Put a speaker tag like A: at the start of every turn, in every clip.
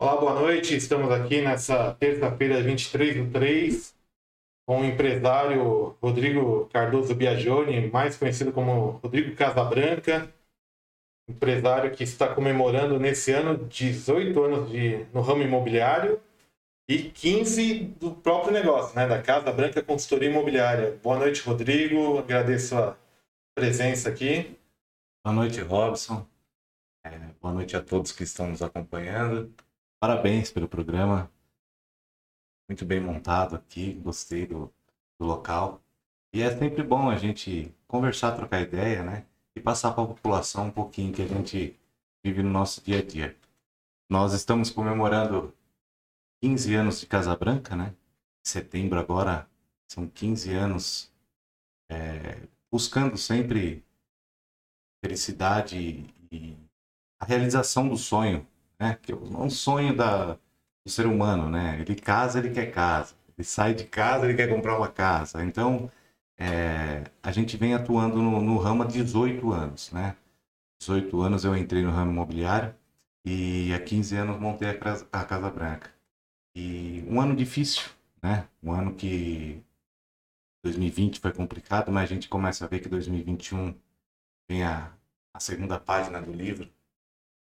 A: Olá, boa noite. Estamos aqui nessa terça-feira, 23 do 3, com o empresário Rodrigo Cardoso Biagioni, mais conhecido como Rodrigo Casabranca, empresário que está comemorando nesse ano 18 anos de, no ramo imobiliário e 15 do próprio negócio, né, da Casa Branca Consultoria Imobiliária. Boa noite, Rodrigo. Agradeço a presença aqui.
B: Boa noite, Robson. É, boa noite a todos que estão nos acompanhando. Parabéns pelo programa. Muito bem montado aqui, gostei do, do local. E é sempre bom a gente conversar, trocar ideia, né? E passar para a população um pouquinho que a gente vive no nosso dia a dia. Nós estamos comemorando 15 anos de Casa Branca, né? Em setembro agora são 15 anos é, buscando sempre felicidade e a realização do sonho, né? Que é um sonho da, do ser humano, né? Ele casa, ele quer casa. Ele sai de casa, ele quer comprar uma casa. Então, é, a gente vem atuando no, no ramo há 18 anos, né? 18 anos eu entrei no ramo imobiliário e há 15 anos montei a Casa, a casa Branca. E um ano difícil, né? Um ano que 2020 foi complicado, mas a gente começa a ver que 2021 vem a, a segunda página do livro.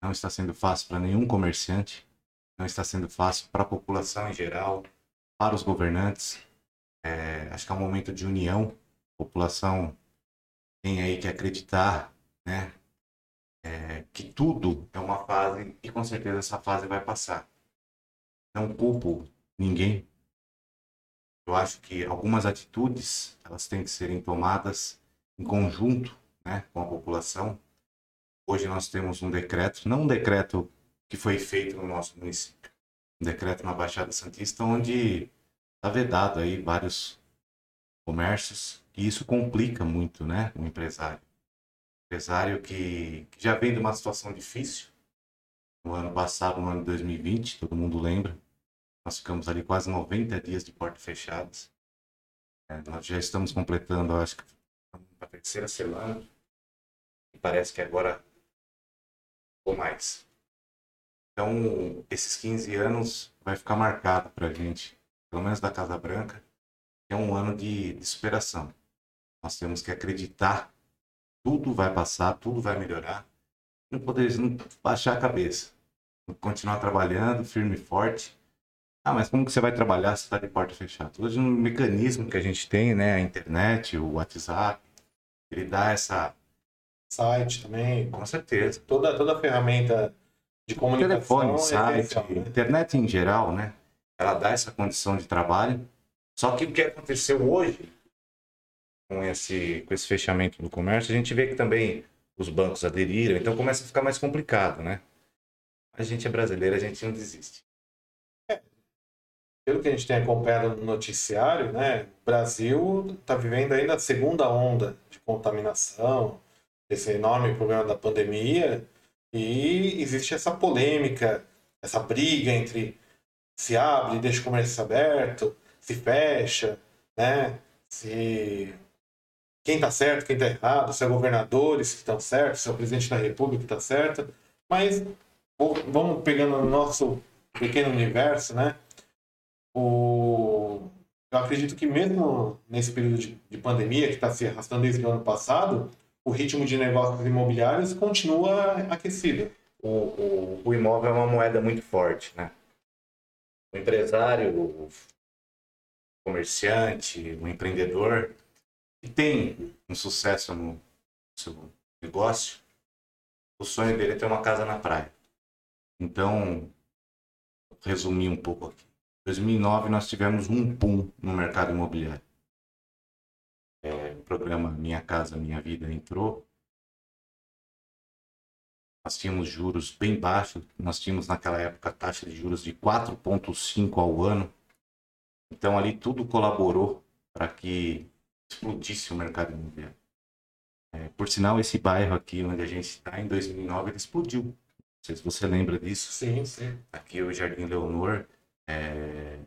B: Não está sendo fácil para nenhum comerciante, não está sendo fácil para a população em geral, para os governantes. É, acho que é um momento de união. A população tem aí que acreditar, né? É, que tudo é uma fase e com certeza essa fase vai passar. Não culpo ninguém. Eu acho que algumas atitudes elas têm que serem tomadas em conjunto, né, com a população. Hoje nós temos um decreto, não um decreto que foi feito no nosso município, um decreto na Baixada Santista onde está vedado aí vários comércios e isso complica muito, né, o empresário. Empresário que, que já vem de uma situação difícil. No ano passado, no ano de 2020, todo mundo lembra, nós ficamos ali quase 90 dias de portas fechadas. É, nós já estamos completando, acho que a terceira semana. E parece que agora ou mais. Então, esses 15 anos vai ficar marcado para a gente, pelo menos da Casa Branca, é um ano de, de superação. Nós temos que acreditar, tudo vai passar, tudo vai melhorar. Não poder não baixar a cabeça. Continuar trabalhando firme e forte ah, mas como que você vai trabalhar se está de porta fechada? Todo um mecanismo que a gente tem, né? A internet, o WhatsApp, ele dá essa...
A: Site também.
B: Com certeza.
A: Toda, toda a ferramenta de comunicação.
B: Telefone,
A: é
B: site,
A: né?
B: internet em geral, né? Ela dá essa condição de trabalho. Só que o que aconteceu hoje com esse, com esse fechamento do comércio, a gente vê que também os bancos aderiram, então começa a ficar mais complicado, né? A gente é brasileiro, a gente não desiste
A: pelo que a gente tem acompanhado no noticiário, né, o Brasil está vivendo ainda a segunda onda de contaminação, esse enorme problema da pandemia, e existe essa polêmica, essa briga entre se abre, deixa o comércio aberto, se fecha, né, se quem está certo, quem está errado, se é governadores que estão certos, se é o presidente da república que está certo, mas vamos pegando o nosso pequeno universo, né, o... eu acredito que mesmo nesse período de, de pandemia que está se arrastando desde o ano passado, o ritmo de negócios imobiliários continua aquecido.
B: O, o, o imóvel é uma moeda muito forte, né? O empresário, o comerciante, o empreendedor que tem um sucesso no seu negócio, o sonho dele é ter uma casa na praia. Então, resumir um pouco aqui. 2009 nós tivemos um boom no mercado imobiliário. É, o programa Minha Casa Minha Vida entrou. Nós tínhamos juros bem baixos. Nós tínhamos naquela época taxa de juros de 4,5 ao ano. Então ali tudo colaborou para que explodisse o mercado imobiliário. É, por sinal, esse bairro aqui onde a gente está, em 2009, ele explodiu. Não sei se você lembra disso.
A: Sim, sim.
B: Aqui o Jardim Leonor, é,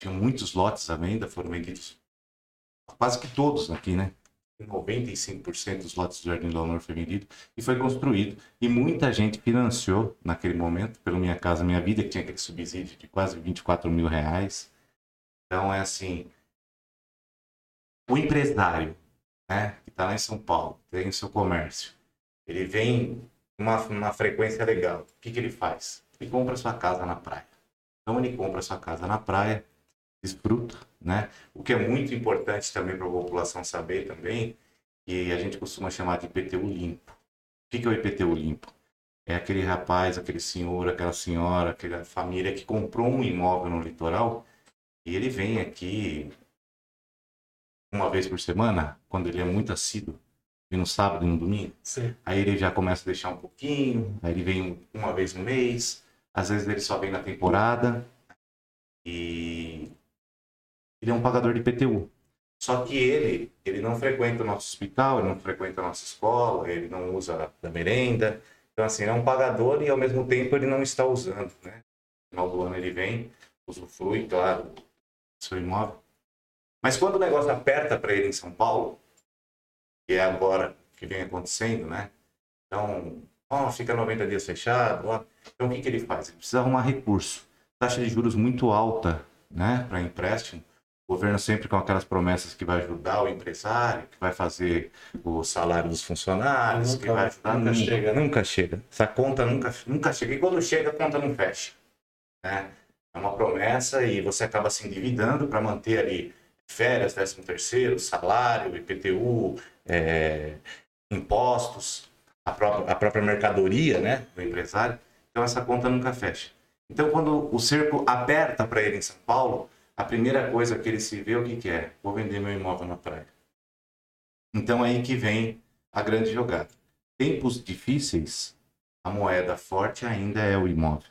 B: tinha muitos lotes à venda, foram vendidos quase que todos aqui, né? 95% dos lotes do Jardim do Honor foi vendido e foi construído. E muita gente financiou naquele momento, pelo Minha Casa Minha Vida, que tinha aquele subsídio de quase 24 mil reais. Então é assim, o empresário, né, que está lá em São Paulo, tem o seu comércio, ele vem uma, uma frequência legal. O que, que ele faz? Ele compra sua casa na praia. Então ele compra sua casa na praia, desfruta, né? O que é muito importante também para a população saber também, que a gente costuma chamar de IPTU limpo. O que é o IPTU limpo? É aquele rapaz, aquele senhor, aquela senhora, aquela família que comprou um imóvel no litoral e ele vem aqui uma vez por semana, quando ele é muito assíduo, e no sábado e no domingo.
A: Sim.
B: Aí ele já começa a deixar um pouquinho, aí ele vem uma vez no mês, às vezes ele só vem na temporada. E ele é um pagador de IPTU. Só que ele, ele não frequenta o nosso hospital, ele não frequenta a nossa escola, ele não usa da merenda. Então, assim, ele é um pagador e ao mesmo tempo ele não está usando, né? No final do ano ele vem, usufrui, claro, seu imóvel. Mas quando o negócio aperta para ele em São Paulo, que é agora que vem acontecendo, né? Então, ó, fica 90 dias fechado. Ó. Então, o que, que ele faz? Ele precisa arrumar recurso. Taxa de juros muito alta, né, para empréstimo. O governo sempre com aquelas promessas que vai ajudar o empresário, que vai fazer o salário dos funcionários,
A: Nunca-
B: que vai ajudar.
A: nunca chega, né?
B: Nunca chega. Essa conta nunca, nunca chega. E quando chega, a conta não fecha. Né? É uma promessa e você acaba se endividando para manter ali férias, 13 terceiro, salário, IPTU, é, impostos, a própria, a própria mercadoria né, do empresário. Então essa conta nunca fecha. Então quando o cerco aperta para ele em São Paulo, a primeira coisa que ele se vê, o que, é? Vou vender meu imóvel na praia. Então aí que vem a grande jogada. Tempos difíceis, a moeda forte ainda é o imóvel.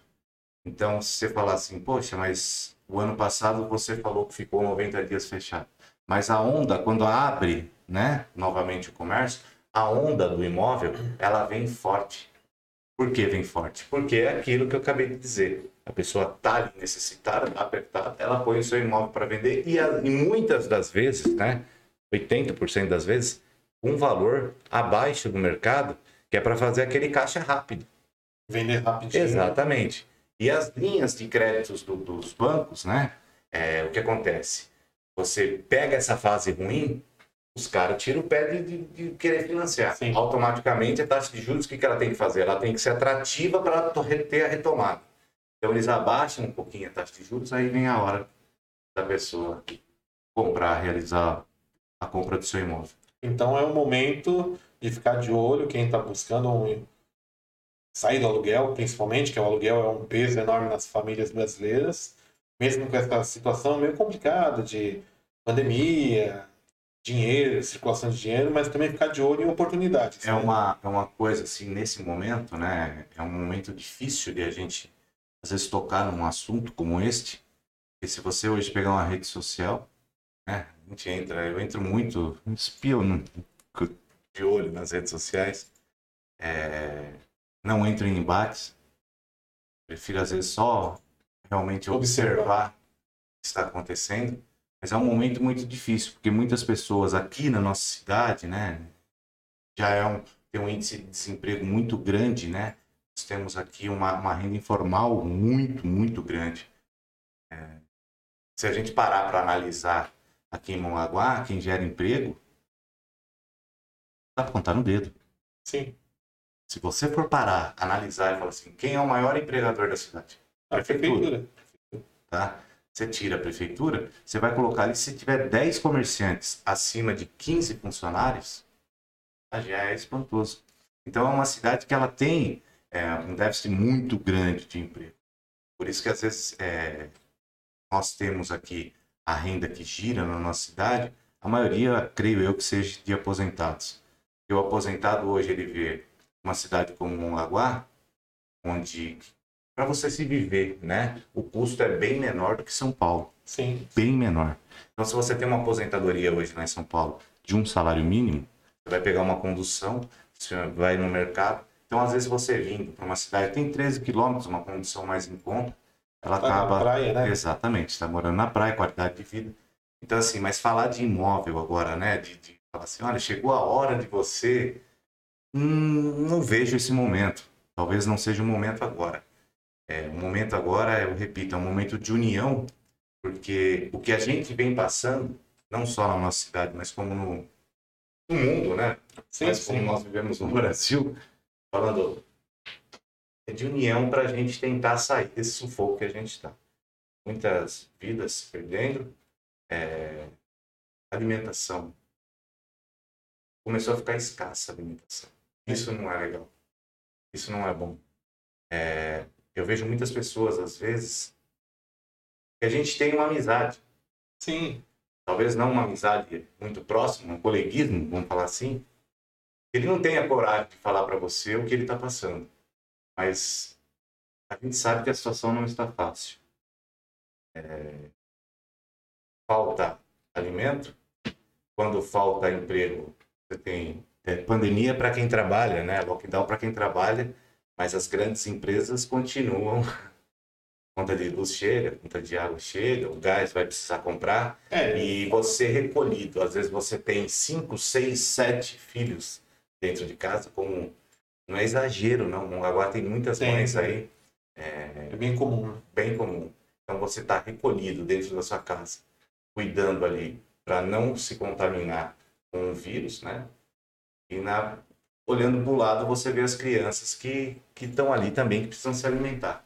B: Então, se você falar assim, poxa, mas o ano passado você falou que ficou 90 dias fechado. Mas a onda, quando abre, né, novamente o comércio, a onda do imóvel, ela vem forte. Por que vem forte? Porque é aquilo que eu acabei de dizer. A pessoa está necessitada, está apertada, ela põe o seu imóvel para vender e, a- e muitas das vezes, né, 80% das vezes, um valor abaixo do mercado, que é para fazer aquele caixa rápido.
A: Vender rapidinho.
B: Exatamente. E as linhas de créditos do- dos bancos, né? É, o que acontece? Você pega essa fase ruim, os caras tiram o pé de, de- de querer financiar.
A: Sim.
B: Automaticamente, a taxa de juros, o que, que ela tem que fazer? Ela tem que ser atrativa para ter a retomada. Então, eles abaixam um pouquinho a taxa de juros, aí vem a hora da pessoa comprar, realizar a compra do seu imóvel.
A: Então é o momento de ficar de olho quem está buscando um... sair do aluguel, principalmente, que o aluguel é um peso enorme nas famílias brasileiras, mesmo com essa situação meio complicada de pandemia, dinheiro, circulação de dinheiro, mas também ficar de olho em oportunidades.
B: É
A: né?
B: uma, é uma coisa assim, nesse momento, né? É um momento difícil de a gente, às vezes, tocar num assunto como este. Porque se você hoje pegar uma rede social, né? A gente entra, eu entro muito, espio no- de olho nas redes sociais. É, não entro em embates. Prefiro, às vezes, só realmente
A: Observar.
B: observar o que está acontecendo. Mas é um momento muito difícil, porque muitas pessoas aqui na nossa cidade, né? já é um, tem um índice de desemprego muito grande, né? Nós temos aqui uma, uma renda informal muito, muito grande. É, se a gente parar para analisar aqui em Mongaguá, quem gera emprego, dá para contar no dedo.
A: Sim.
B: Se você for parar, analisar e falar assim, quem é o maior empregador da cidade?
A: A prefeitura.
B: tá? Você tira a prefeitura, você vai colocar ali, se tiver 10 comerciantes acima de 15 funcionários, ah, já é espantoso. Então é uma cidade que ela tem é, um déficit muito grande de emprego. Por isso que às vezes é, nós temos aqui a renda que gira na nossa cidade, a maioria, creio eu, que seja de aposentados. E o aposentado hoje ele vê uma cidade como Mongaguá, onde para você se viver, né, o custo é bem menor do que São Paulo
A: Sim.
B: bem menor. Então, se você tem uma aposentadoria hoje lá em São Paulo de um salário mínimo, você vai pegar uma condução, você vai no mercado. Então, às vezes, você vindo para uma cidade tem 13 quilômetros, uma condução mais em conta, ela
A: Tá na
B: acaba.
A: praia, né?
B: Exatamente, está morando na praia, qualidade de vida. Então, assim, mas falar de imóvel agora, né? De, de falar assim, olha, chegou a hora de você. Hum, não vejo esse momento. Talvez não seja o momento agora. É, o momento agora, eu repito, é um momento de união, porque o que a gente vem passando, não só na nossa cidade, mas como no, no mundo, né?
A: Sim,
B: mas como
A: sim.
B: nós vivemos no Brasil, falando é de união para a gente tentar sair desse sufoco que a gente está. Muitas vidas se perdendo, é, alimentação. Começou a ficar escassa a alimentação. Isso não é legal. Isso não é bom. É, eu vejo muitas pessoas, às vezes, que a gente tem uma amizade.
A: Sim,
B: Talvez não uma amizade muito próxima, um coleguismo, vamos falar assim. Ele não tem a coragem de falar para você o que ele está passando. Mas a gente sabe que a situação não está fácil. É, Falta alimento. Quando falta emprego, você tem é, pandemia para quem trabalha, né? Lockdown para quem trabalha, mas as grandes empresas continuam. Conta de luz chega, conta de água chega, o gás vai precisar comprar.
A: é,
B: E você recolhido, às vezes você tem cinco, seis, sete filhos dentro de casa, como não é exagero, não. Mongaguá tem muitas
A: Tem,
B: mães aí,
A: é bem comum. né?
B: bem comum. Então você está recolhido dentro da sua casa, cuidando ali para não se contaminar com o vírus, né? E na, olhando para o lado você vê as crianças que estão ali também que precisam se alimentar.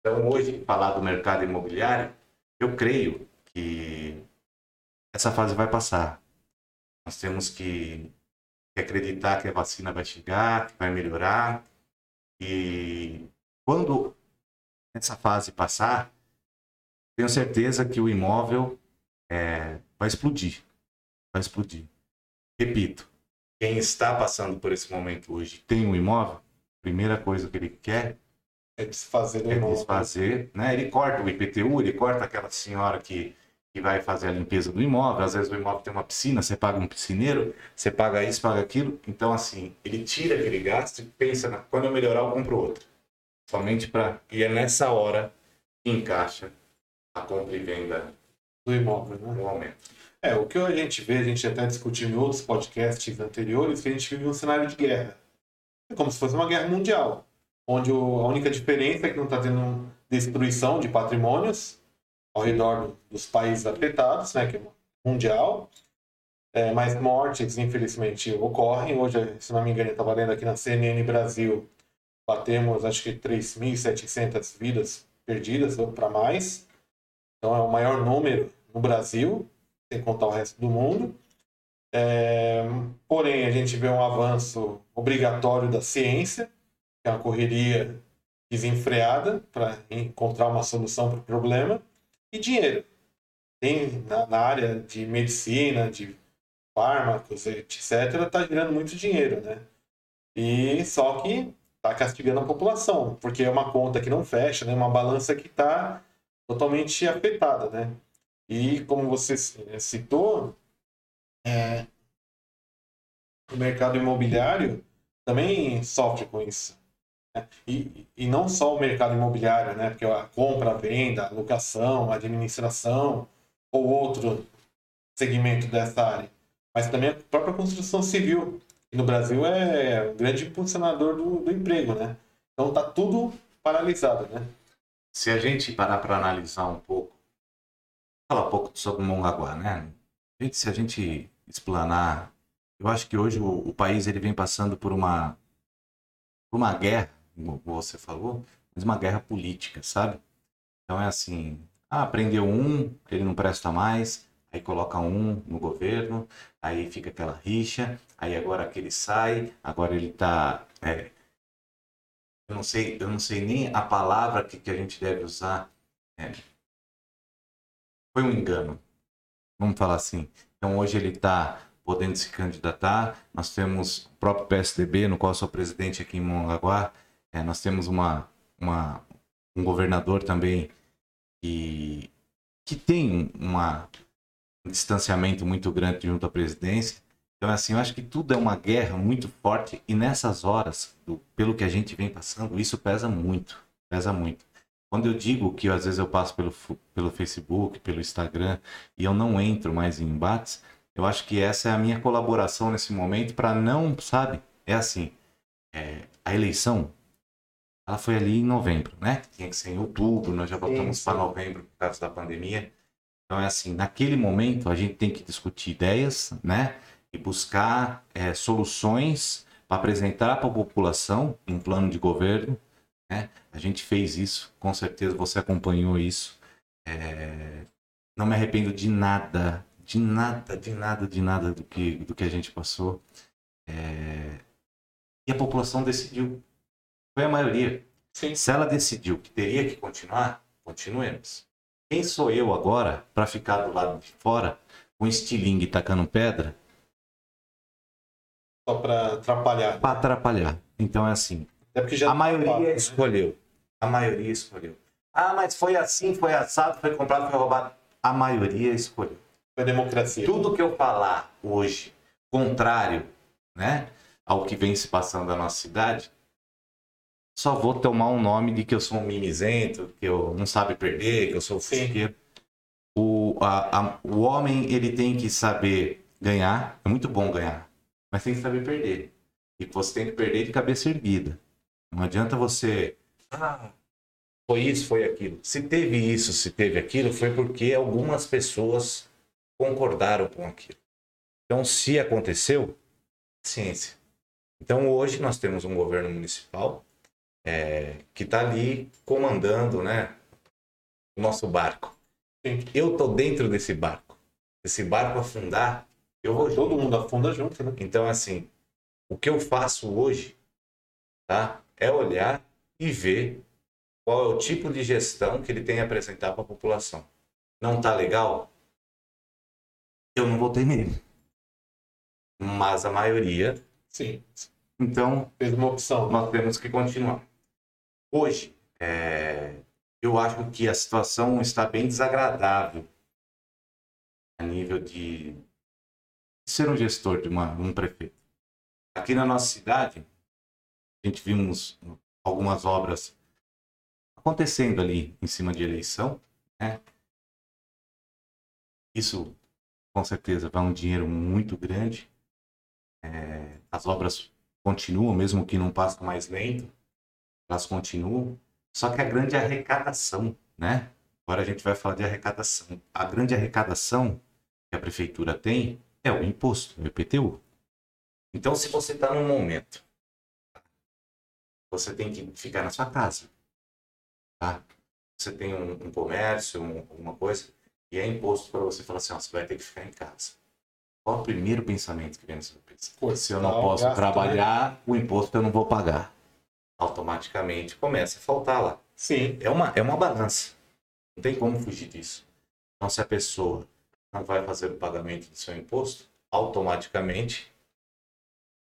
B: Então hoje falar do mercado imobiliário, eu creio que essa fase vai passar. Nós temos que, que acreditar que a vacina vai chegar, que vai melhorar. E quando essa fase passar, tenho certeza que o imóvel é, vai explodir. Vai explodir. Repito, quem está passando por esse momento hoje tem um imóvel, primeira coisa que ele quer
A: É desfazer do
B: é
A: imóvel.
B: desfazer, né? Ele corta o IPTU, ele corta aquela senhora que, que vai fazer a limpeza do imóvel. Às vezes o imóvel tem uma piscina, você paga um piscineiro, você paga isso, paga aquilo. Então, assim, ele tira aquele gasto e pensa, na, quando eu melhorar, eu compro outro. Somente para. E é nessa hora que encaixa a compra e venda
A: do imóvel, né?
B: no aumento.
A: É, o que a gente vê, a gente até discutiu em outros podcasts anteriores, que a gente vive um cenário de guerra. É como se fosse uma guerra mundial, onde a única diferença é que não está tendo destruição de patrimônios ao redor do- dos países afetados, né, que é mundial, é, mas mortes, infelizmente, ocorrem. Hoje, se não me engano, estava lendo aqui na CNN Brasil, batemos acho que 3.700 vidas perdidas ou para mais. Então é o maior número no Brasil, sem contar o resto do mundo. É, porém, a gente vê um avanço obrigatório da ciência, que é uma correria desenfreada para encontrar uma solução para o problema, e dinheiro. Tem na, na área de medicina, de fármacos, etc., está girando muito dinheiro, né? E só que está castigando a população, porque é uma conta que não fecha, né? Uma balança que está totalmente afetada, né? E como você eh, citou, é, o mercado imobiliário também sofre com isso. né? E, e não só o mercado imobiliário, né? Porque a compra, a venda, a locação, a administração ou outro segmento dessa área, mas também a própria construção civil. E no Brasil é um grande impulsionador do, do emprego, né? Então tá tudo paralisado, né?
B: Se a gente parar para analisar um pouco, falar um pouco sobre Mongaguá, né? Gente, se a gente explanar, eu acho que hoje o, o país ele vem passando por uma por uma guerra, como você falou, mas uma guerra política, sabe? Então é assim, ah, prendeu um, ele não presta mais, aí coloca um no governo, aí fica aquela rixa, aí agora aquele sai, agora ele tá é, eu não sei, eu não sei nem a palavra que, que a gente deve usar. É, foi um engano. Vamos falar assim. Então hoje ele está podendo se candidatar. Nós temos o próprio PSDB, no qual sou presidente aqui em Mongaguá. É, nós temos uma, uma, um governador também que, que tem uma, um distanciamento muito grande junto à presidência. Então, assim, eu acho que tudo é uma guerra muito forte e nessas horas, do- pelo que a gente vem passando, isso pesa muito, pesa muito. Quando eu digo que às vezes eu passo pelo, pelo Facebook, pelo Instagram e eu não entro mais em embates, eu acho que essa é a minha colaboração nesse momento para não, sabe? É assim, é, a eleição, ela foi ali em novembro, né? Tinha que ser em outubro, nós já voltamos para novembro por causa da pandemia. Então é assim, naquele momento a gente tem que discutir ideias, né? E buscar é, soluções para apresentar para a população um plano de governo. Né? A gente fez isso, com certeza você acompanhou isso. É... Não me arrependo de nada, de nada, de nada, de nada do que, do que a gente passou. É... E a população decidiu. Foi a maioria. Sim. Se ela decidiu que teria que continuar, continuemos. Quem sou eu agora para ficar do lado de fora com estilingue tacando pedra
A: só para atrapalhar.
B: Para atrapalhar. Então é assim.
A: É porque já
B: a maioria né? escolheu. A maioria escolheu. Ah, mas foi assim, foi assado, foi comprado, foi roubado. A maioria escolheu.
A: Foi democracia.
B: Tudo que eu falar hoje, contrário, né, ao que vem se passando na nossa cidade, só vou tomar um nome de que eu sou um mimizento, que eu não sabe perder, que eu sou fusqueiro. O, a, a, o homem, ele tem que saber ganhar. É muito bom ganhar mas tem que saber perder. E você tem que perder de cabeça erguida. Não adianta você. Ah, foi isso, foi aquilo. Se teve isso, se teve aquilo, foi porque algumas pessoas concordaram com aquilo. Então, se aconteceu, ciência. Então, hoje nós temos um governo municipal é, que está ali comandando né, o nosso barco. Sim. Eu estou dentro desse barco. Esse barco afundar, eu vou
A: Todo mundo afunda junto, né?
B: Então, assim, o que eu faço hoje, tá? É olhar e ver qual é o tipo de gestão que ele tem a apresentar para a população. Não tá legal? Eu não votei nele. Mas a maioria.
A: Sim.
B: Então.
A: Fez uma opção.
B: Nós temos que continuar. Hoje, é, eu acho que a situação está bem desagradável a nível de ser um gestor de uma, um prefeito. Aqui na nossa cidade, a gente vimos algumas obras acontecendo ali em cima de eleição, né? Isso, com certeza, vai um dinheiro muito grande. É, as obras continuam, mesmo que não passem mais lento, elas continuam. Só que a grande arrecadação, né? Agora a gente vai falar de arrecadação. A grande arrecadação que a prefeitura tem é o imposto, o IPTU. Então, se você está num momento, você tem que ficar na sua casa. Tá? Você tem um, um comércio, um, alguma coisa, e é imposto para você falar assim: ó, você vai ter que ficar em casa. Qual é o primeiro pensamento que vem na sua cabeça? Se eu não posso gasto, trabalhar, né? o imposto eu não vou pagar. Automaticamente começa a faltar lá.
A: Sim.
B: É uma, é uma balança. Não tem como fugir disso. Então, se a pessoa não vai fazer o pagamento do seu imposto, automaticamente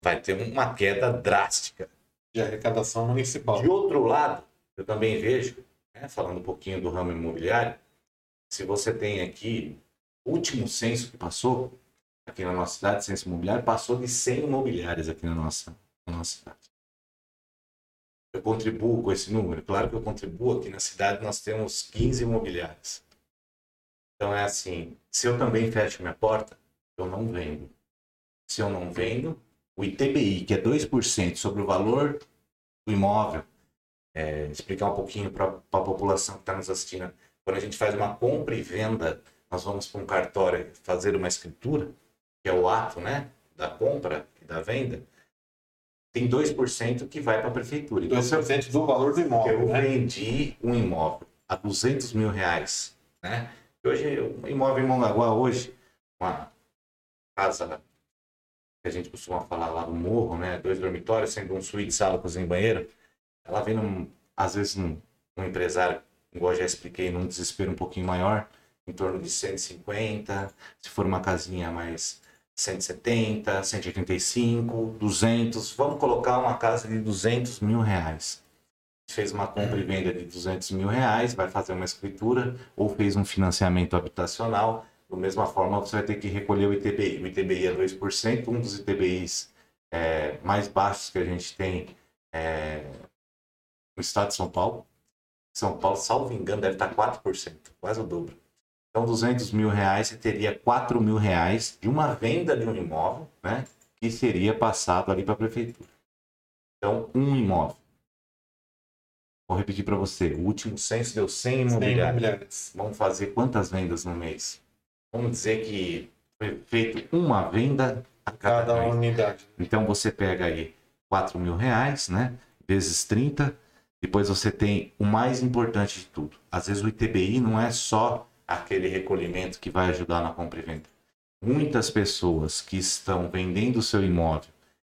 B: vai ter uma queda drástica
A: de arrecadação municipal.
B: De outro lado, eu também vejo, né, falando um pouquinho do ramo imobiliário, se você tem aqui o último censo que passou aqui na nossa cidade, censo imobiliário, passou de 100 imobiliárias aqui na nossa, na nossa cidade. Eu contribuo com esse número? Claro que eu contribuo. Aqui na cidade nós temos 15 imobiliárias. Então é assim, se eu também fecho minha porta, eu não vendo. Se eu não vendo, o ITBI, que é 2% sobre o valor do imóvel, é, explicar um pouquinho para a população que está nos assistindo. Quando a gente faz uma compra e venda, nós vamos para um cartório fazer uma escritura, que é o ato né, da compra e da venda, tem 2% que vai para a prefeitura.
A: Então, 2% do valor do imóvel.
B: Eu
A: né?
B: vendi um imóvel a 200 mil reais, né? Hoje, o imóvel em Mongaguá, hoje, uma casa que a gente costuma falar lá do morro, né? Dois dormitórios, sendo um suíte, sala, cozinha e banheiro. Ela vem, num, às vezes, num, um empresário, igual já expliquei, num desespero um pouquinho maior, em torno de 150. Se for uma casinha mais 170, 185, 200. Vamos colocar uma casa de 200 mil reais fez uma compra e venda de 200 mil reais, vai fazer uma escritura ou fez um financiamento habitacional, da mesma forma você vai ter que recolher o ITBI. O ITBI é 2%, um dos ITBIs é, mais baixos que a gente tem é, no estado de São Paulo. São Paulo, salvo engano, deve estar 4%, quase o dobro. Então, 200 mil reais, você teria 4 mil reais de uma venda de um imóvel, né? Que seria passado ali para a prefeitura. Então, um imóvel. Vou repetir para você. O último censo deu 100 imobiliários. Vamos fazer quantas vendas no mês? Vamos dizer que foi feito uma venda a cada, cada unidade. Então, você pega aí 4 mil reais, né? Vezes 30. Depois você tem o mais importante de tudo. Às vezes o ITBI não é só aquele recolhimento que vai ajudar na compra e venda. Muitas pessoas que estão vendendo o seu imóvel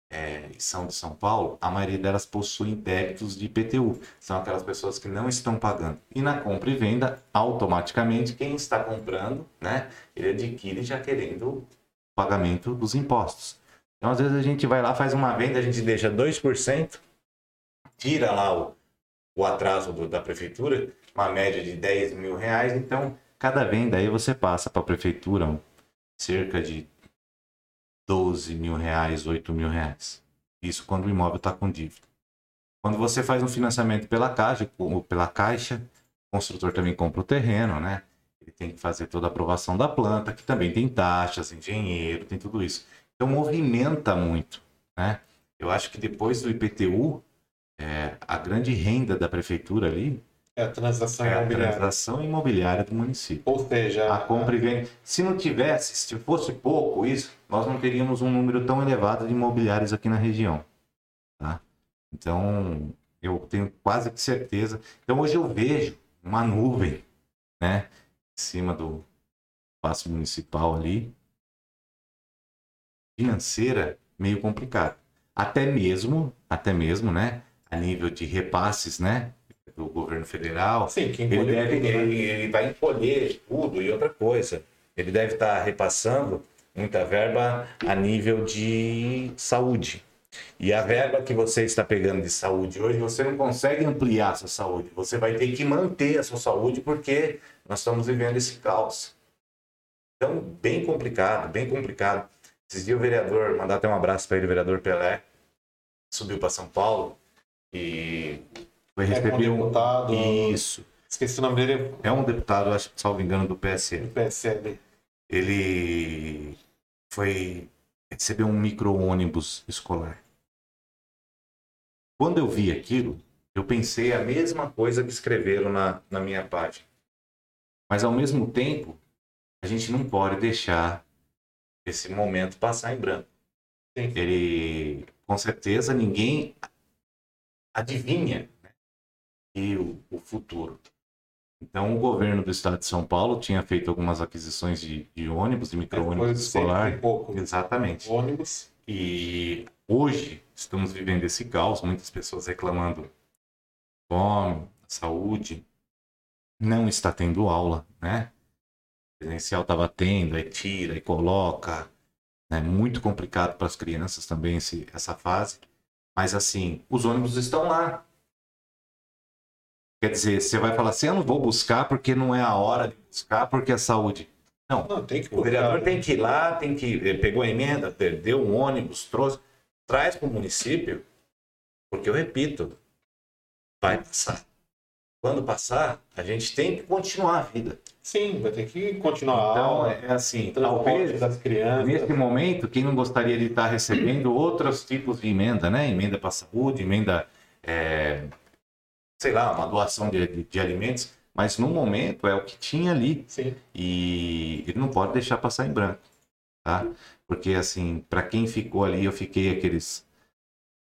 B: é, são de São Paulo, a maioria delas possuem débitos de IPTU. São aquelas pessoas que não estão pagando. E na compra e venda, automaticamente, quem está comprando, né, ele adquire já querendo o pagamento dos impostos. Então, às vezes, a gente vai lá, faz uma venda, a gente deixa 2%, tira lá o, o atraso do, da prefeitura, uma média de 10 mil reais, então Cada venda aí você passa para a prefeitura cerca de 12 mil reais, 8 mil reais. Isso quando o imóvel está com dívida. Quando você faz um financiamento pela caixa, pela caixa, o construtor também compra o terreno, né? Ele tem que fazer toda a aprovação da planta, que também tem taxas, engenheiro, tem tudo isso. Então movimenta muito, né? Eu acho que depois do IPTU, é, a grande renda da prefeitura ali
A: é a transação é imobiliária.
B: a transação imobiliária do município.
A: Ou seja,
B: a compra e venda. Se não tivesse, se fosse pouco isso, nós não teríamos um número tão elevado de imobiliários aqui na região. Tá? Então, eu tenho quase que certeza. Então, hoje eu vejo uma nuvem, né, em cima do espaço municipal ali, financeira, meio complicado. Até mesmo, até mesmo, né, a nível de repasses, né, do governo federal,
A: Sim, que
B: ele, deve,
A: tudo, né?
B: ele, ele vai encolher tudo e outra coisa. Ele deve estar repassando muita verba a nível de saúde. E a verba que você está pegando de saúde hoje, você não consegue ampliar a sua saúde. Você vai ter que manter a sua saúde porque nós estamos vivendo esse caos. Então, bem complicado, bem complicado. Esses dias o vereador, mandar até um abraço para ele, o vereador Pelé, subiu para São Paulo e foi receber
A: é um deputado.
B: Isso.
A: Esqueci o nome dele.
B: É um deputado, acho que salvo engano, do PSL.
A: Do PSL.
B: Ele foi receber um micro-ônibus escolar. Quando eu vi aquilo, eu pensei a mesma coisa que escreveram na, na minha página. Mas ao mesmo tempo, a gente não pode deixar esse momento passar em branco.
A: Sim.
B: Ele, com certeza, ninguém adivinha e o, o futuro. Então, o governo do estado de São Paulo tinha feito algumas aquisições de, de ônibus, de micro-ônibus escolar.
A: Pouco
B: Exatamente.
A: Ônibus.
B: E hoje estamos vivendo esse caos, muitas pessoas reclamando fome, saúde. Não está tendo aula, né? O presencial estava tendo, aí tira e coloca. É né? muito complicado para as crianças também esse, essa fase. Mas assim, os ônibus estão lá. Quer dizer, você vai falar assim, eu não vou buscar porque não é a hora de buscar, porque é saúde. Não,
A: não tem que
B: o vereador tem que ir lá, tem que. Pegou a emenda, perdeu um ônibus, trouxe, traz para o município, porque eu repito, vai passar. Quando passar, a gente tem que continuar a vida.
A: Sim, vai ter que continuar
B: então,
A: a
B: é assim, talvez
A: das crianças.
B: nesse momento, quem não gostaria de estar recebendo outros tipos de emenda, né? Emenda para saúde, emenda é, sei lá, uma doação de, de, de, alimentos, mas no momento é o que tinha ali.
A: Sim.
B: E ele não pode deixar passar em branco, tá? Porque, assim, para quem ficou ali, eu fiquei aqueles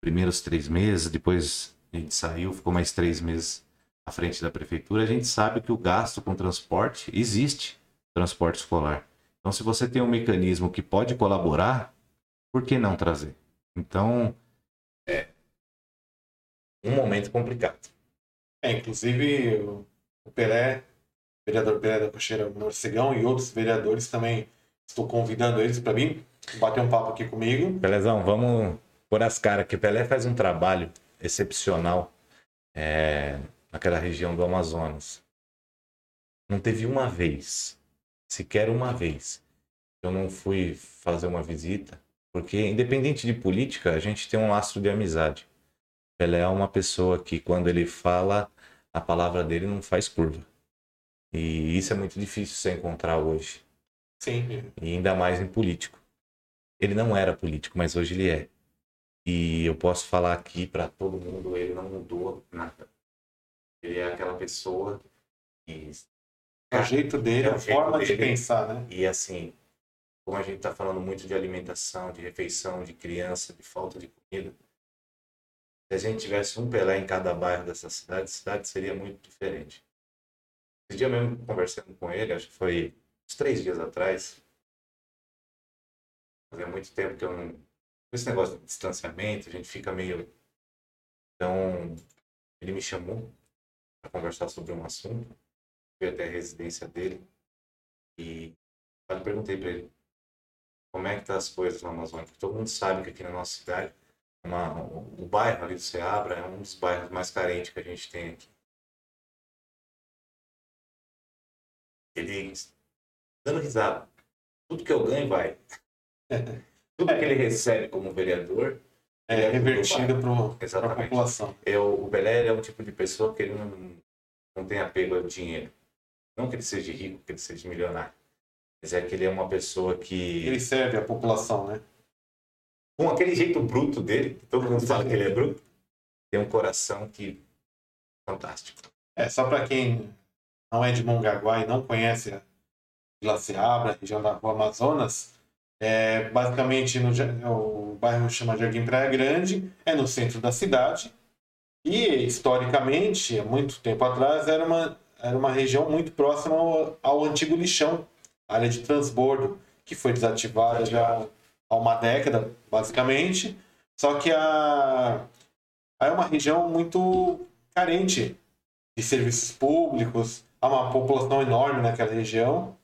B: primeiros três meses, depois a gente saiu, ficou mais três meses à frente da prefeitura, a gente sabe que o gasto com transporte existe, transporte escolar. Então, se você tem um mecanismo que pode colaborar, por que não trazer? Então, é um momento complicado.
A: É, inclusive o Pelé, o vereador Pelé da Cocheira Morcegão e outros vereadores também estou convidando eles para vir bater um papo aqui comigo.
B: Pelézão, vamos pôr as caras que Pelé faz um trabalho excepcional é, naquela região do Amazonas. Não teve uma vez, sequer uma vez, eu não fui fazer uma visita, porque independente de política, a gente tem um lastro de amizade. Pelé é uma pessoa que, quando ele fala, a palavra dele não faz curva. E isso é muito difícil você encontrar hoje.
A: Sim.
B: E ainda mais em político. Ele não era político, mas hoje ele é. E eu posso falar aqui para todo mundo, ele não mudou nada. Ele é aquela pessoa que
A: É o jeito dele,
B: É
A: a forma de
B: dele.
A: pensar, né?
B: E assim, como a gente está falando muito de alimentação, de refeição, de criança, de falta de comida, a gente tivesse um Pelé em cada bairro dessa cidade, a cidade seria muito diferente. Esse dia mesmo, conversando com ele, acho que foi uns três dias atrás, fazia muito tempo que eu não. Esse negócio de distanciamento, a gente fica meio. Então, ele me chamou para conversar sobre um assunto, fui até a residência dele e eu perguntei para ele como é que tá as coisas na Amazônia. Todo mundo sabe que aqui na nossa cidade, uma, o bairro ali do Ceabra é um dos bairros mais carentes que a gente tem aqui. Ele, dando risada, tudo que eu ganho vai. tudo que ele recebe como vereador
A: É revertido para a população.
B: eu, o Belé é um tipo de pessoa que ele não, não tem apego ao dinheiro. Não que ele seja rico, que ele seja milionário. Mas é que ele é uma pessoa que,
A: Ele serve a população, né?
B: Com aquele jeito bruto dele, que todo mundo fala que ele é bruto, tem um coração que fantástico.
A: É, só para quem não é de Mongaguá e não conhece a Vila Seabra, região da Rua Amazonas, é, basicamente no, ja- o bairro chama Jardim Praia Grande, é no centro da cidade e historicamente, há muito tempo atrás, era uma, era uma região muito próxima ao, ao antigo lixão, área de transbordo, que foi desativada já há uma década, basicamente. Só que a, é uma região muito carente de serviços públicos, há uma população enorme naquela região,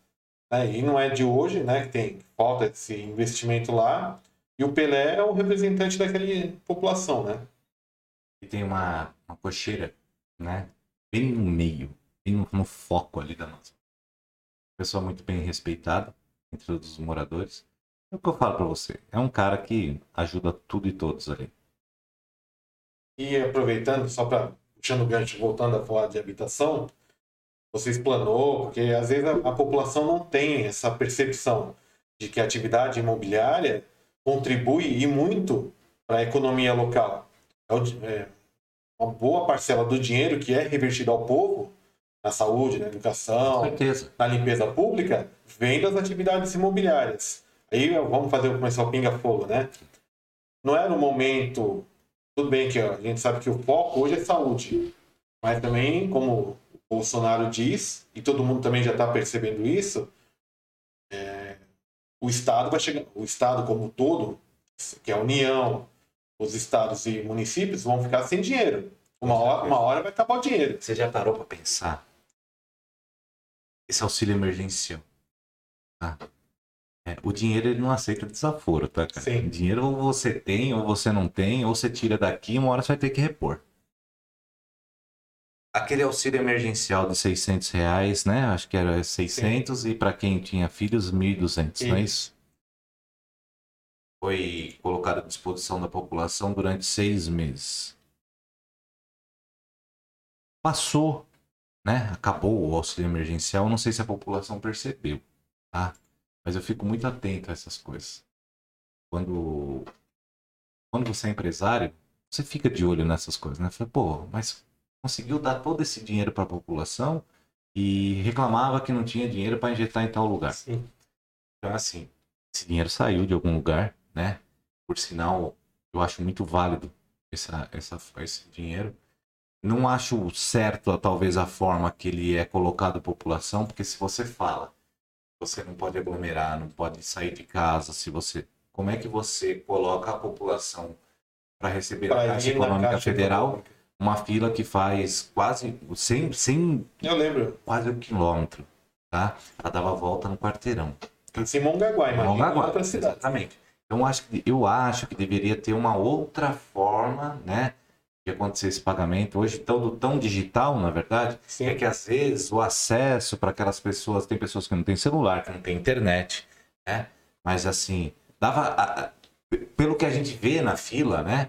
A: né? e não é de hoje né, que tem falta esse investimento lá, e o Pelé é o representante daquela população, né?
B: E tem uma, uma cocheira, né? Bem no meio, bem no, no foco ali da nossa. Pessoa muito bem respeitada entre todos os moradores. É o que eu falo pra você. É um cara que ajuda tudo e todos ali.
A: E aproveitando, só para puxando o gancho, voltando a falar de habitação, você explanou, porque às vezes a, a população não tem essa percepção de que a atividade imobiliária contribui e muito para a economia local. É é, uma boa parcela do dinheiro que é revertido ao povo, na saúde, na educação, na limpeza pública, vem das atividades imobiliárias. Aí vamos fazer começar o pinga-fogo, né? Não era o momento. Tudo bem que ó, a gente sabe que o foco hoje é saúde. Mas também, como o Bolsonaro diz, e todo mundo também já está percebendo isso, é, o Estado vai chegar. O Estado como um todo, que é a União, os estados e municípios, vão ficar sem dinheiro. Uma hora, uma hora vai acabar o dinheiro.
B: Você já parou pra pensar? Esse auxílio emergencial. Tá? É, o dinheiro ele não aceita desaforo, tá, cara?
A: Sim.
B: Dinheiro ou você tem, ou você não tem, ou você tira daqui, uma hora você vai ter que repor. Aquele auxílio emergencial de 600 reais, né? Acho que era 600 e para quem tinha filhos, 1.200, não é isso? Foi colocado à disposição da população durante seis meses. Passou, né? Acabou o auxílio emergencial. Não sei se a população percebeu, tá? Mas eu fico muito atento a essas coisas. Quando, quando você é empresário, você fica de olho nessas coisas, né? Fala, pô, mas conseguiu dar todo esse dinheiro para a população e reclamava que não tinha dinheiro para injetar em tal lugar.
A: Sim.
B: Então, assim, esse dinheiro saiu de algum lugar, né? Por sinal, eu acho muito válido essa, essa, esse dinheiro. Não acho certo, talvez, a forma que ele é colocado à população, porque se você fala, você não pode aglomerar, não pode sair de casa, se você. Como é que você coloca a população para receber a
A: Pra
B: Caixa
A: ir na
B: Econômica
A: Caixa
B: Federal?
A: Econômica.
B: Uma fila que faz quase 100, 100
A: Eu lembro.
B: quase um quilômetro, tá? Ela dava a volta no quarteirão.
A: Isso em Mongaguá, imagina
B: Mongaguá,
A: outra cidade.
B: Exatamente. Então, acho que, eu acho que deveria ter uma outra forma, né? De acontecer esse pagamento. Hoje, tão, tão digital, na verdade,
A: Sim.
B: é que às vezes o acesso para aquelas pessoas, tem pessoas que não têm celular, que não têm internet, né? Mas assim, dava. a- a- pelo que a gente vê na fila, né?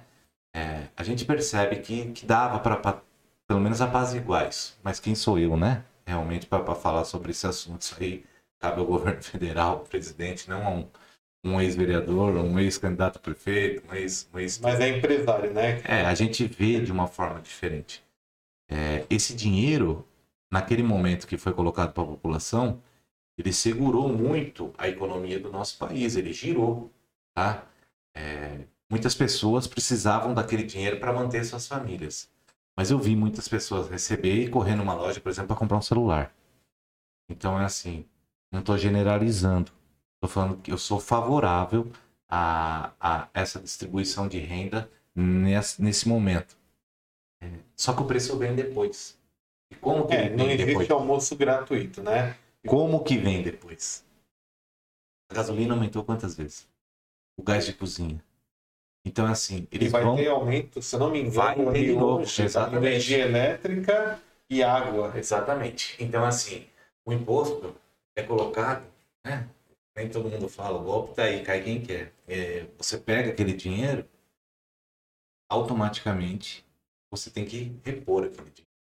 B: é, a gente percebe que, que dava para pelo menos apaziguais. Mas quem sou eu, né? Realmente, para falar sobre esse assunto. Isso aí cabe ao governo federal, ao presidente, não a um, um ex-vereador, um ex-candidato a prefeito, um ex, um ex...
A: Mas é empresário, né?
B: É, a gente vê de uma forma diferente. É, esse dinheiro, naquele momento que foi colocado para a população, ele segurou muito a economia do nosso país, ele girou, tá? É, muitas pessoas precisavam daquele dinheiro para manter suas famílias. Mas eu vi muitas pessoas receber e correr numa loja, por exemplo, para comprar um celular. Então é assim, não estou generalizando. Estou falando que eu sou favorável a, a essa distribuição de renda nesse, nesse momento. É, só que o preço vem depois.
A: E como que é, não existe depois? almoço gratuito, né?
B: Como que vem depois? A gasolina aumentou quantas vezes? O gás de cozinha. Então, assim, eles
A: e vai
B: vão...
A: ter aumento, se não me engano,
B: vai ter de novo,
A: exatamente. energia elétrica e água.
B: Exatamente. Então, assim, o imposto é colocado, né? Nem todo mundo fala, o golpe tá aí, cai quem quer. É, você pega aquele dinheiro, automaticamente você tem que repor aquele dinheiro.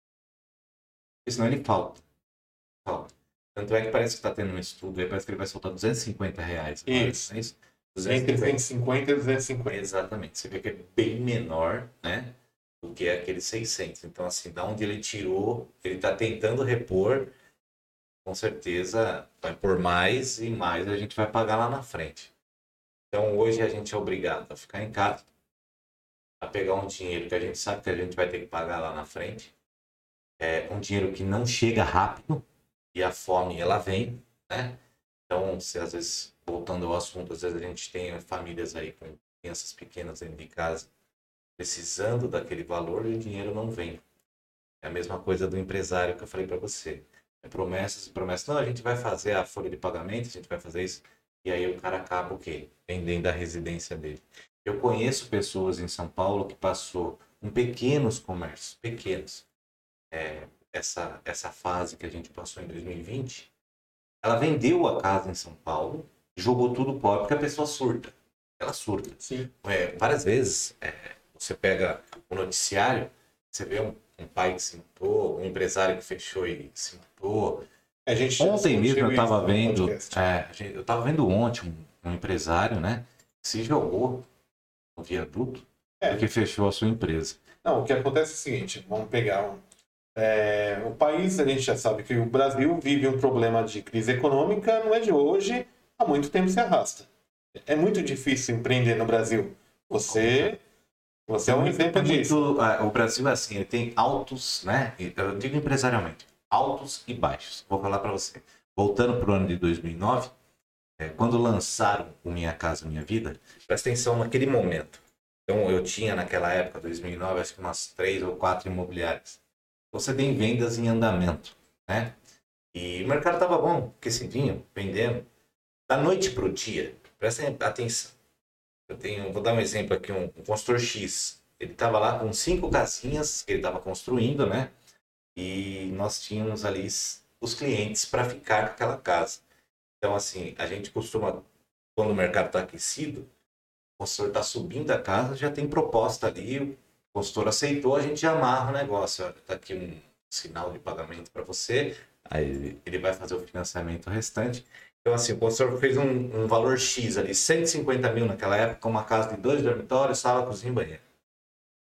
B: Porque senão ele falta. Falta. Tanto é que parece que está tendo um estudo aí, parece que ele vai soltar 250 reais.
A: Isso. É isso? 250. Entre 150 e 250.
B: Exatamente. Você vê que é bem menor, né? Do que aquele 600. Então, assim, da onde ele tirou, ele está tentando repor com certeza vai por mais e mais a gente vai pagar lá na frente. Então hoje a gente é obrigado a ficar em casa, a pegar um dinheiro que a gente sabe que a gente vai ter que pagar lá na frente. É um dinheiro que não chega rápido e a fome ela vem, né? Então, se às vezes, voltando ao assunto, às vezes a gente tem famílias aí com crianças pequenas dentro de casa precisando daquele valor e o dinheiro não vem. É a mesma coisa do empresário que eu falei para você promessas e promessas. Não, a gente vai fazer a folha de pagamento, a gente vai fazer isso. E aí o cara acaba o quê? Vendendo a residência dele. Eu conheço pessoas em São Paulo que passou em pequenos comércios, pequenos. É, essa, essa fase que a gente passou em 2020, ela vendeu a casa em São Paulo, jogou tudo pobre, porque a pessoa surta. Ela surta.
A: Sim.
B: É, várias vezes, é, você pega o noticiário, você vê um um pai que se matou, um empresário que fechou e se matou. A gente ontem mesmo eu estava vendo, é, eu estava vendo ontem um, um, empresário, né, que se jogou no viaduto é. porque fechou a sua empresa.
A: Não, o que acontece é o seguinte, vamos pegar um, é, o país, a gente já sabe que o Brasil vive um problema de crise econômica, não é de hoje, há muito tempo se arrasta. É muito difícil empreender no Brasil. Você você é um exemplo disso.
B: o Brasil é assim, ele tem altos, né? Eu digo empresarialmente, altos e baixos. Vou falar para você. Voltando para o ano de 2009, é, quando lançaram o Minha Casa Minha Vida, presta atenção naquele momento. Então, eu tinha naquela época, 2009, acho que umas três ou quatro imobiliárias. Você tem vendas em andamento, né? E o mercado estava bom, aquecidinho, vendendo. Da noite para o dia, presta atenção. Eu tenho, vou dar um exemplo aqui, um, um construtor X. Ele estava lá com cinco casinhas que ele estava construindo, né? E nós tínhamos ali os clientes para ficar com aquela casa. Então, assim, a gente costuma, quando o mercado está aquecido, o consultor está subindo a casa, já tem proposta ali, o consultor aceitou, a gente amarra o negócio. Olha, tá aqui um sinal de pagamento para você, aí ele vai fazer o financiamento restante. Então, assim, o consultor fez um, um, valor X ali, 150 mil naquela época, uma casa de dois dormitórios, sala, cozinha e banheiro.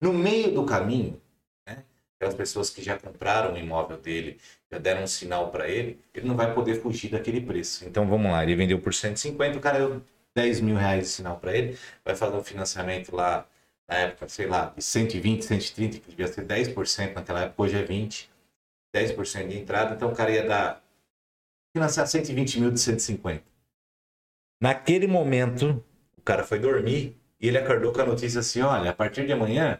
B: No meio do caminho, né, aquelas pessoas que já compraram o imóvel dele, já deram um sinal para ele, ele não vai poder fugir daquele preço. Então, vamos lá, ele vendeu por 150, o cara deu 10 mil reais de sinal para ele, vai fazer um financiamento lá, na época, sei lá, de 120, 130, que devia ser 10% naquela época, hoje é 20%, 10% de entrada, então o cara ia dar financiar 120 mil de 150. Naquele momento, o cara foi dormir e ele acordou com a notícia assim: olha, a partir de amanhã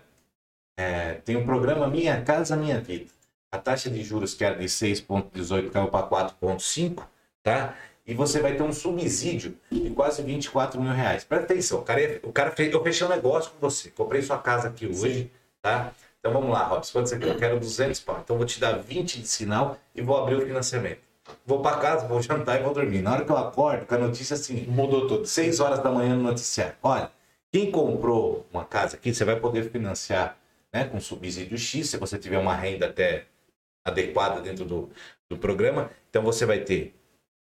B: é, tem um programa Minha Casa Minha Vida. A taxa de juros que era de 6,18 caiu para 4,5, tá? E você vai ter um subsídio de quase 24 mil reais. Presta atenção, o cara, o cara fez, eu fechei um negócio com você, comprei sua casa aqui hoje, tá? Então vamos lá, Robson, quanto você quer? Eu quero 200 pau. Então eu vou te dar 20 de sinal e vou abrir o financiamento vou para casa, vou jantar e vou dormir. Na hora que eu acordo, com a notícia assim,
A: mudou tudo.
B: 6 horas da manhã no noticiário. Olha, quem comprou uma casa aqui, você vai poder financiar né, com subsídio X, se você tiver uma renda até adequada dentro do, do programa, então você vai ter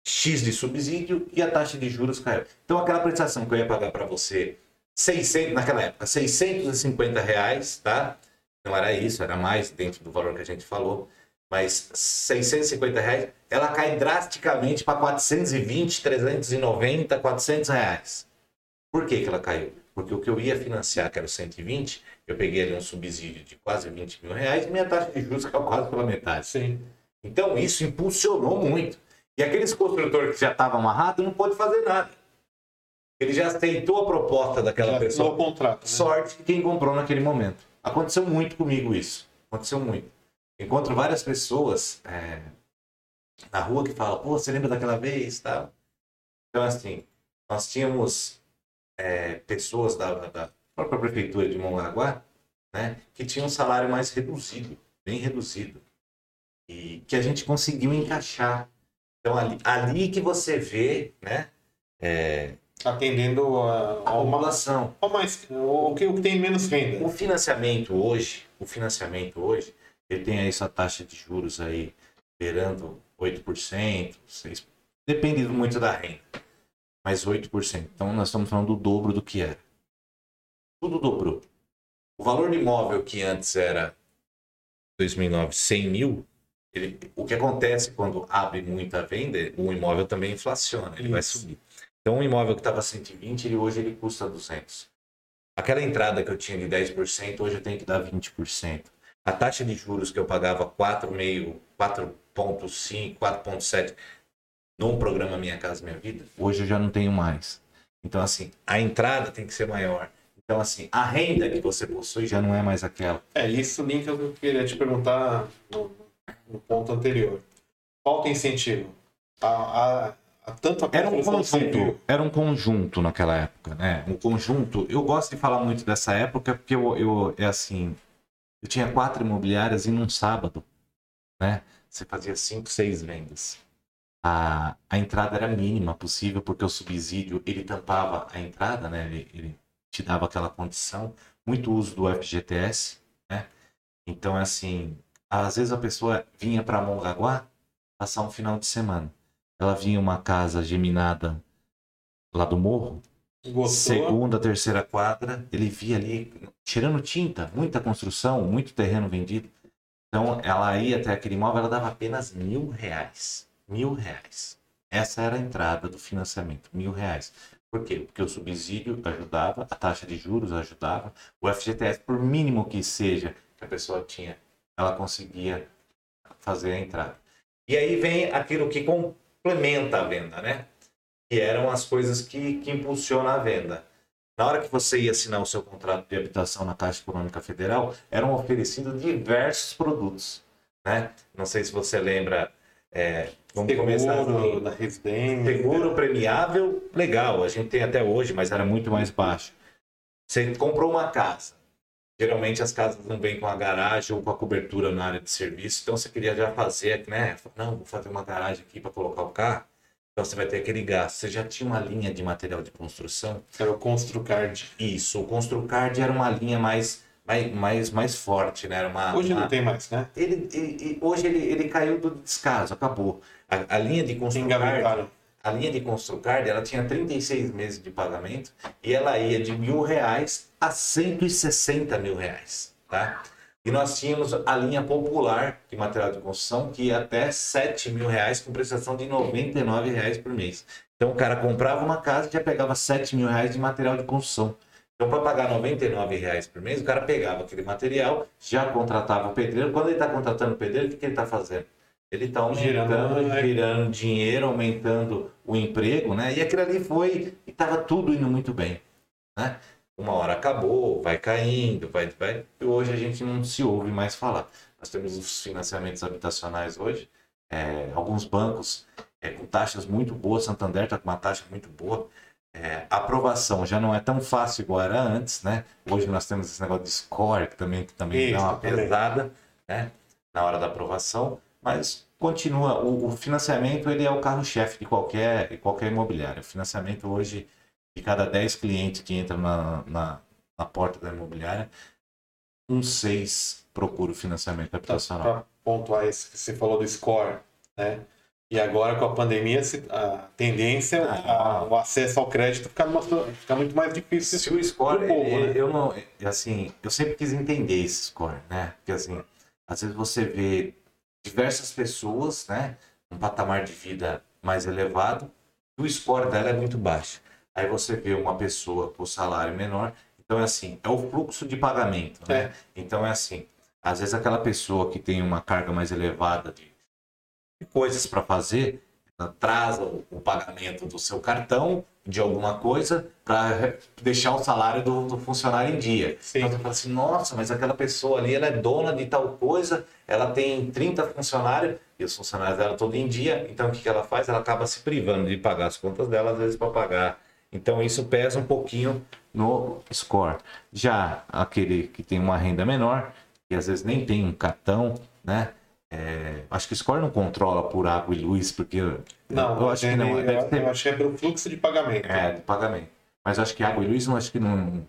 B: X de subsídio e a taxa de juros caiu. Então aquela prestação que eu ia pagar para você 600, naquela época, 650 reais, tá? Não era isso, era mais dentro do valor que a gente falou. Mas 650 reais, ela cai drasticamente para 420, 390, 400 reais. Por que, que ela caiu? Porque o que eu ia financiar, que era o 120, eu peguei ali um subsídio de quase 20 mil reais e minha taxa de juros caiu quase pela metade.
A: Sim.
B: Então isso impulsionou muito. E aqueles construtores que já estavam amarrados não pôde fazer nada. Ele já aceitou a proposta daquela
A: Já
B: pessoa.
A: o contrato. Né?
B: Sorte quem comprou naquele momento. Aconteceu muito comigo isso. Aconteceu muito. Encontro várias pessoas é, na rua que falam, pô, você lembra daquela vez? Tal. Então, assim, nós tínhamos é, pessoas da, da própria prefeitura de Mongaguá né, que tinham um salário mais reduzido, bem reduzido. E que a gente conseguiu encaixar. Então, ali, ali que você vê né, é,
A: Atendendo a,
B: a
A: ma-
B: população.
A: ao mais, o, que, o que tem menos renda.
B: O financiamento hoje, o financiamento hoje, ele tem aí sua taxa de juros aí beirando 8%, 6%, depende muito da renda. Mas 8%. Então nós estamos falando do dobro do que era. Tudo dobrou. O valor do imóvel que antes era 2009 100 mil, ele, o que acontece quando abre muita venda, o imóvel também inflaciona, ele vai
A: Isso.
B: subir. Então um imóvel que estava 120, ele, hoje ele custa 200. Aquela entrada que eu tinha de 10%, hoje eu tenho que dar 20%. A taxa de juros que eu pagava 4,5, 4,5, 4,7 num programa Minha Casa Minha Vida, hoje eu já não tenho mais. Então, assim, a entrada tem que ser maior. Então, assim, a renda que você possui já não é mais aquela.
A: É, isso linka que eu queria te perguntar no, no ponto anterior. Falta incentivo. A, a, a, tanto a
B: Era um conjunto, era um conjunto naquela época, né? Um conjunto. Eu gosto de falar muito dessa época porque eu, eu é assim, eu tinha quatro imobiliárias e num sábado, né? Você fazia cinco, seis vendas. A, a entrada era mínima possível porque o subsídio ele tampava a entrada, né? Ele, ele te dava aquela condição. Muito uso do FGTS, né? Então é assim, às vezes a pessoa vinha para Mongaguá passar um final de semana ela vinha uma casa geminada lá do morro,
A: Gostou?
B: segunda, terceira quadra, ele via ali tirando tinta, muita construção, muito terreno vendido. Então ela ia até aquele imóvel, ela dava apenas mil reais. Mil reais. Essa era a entrada do financiamento, mil reais. Por quê? Porque o subsídio ajudava, a taxa de juros ajudava, o FGTS, por mínimo que seja que a pessoa tinha, ela conseguia fazer a entrada. E aí vem aquilo que complementa a venda, né? Que eram as coisas que, que impulsionam a venda. Na hora que você ia assinar o seu contrato de habitação na Caixa Econômica Federal, eram oferecidos diversos produtos, né? Não sei se você lembra. é, vamos começar
A: Seguro
B: assim.
A: da residência.
B: Seguro premiável, legal, a gente tem até hoje, mas era muito mais baixo. Você comprou uma casa. Geralmente as casas não vêm com a garagem ou com a cobertura na área de serviço, então você queria já fazer, né? Não, vou fazer uma garagem aqui para colocar o carro. Então você vai ter aquele gasto. Você já tinha uma linha de material de construção.
A: Era o Construcard.
B: Isso, o Construcard era uma linha mais, mais, mais, mais forte, né? Era uma,
A: Hoje
B: uma-
A: não tem mais, né?
B: ele, ele- hoje ele, ele caiu do descaso, acabou. A, a linha de Construcard, a linha de Construcard, ela tinha 36 meses de pagamento e ela ia de mil reais a 160 mil reais, tá? E nós tínhamos a linha popular de material de construção que ia até 7 mil reais com prestação de 99 reais por mês. Então o cara comprava uma casa e já pegava 7 mil reais de material de construção. Então, para pagar 99 reais por mês, o cara pegava aquele material, já contratava o pedreiro. Quando ele está contratando o pedreiro, o que, que ele está fazendo? Ele está aumentando,
A: Girando,
B: girando,
A: né?
B: dinheiro, aumentando o emprego, né? E aquilo ali foi, e estava tudo indo muito bem, né? Uma hora acabou, vai caindo, vai, vai. E hoje a gente não se ouve mais falar. Nós temos os financiamentos habitacionais hoje, é, alguns bancos é, com taxas muito boas, Santander está com uma taxa muito boa. É, a aprovação já não é tão fácil igual era antes, né? Hoje nós temos esse negócio de score, que também, que também
A: Isso,
B: dá uma
A: também.
B: pesada, né? Na hora da aprovação, mas continua, o, o financiamento ele é o carro-chefe de qualquer, de qualquer imobiliário. O financiamento hoje, de cada 10 clientes que entram na, na, na porta da imobiliária, um 6 procura o financiamento habitacional.
A: Para pontuar isso que você falou do score, né? E agora com a pandemia, a tendência é ah. o acesso ao crédito ficar, ficar muito mais difícil.
B: Se o score, povo, né? eu não, assim, eu sempre quis entender esse score, né? Porque assim, às vezes você vê diversas pessoas, né, um patamar de vida mais elevado, e o score dela é muito baixo. Aí você vê uma pessoa com salário menor, então é assim, é o fluxo de pagamento, né? É. Então é assim, às vezes aquela pessoa que tem uma carga mais elevada de coisas para fazer, traz o, o, pagamento do seu cartão de alguma coisa para deixar o salário do, do, funcionário em dia. Sim. Então você fala assim, nossa, mas aquela pessoa ali ela é dona de tal coisa, ela tem 30 funcionários e os funcionários dela todo em dia, então o que, que ela faz? Ela acaba se privando de pagar as contas dela, às vezes para pagar. Então isso pesa um pouquinho no score. Já aquele que tem uma renda menor, que às vezes nem tem um cartão, né? É, acho que o Score não controla por água e luz, porque.
A: Não, eu acho que não. Eu, ter... eu acho que é pelo fluxo de pagamento.
B: É, de pagamento. Mas acho que água e luz não acho que não.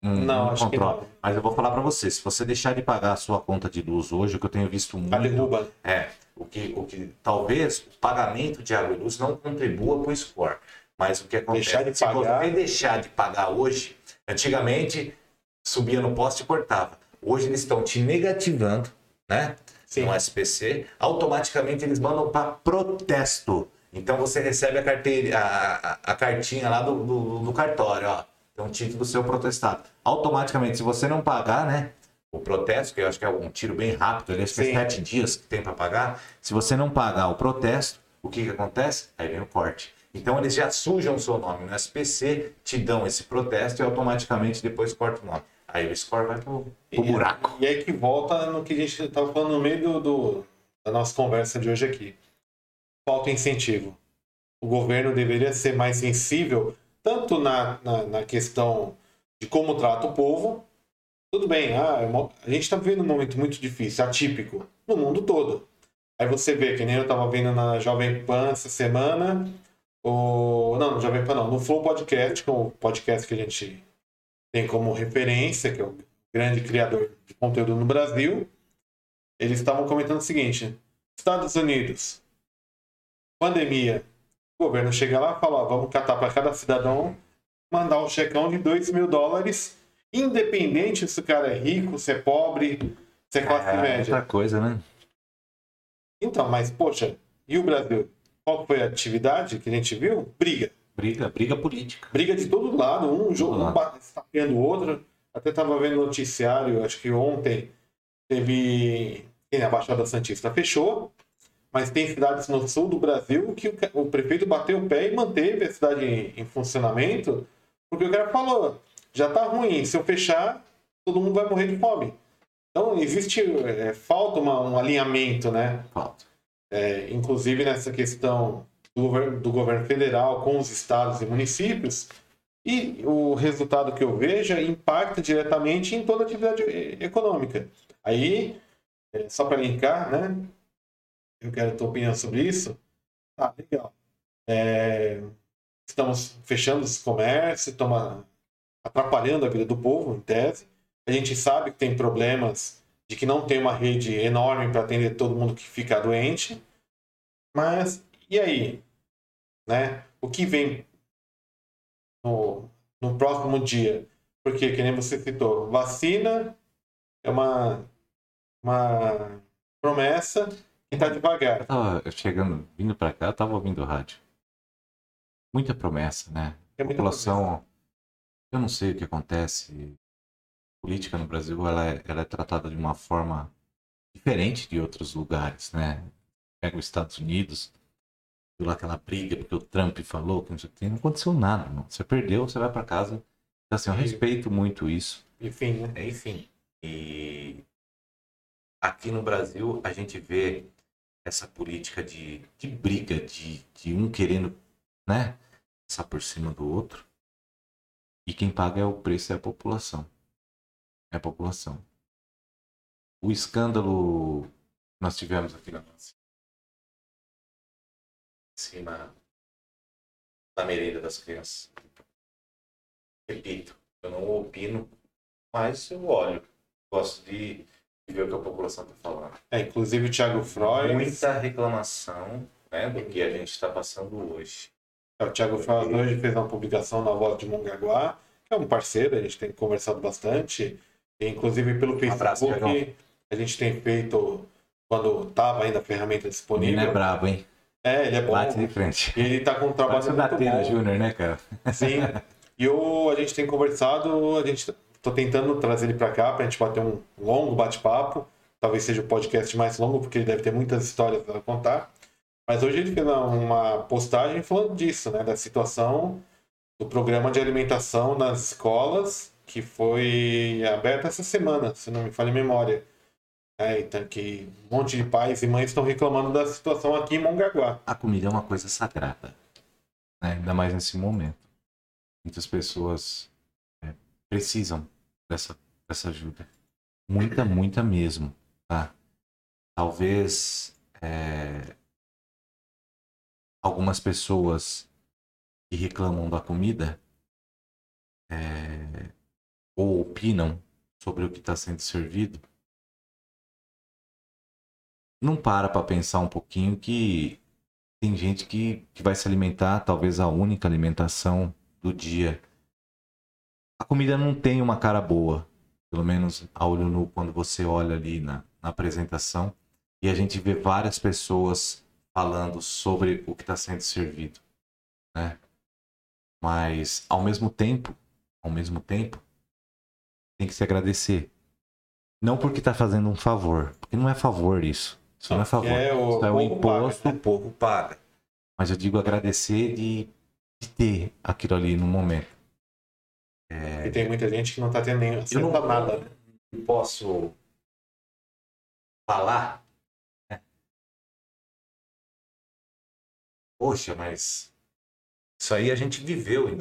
B: Não, não, não controla. Não. Mas eu vou falar para você, se você deixar de pagar a sua conta de luz hoje, o que eu tenho visto muito. A
A: derruba.
B: É. O que, o que talvez o pagamento de água e luz não contribua para o score. Mas o que acontece? Deixar de se pagar... você deixar de pagar hoje, antigamente subia no poste e cortava. Hoje eles estão te negativando, né? Sim. no SPC, automaticamente eles mandam para protesto. Então você recebe a, carteira, a, a, a cartinha lá do, do, do, cartório, ó. Tem um título do seu protestado. Automaticamente, se você não pagar, né? O protesto, que eu acho que é um tiro bem rápido, ali, acho que é sete dias que tem para pagar. Se você não pagar o protesto, o que, que acontece? Aí vem o corte. Então eles já sujam o seu nome no SPC, te dão esse protesto e automaticamente depois cortam o nome. Aí o score vai pro, pro e, buraco.
A: E aí que volta no que a gente estava falando no meio do, do, da nossa conversa de hoje aqui. Falta incentivo. O governo deveria ser mais sensível, tanto na, na, na questão de como trata o povo. Tudo bem, ah, é a gente está vivendo um momento muito difícil, atípico, no mundo todo. Aí você vê, que nem eu estava vendo na Jovem Pan essa semana, o... não, no Jovem Pan não, no Flow Podcast, que é o podcast que a gente tem como referência, que é o grande criador de conteúdo no Brasil, eles estavam comentando o seguinte: Estados Unidos, pandemia, o governo chega lá e fala: ó, vamos catar para cada cidadão, mandar um checão de 2 mil dólares, independente se o cara é rico, se é pobre, se é classe é, média.
B: Outra coisa, né?
A: Então, mas poxa, e o Brasil? Qual foi a atividade que a gente viu? Briga.
B: Briga, briga política.
A: Briga de todo lado, um jogo um estapeando o outro. Até estava vendo noticiário, acho que ontem teve. A Baixada Santista fechou, mas tem cidades no sul do Brasil que o, o prefeito bateu o pé e manteve a cidade em, em, funcionamento, porque o cara falou: já tá ruim, se eu fechar, todo mundo vai morrer de fome. Então existe é, falta uma, um alinhamento, né?
B: Falta.
A: É, inclusive nessa questão do governo, do governo federal com os estados e municípios, e o resultado que eu vejo impacta diretamente em toda a atividade econômica. Aí, é, só para linkar, né? Eu quero a tua opinião sobre isso. Ah, legal. É, estamos fechando os comércios, estamos atrapalhando a vida do povo, em tese. A gente sabe que tem problemas de que não tem uma rede enorme para atender todo mundo que fica doente. Mas, e aí? né? O que vem no, no próximo dia? Porque, que nem você citou, vacina é uma, uma promessa que está devagar.
B: Eu tava chegando, vindo para cá, eu tava ouvindo rádio. Muita promessa, né? É a população, promessa. eu não sei o que acontece. A política no Brasil, ela é, ela é tratada de uma forma diferente de outros lugares, né? Pega os Estados Unidos, lá aquela briga porque o Trump falou que não sei o que, não aconteceu nada, irmão. Você perdeu, você vai para casa. Então, assim, eu respeito muito isso.
A: Enfim, né?
B: É, enfim. E aqui no Brasil a gente vê essa política de, de briga, de, de um querendo, né, passar por cima do outro. E quem paga é o preço, é a população. É a população. O escândalo nós tivemos aqui na nossa cima da merenda das crianças. Repito, eu não opino, mas eu olho. gosto de ver o que a população está falando.
A: É, inclusive o Thiago Freud.
B: Muita reclamação né, do que a gente está passando hoje.
A: É, o Thiago Freud hoje fez uma publicação na Voz de Mongaguá, que é um parceiro, a gente tem conversado bastante. Inclusive pelo Facebook,
B: abraço,
A: a gente tem feito, quando estava ainda a ferramenta disponível.
B: Ele é brabo, hein?
A: É, ele é bom.
B: Bate de frente.
A: E ele está com um trabalho
B: Parece
A: muito
B: Datena
A: bom.
B: Júnior, né, cara?
A: Sim. E o, a gente tem conversado, a gente tô tentando trazer ele para cá para a gente bater um longo bate-papo. Talvez seja o podcast mais longo, porque ele deve ter muitas histórias para contar. Mas hoje ele fez uma postagem falando disso, né? Da situação do programa de alimentação nas escolas, que foi aberto essa semana, se não me falha a memória. É, então, que um monte de pais e mães estão reclamando da situação aqui em Mongaguá.
B: A comida é uma coisa sagrada, né? ainda mais nesse momento. Muitas pessoas é, precisam dessa, dessa ajuda. Muita, muita mesmo, tá? Talvez é, algumas pessoas que reclamam da comida é, ou opinam sobre o que está sendo servido não para para pensar um pouquinho que tem gente que, que vai se alimentar, talvez a única alimentação do dia. A comida não tem uma cara boa, pelo menos a olho nu, quando você olha ali na, na apresentação e a gente vê várias pessoas falando sobre o que está sendo servido, né? Mas ao mesmo tempo, ao mesmo tempo, tem que se agradecer. Não porque está fazendo um favor, porque não é favor isso. Isso não é favor.
A: É o
B: Isso é imposto,
A: paga, né?
B: o povo paga. Mas eu digo agradecer de, de ter aquilo ali no momento.
A: E tem muita gente que não tá tendo nem
B: Eu não,
A: nada. né?
B: não posso falar. Poxa, mas isso aí a gente viveu em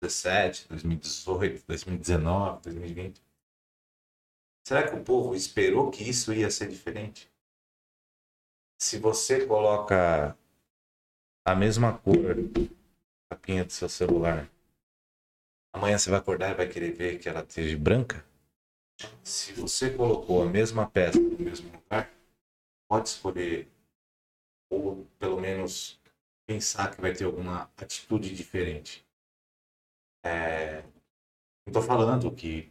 B: 2017, 2018, 2019, 2020. Será que o povo esperou que isso ia ser diferente? Se você coloca a mesma cor na capinha do seu celular, amanhã você vai acordar e vai querer ver que ela esteja branca? Se você colocou a mesma peça no mesmo lugar, pode escolher ou pelo menos pensar que vai ter alguma atitude diferente. É, não estou falando que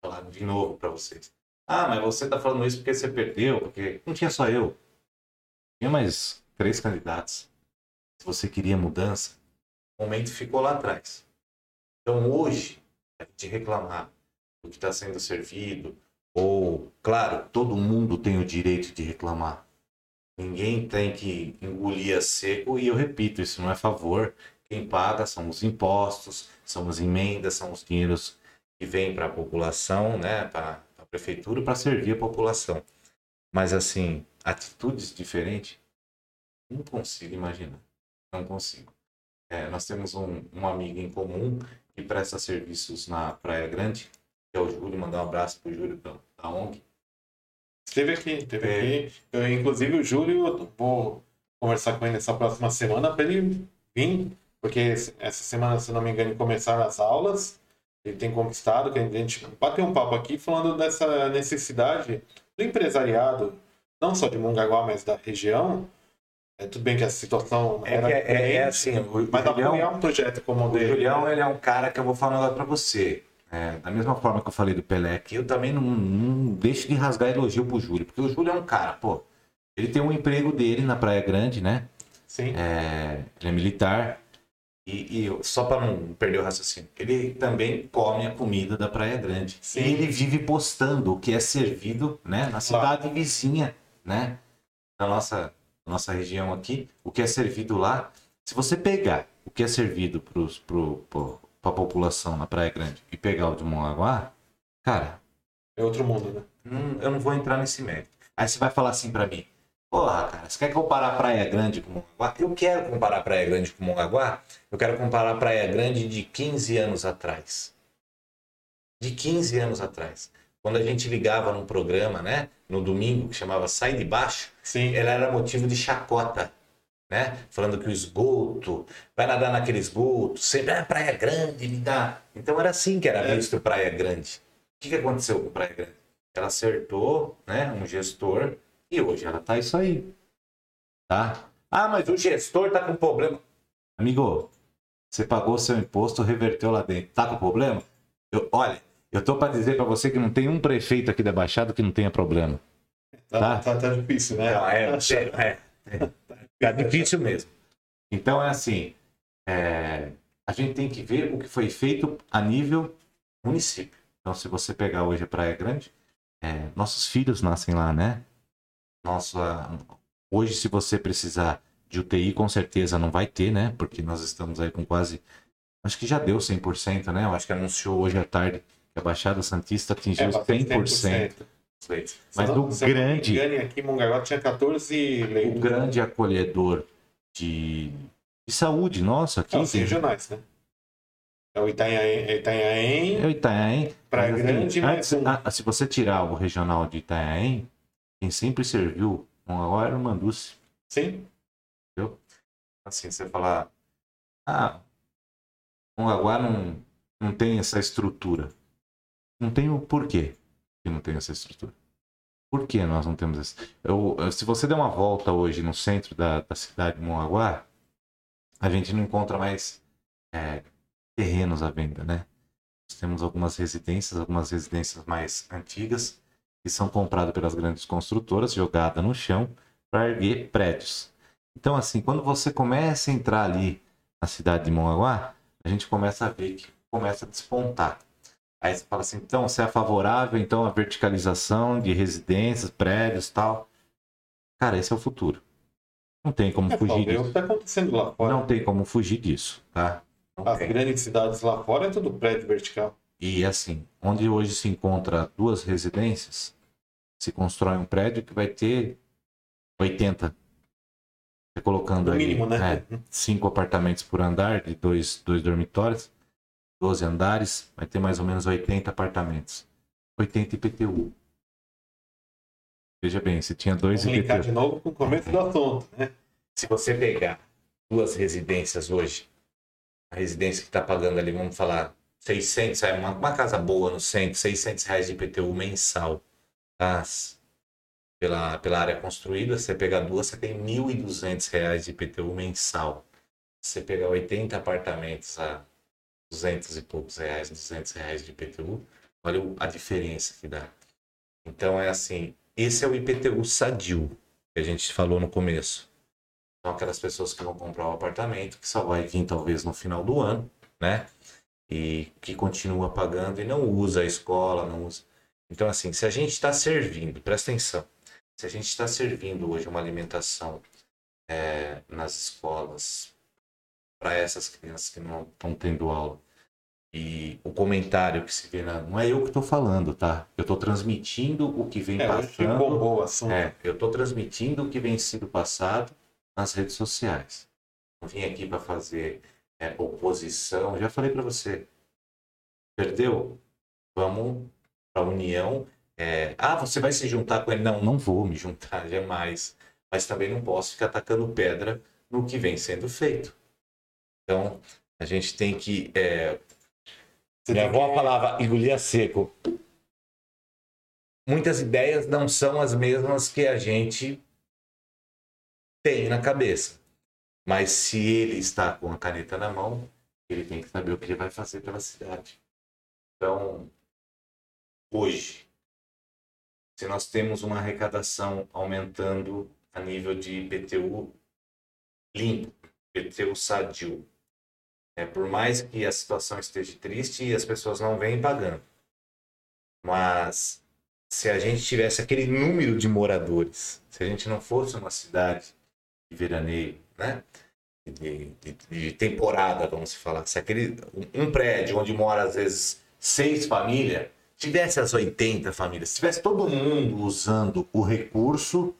B: falar de novo para vocês. Ah, mas você está falando isso porque você perdeu, porque não tinha só eu. Tinha mais três candidatos. Se você queria mudança, o momento ficou lá atrás. Então hoje, a gente reclamar do que está sendo servido, ou, claro, todo mundo tem o direito de reclamar. Ninguém tem que engolir a seco, e eu repito, isso não é favor. Quem paga são os impostos, são as emendas, são os dinheiros que vêm para a população, né, para a prefeitura, para servir a população. Mas, assim, atitudes diferentes, não consigo imaginar. Não consigo. É, nós temos um, um amigo em comum que presta serviços na Praia Grande, que é o Júlio. Mandar um abraço pro Júlio da, da ONG.
A: Esteve aqui, esteve
B: É.
A: aqui. Eu, inclusive o Júlio, eu vou conversar com ele nessa próxima semana para ele vir, porque essa semana, se não me engano, começaram as aulas. Ele tem conquistado, que a gente bateu um papo aqui falando dessa necessidade do empresariado, não só de Mongaguá, mas da região. É, tudo bem que a situação
B: É,
A: era
B: que é, é, é assim, o, o
A: mas
B: Julião,
A: apoiar um projeto como o
B: o
A: dele.
B: Julião, ele é um cara que eu vou falar negócio pra você. É, da mesma forma que eu falei do Pelé aqui, eu também não, não deixo de rasgar elogio pro Júlio, porque o Júlio é um cara, pô, ele tem um emprego dele na Praia Grande, né?
A: Sim,
B: É, ele é militar. E, e só para não perder o raciocínio, ele também come a comida da Praia Grande.
A: Sim.
B: E ele vive postando o que é servido né, na cidade vizinha, né? Na nossa, nossa região aqui, o que é servido lá. Se você pegar o que é servido para pro, pro, a população na Praia Grande e pegar o de Mongaguá, cara,
A: é outro mundo, né?
B: Hum, eu não vou entrar nesse mérito. Aí você vai falar assim pra mim, porra, cara, você quer comparar Praia Grande com Mongaguá? Eu quero comparar Praia Grande com Mongaguá, eu quero comparar Praia Grande de 15 anos atrás. De 15 anos atrás. Quando a gente ligava num programa, né, no domingo, que chamava Sai de Baixo,
A: Sim,
B: ela era motivo de chacota, né? Falando que o esgoto, vai nadar naquele esgoto, sempre, ah, Praia Grande, me dá. Então era assim que era
A: É.
B: visto Praia Grande. que, que aconteceu com Praia Grande? Ela acertou, né, um gestor e hoje ela tá isso aí. Tá? Ah, mas o gestor tá com problema. Amigo, você pagou seu imposto, reverteu lá dentro. Tá com problema? Eu, olha, eu tô para dizer para você que não tem um prefeito aqui da Baixada que não tenha problema.
A: Tá, tá, tá, tá difícil, né?
B: Não, é, é, é, Tá difícil mesmo. Então é assim, é, a gente tem que ver o que foi feito a nível município. Então, se você pegar hoje a Praia Grande, é, nossos filhos nascem lá, né? Nossa, hoje, se você precisar de UTI, com certeza não vai ter, né? Porque nós estamos aí com quase. Acho que já deu 100%, né? Eu acho que anunciou hoje à tarde que a Baixada Santista atingiu é, 100%. 100%. Mas o grande.
A: Engane, aqui Mongaguá tinha 14
B: leitos. O grande acolhedor de, de saúde, nossa, aqui. É
A: os regionais, né? É o Itanhaém. Itanhaém,
B: é o Itanhaém.
A: Praia assim, Grande,
B: antes, a, se você tirar o regional de Itanhaém, quem sempre serviu agora era o Manduce.
A: Sim.
B: Entendeu? Assim, você falar, ah, Mongaguá não, não tem essa estrutura. Não tem o porquê que não tem essa estrutura. Por que nós não temos essa? Eu, se você der uma volta hoje no centro da, da cidade de Mongaguá, a gente não encontra mais é, terrenos à venda, né? Nós temos algumas residências, algumas residências mais antigas, que são compradas pelas grandes construtoras, jogadas no chão para erguer prédios. Então, assim, quando você começa a entrar ali na cidade de Mongaguá, a gente começa a ver que começa a despontar. Aí você fala assim, então você é favorável então à verticalização de residências, prédios tal. Cara, esse é o futuro. Não tem como é, fugir disso.
A: O que está acontecendo lá fora.
B: Não tem como fugir disso, tá?
A: As grandes cidades lá fora é tudo prédio vertical.
B: E assim, onde hoje se encontra duas residências, se constrói um prédio que vai ter 80. Você colocando
A: no mínimo,
B: aí, né? É, cinco apartamentos por andar, de dois, dois dormitórios, 12 andares, vai ter mais ou menos 80 apartamentos. 80 IPTU. Veja bem, se tinha dois
A: Vamos IPTU. de novo com o começo do assunto, né?
B: Se você pegar duas residências hoje, a residência que está pagando ali, vamos falar, 600, é uma, uma casa boa no centro, 600 reais de IPTU mensal, pela, pela área construída, você pegar duas, você tem 1.200 reais de IPTU mensal. Você pegar 80 apartamentos a 200 e poucos reais, 200 reais de IPTU, olha a diferença que dá. Então é assim, esse é o IPTU sadio que a gente falou no começo. São aquelas pessoas que vão comprar um apartamento que só vai vir talvez no final do ano, né? E que continua pagando e não usa a escola, não usa. Então, assim, se a gente está servindo, presta atenção, se a gente está servindo hoje uma alimentação é, nas escolas para essas crianças que não estão tendo aula, e o comentário que se vê na... não é eu que estou falando, tá? Eu estou transmitindo o que vem é, passando. É, eu estou transmitindo o que vem sendo passado nas redes sociais. Não vim aqui para fazer é, oposição. Já falei para você. Perdeu? Vamos a união. É, ah, você vai se juntar com ele? Não, não vou me juntar jamais. Mas também não posso ficar atacando pedra no que vem sendo feito. Então, a gente tem que. É... Minha avó falava engolir a seco. Muitas ideias não são as mesmas que a gente tem na cabeça. Mas se ele está com a caneta na mão, ele tem que saber o que ele vai fazer pela cidade. Então, hoje, se nós temos uma arrecadação aumentando a nível de IPTU limpo, IPTU sadio, é, por mais que a situação esteja triste e as pessoas não vêm pagando. Mas se a gente tivesse aquele número de moradores, se a gente não fosse uma cidade de veraneio, né? De, de, de, temporada, vamos falar. Se aquele, um prédio onde mora às vezes seis famílias, tivesse as 80 famílias, se tivesse todo mundo usando o recurso,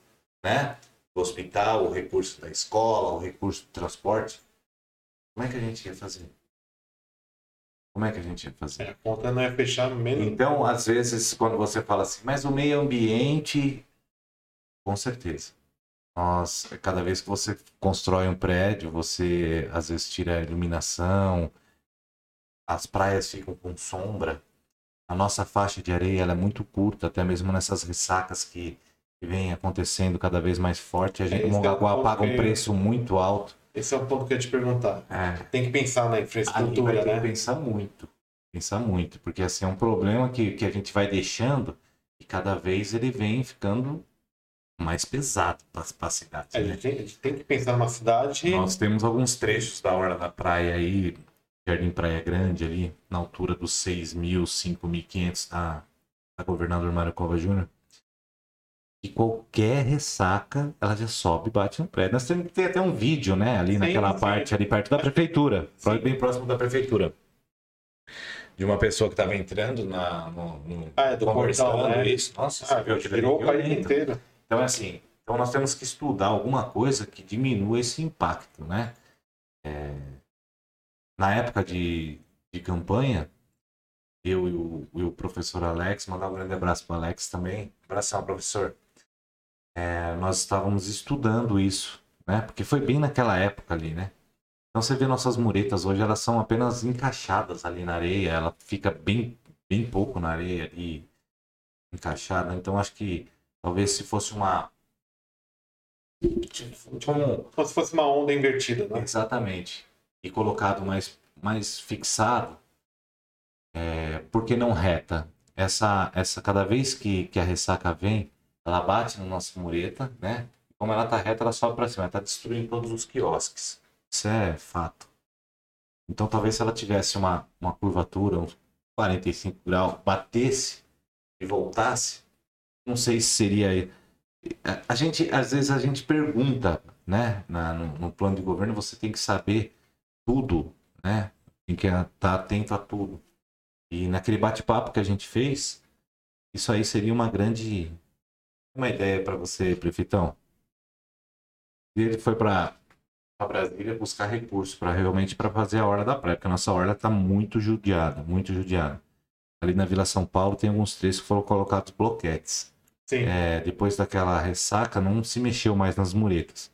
B: né? Do hospital, o recurso da escola, o recurso do transporte, como é que a gente ia fazer? Como é que a gente ia fazer? É,
A: a conta não ia fechar menos.
B: Então, às vezes, quando você fala assim, mas o meio ambiente, com certeza. Nós, cada vez que você constrói um prédio, você às vezes tira a iluminação, as praias ficam com sombra. A nossa faixa de areia é muito curta, até mesmo nessas ressacas que, que vem acontecendo cada vez mais forte. A gente,
A: É, é
B: Mongaguá
A: ponto
B: paga um preço muito alto.
A: Esse é o ponto que eu ia te perguntar.
B: É,
A: Tem que pensar na
B: Ali vai
A: infraestrutura,
B: ter que
A: né?
B: pensar muito. Pensar muito. Porque assim, é um problema que, que a gente vai deixando e cada vez ele vem ficando mais pesado para a cidade.
A: É, a,
B: né?
A: gente tem, a gente tem que pensar numa cidade.
B: Nós temos alguns trechos da Orla da Praia aí, Jardim Praia Grande ali, na altura dos 6.000, 5.500 da, da Governador Mário Cova Júnior. E qualquer ressaca, ela já sobe e bate no prédio. Nós temos que ter até um vídeo, né? Ali
A: Sim,
B: naquela
A: sim.
B: parte, ali perto da prefeitura.
A: Sim.
B: Bem próximo da prefeitura. De uma pessoa que estava entrando na, no, no-
A: Ah, é do portal, né?
B: isso. Nossa,
A: Ah,
B: você viu
A: virou o país inteiro.
B: Então, é assim, então nós temos que estudar alguma coisa que diminua esse impacto, né? É, na época de, de campanha, eu e o, e o professor Alex, mandar um grande abraço para o Alex também. Abração, professor. É, nós estávamos estudando isso, né? Porque foi bem naquela época ali, né? Então você vê nossas muretas hoje, elas são apenas encaixadas ali na areia, ela fica bem, bem pouco na areia ali, encaixada. Então acho que talvez se fosse uma.
A: Como se fosse uma onda invertida, né?
B: Exatamente. E colocado mais, mais fixado. É, por que não reta? Essa, essa, cada vez que, que a ressaca vem, ela bate na nossa mureta, né? Como ela tá reta, ela sobe para cima. Ela tá destruindo todos os quiosques. Isso é fato. Então talvez se ela tivesse uma, uma curvatura, uns 45 graus, batesse e voltasse, não sei se seria. A gente, às vezes a gente pergunta, né? Na, no, no plano de governo você tem que saber tudo, né? Tem que estar atento a tudo. E naquele bate-papo que a gente fez, isso aí seria uma grande uma ideia para você, prefeitão. E ele foi para Brasília buscar recursos para realmente para fazer a orla da praia, porque a nossa orla está muito judiada, muito judiada. Ali na Vila São Paulo tem alguns trechos que foram colocados bloquetes.
A: Sim.
B: É, depois daquela ressaca, não se mexeu mais nas muretas.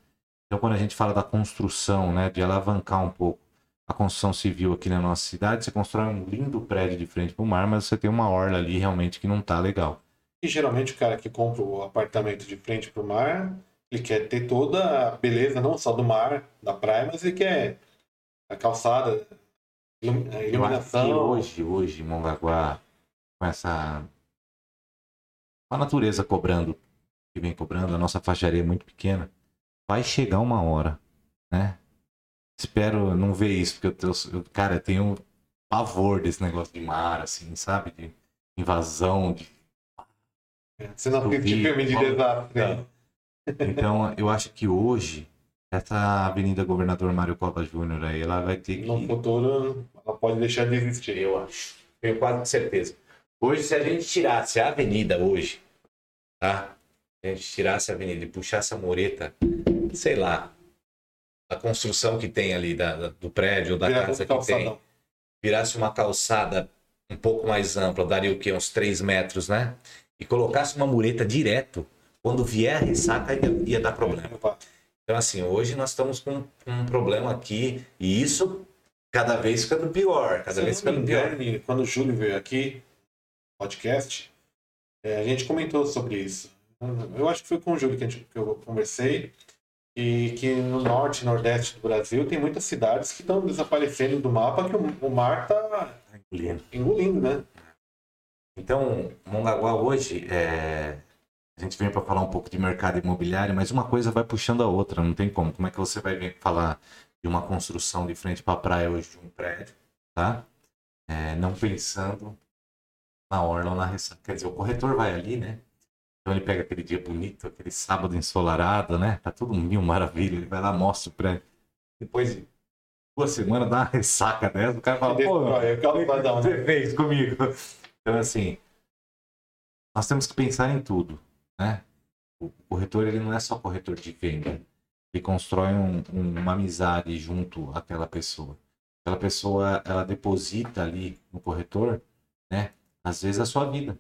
B: Então, quando a gente fala da construção, né, de alavancar um pouco a construção civil aqui na nossa cidade, você constrói um lindo prédio de frente para o mar, mas você tem uma orla ali realmente que não tá legal.
A: E geralmente o cara que compra o apartamento de frente pro mar, ele quer ter toda a beleza, não só do mar, da praia, mas ele quer a calçada, ilum- a
B: Eu
A: iluminação.
B: hoje, hoje, Mongaguá, com essa. com a natureza cobrando, que vem cobrando, a nossa faixaria é muito pequena, vai chegar uma hora, né? Espero não ver isso, porque eu, tenho- eu cara, eu tenho pavor desse negócio de mar, assim, sabe? De invasão, de
A: Você não assiste
B: vi,
A: filme de desastre. né?
B: Então, eu acho que hoje, essa Avenida Governador Mário Cova Júnior aí, ela vai ter que.
A: No futuro, ela pode deixar de existir.
B: Eu acho. Tenho quase certeza. Hoje, se a gente tirasse a avenida hoje, tá? Se a gente tirasse a avenida e puxasse a mureta, sei lá, a construção que tem ali da, do prédio ou da
A: Virar
B: casa que tem,
A: calçadão.
B: virasse uma calçada um pouco mais ampla, daria o quê? Uns 3 metros, né? E colocasse uma mureta direto, quando vier a ressaca ia, ia dar problema. Então, assim, hoje nós estamos com um problema aqui, e isso cada vez ficando pior, cada vez ficando pior.
A: engano, quando o Júlio veio aqui, podcast, é, a gente comentou sobre isso. Eu acho que foi com o Júlio que, a gente, que eu conversei. E que no norte e nordeste do Brasil tem muitas cidades que estão desaparecendo do mapa que o, o mar está
B: Engolindo.
A: engolindo, né?
B: Então, Mongaguá hoje, é, a gente vem para falar um pouco de mercado imobiliário, mas uma coisa vai puxando a outra, não tem como. Como é que você vai vir falar de uma construção de frente para a praia hoje de um prédio, tá? É, não pensando na orla ou na ressaca. Quer dizer, o corretor vai ali, né? Então ele pega aquele dia bonito, aquele sábado ensolarado, né? Tá tudo mil maravilha, ele vai lá, mostra o prédio. Depois de duas semanas, dá uma ressaca dessa, o cara fala, pô,
A: Destrói, o calçadão, né?
B: você fez comigo? Então, assim, nós temos que pensar em tudo, né? O corretor, ele não é só corretor de venda. Ele constrói um- um- uma amizade junto àquela pessoa. Aquela pessoa, ela deposita ali no corretor, né? Às vezes a sua vida.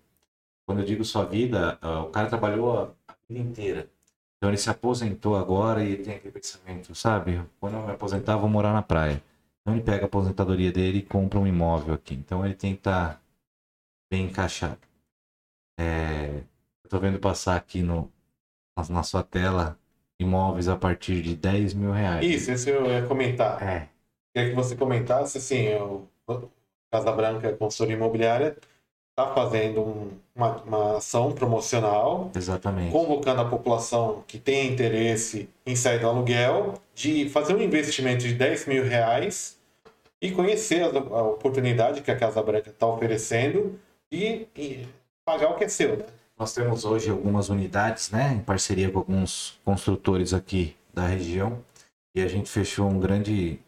B: Quando eu digo sua vida, ah, o cara trabalhou a vida inteira. Então ele se aposentou agora e tem aquele pensamento, sabe? Quando eu me aposentar, eu vou morar na praia. Então ele pega a aposentadoria dele e compra um imóvel aqui. Então ele tem que estar bem encaixado. É, eu tô vendo passar aqui no, na, sua tela imóveis a partir de 10 mil reais.
A: Isso, isso eu ia comentar.
B: É,
A: Queria que você comentasse, assim, o Casa Branca Consultoria Imobiliária está fazendo um- uma, uma ação promocional,
B: exatamente.
A: convocando a população que tem interesse em sair do aluguel, de fazer um investimento de 10 mil reais e conhecer a, a oportunidade que a Casa Branca está oferecendo e, e pagar o que é seu, né?
B: Nós temos hoje algumas unidades, né, em parceria com alguns construtores aqui da região, e a gente fechou um grande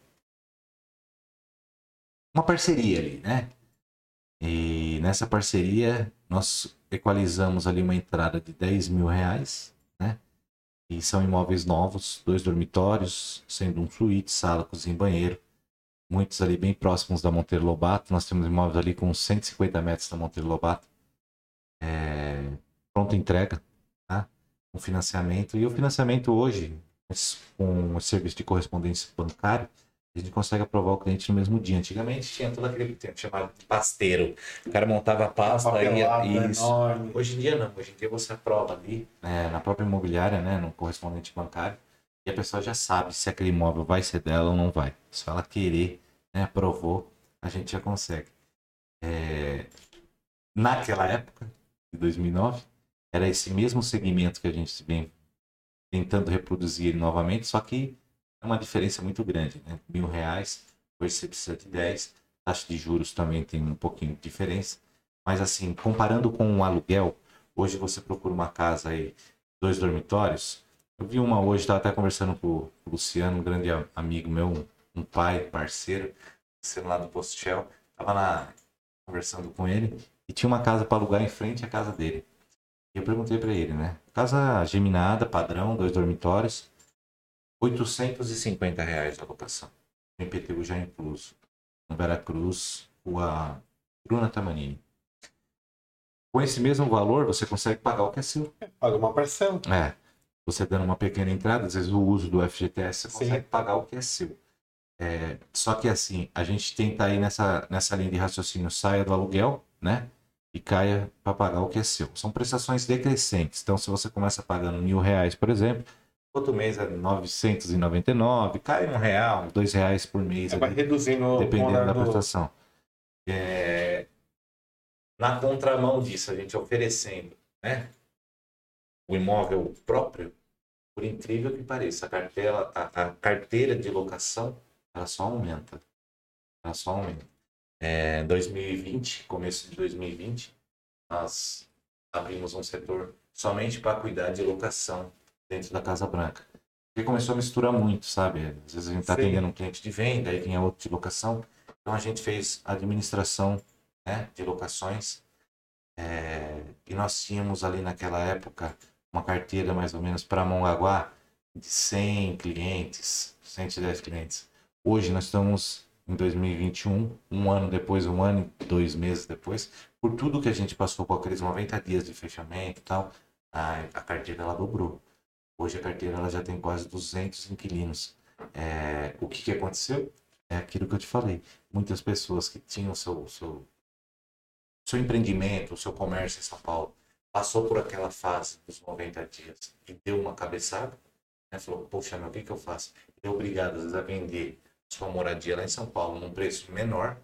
B: uma parceria ali, né? E nessa parceria nós equalizamos ali uma entrada de 10 mil reais, né? E são imóveis novos, dois dormitórios, sendo um suíte, sala, cozinha banheiro. Muitos ali bem próximos da Monteiro Lobato. Nós temos imóveis ali com 150 metros da Monteiro Lobato. É, pronta entrega, tá? Com financiamento. E o financiamento hoje, com o serviço de correspondência bancário, a gente consegue aprovar o cliente no mesmo dia. Antigamente tinha todo aquele tempo chamado de pasteiro. O cara montava a pasta
A: Papelada
B: e isso.
A: enorme.
B: Hoje em dia não, hoje em dia você aprova ali, né, na própria imobiliária, né, no correspondente bancário, e a pessoa já sabe se aquele imóvel vai ser dela ou não vai. Se ela querer, né, aprovou, a gente já consegue. É, Naquela época, de 2009, era esse mesmo segmento que a gente vem tentando reproduzir novamente, só que uma diferença muito grande, né? Mil reais, hoje você precisa de 10, taxa de juros também tem um pouquinho de diferença, mas assim, comparando com um aluguel, hoje você procura uma casa aí, dois dormitórios, eu vi uma hoje, estava até conversando com o Luciano, um grande amigo meu, um pai, parceiro, sendo lá do Posto Shell, tava na, conversando com ele, e tinha uma casa para alugar em frente à casa dele. E eu perguntei para ele, né? Casa geminada, padrão, dois dormitórios, 850 reais a locação. O IPTU já incluso. No Veracruz, rua Bruna Tamanini. Com esse mesmo valor, você consegue pagar o que é seu.
A: Paga uma parcela.
B: É. Você dando uma pequena entrada, às vezes o uso do FGTS, você
A: Sim.
B: consegue pagar o que é seu. É, só que assim, a gente tenta ir nessa, nessa linha de raciocínio, saia do aluguel, né? E caia para pagar o que é seu. São prestações decrescentes. Então, se você começa pagando mil reais, por exemplo, outro mês é 999, cai um real, dois reais por mês.
A: Vai
B: ali
A: reduzindo
B: dependendo da prestação. É, Na contramão disso, a gente oferecendo né, o imóvel próprio, por incrível que pareça, a carteira, a, a carteira de locação ela só aumenta. Ela só aumenta. É, 2020, começo de 2020, nós abrimos um setor somente para cuidar de locação dentro da Casa Branca. Porque começou a misturar muito, sabe? Às vezes a gente está atendendo um cliente de venda, aí vinha outro de locação. Então a gente fez administração né, de locações. É, e nós tínhamos ali naquela época uma carteira mais ou menos para Mongaguá de 100 clientes, 110 clientes. Hoje nós estamos em 2021, um ano depois, um ano e dois meses depois, por tudo que a gente passou com aqueles 90 dias de fechamento e tal, a, a carteira ela dobrou. Hoje a carteira ela já tem quase 200 inquilinos. É, o que, que aconteceu? É aquilo que eu te falei. Muitas pessoas que tinham seu, seu, seu empreendimento, seu comércio em São Paulo, passou por aquela fase dos 90 dias e deu uma cabeçada, né? falou, poxa, meu, o que, que eu faço? É obrigado, às vezes, a vender sua moradia lá em São Paulo num preço menor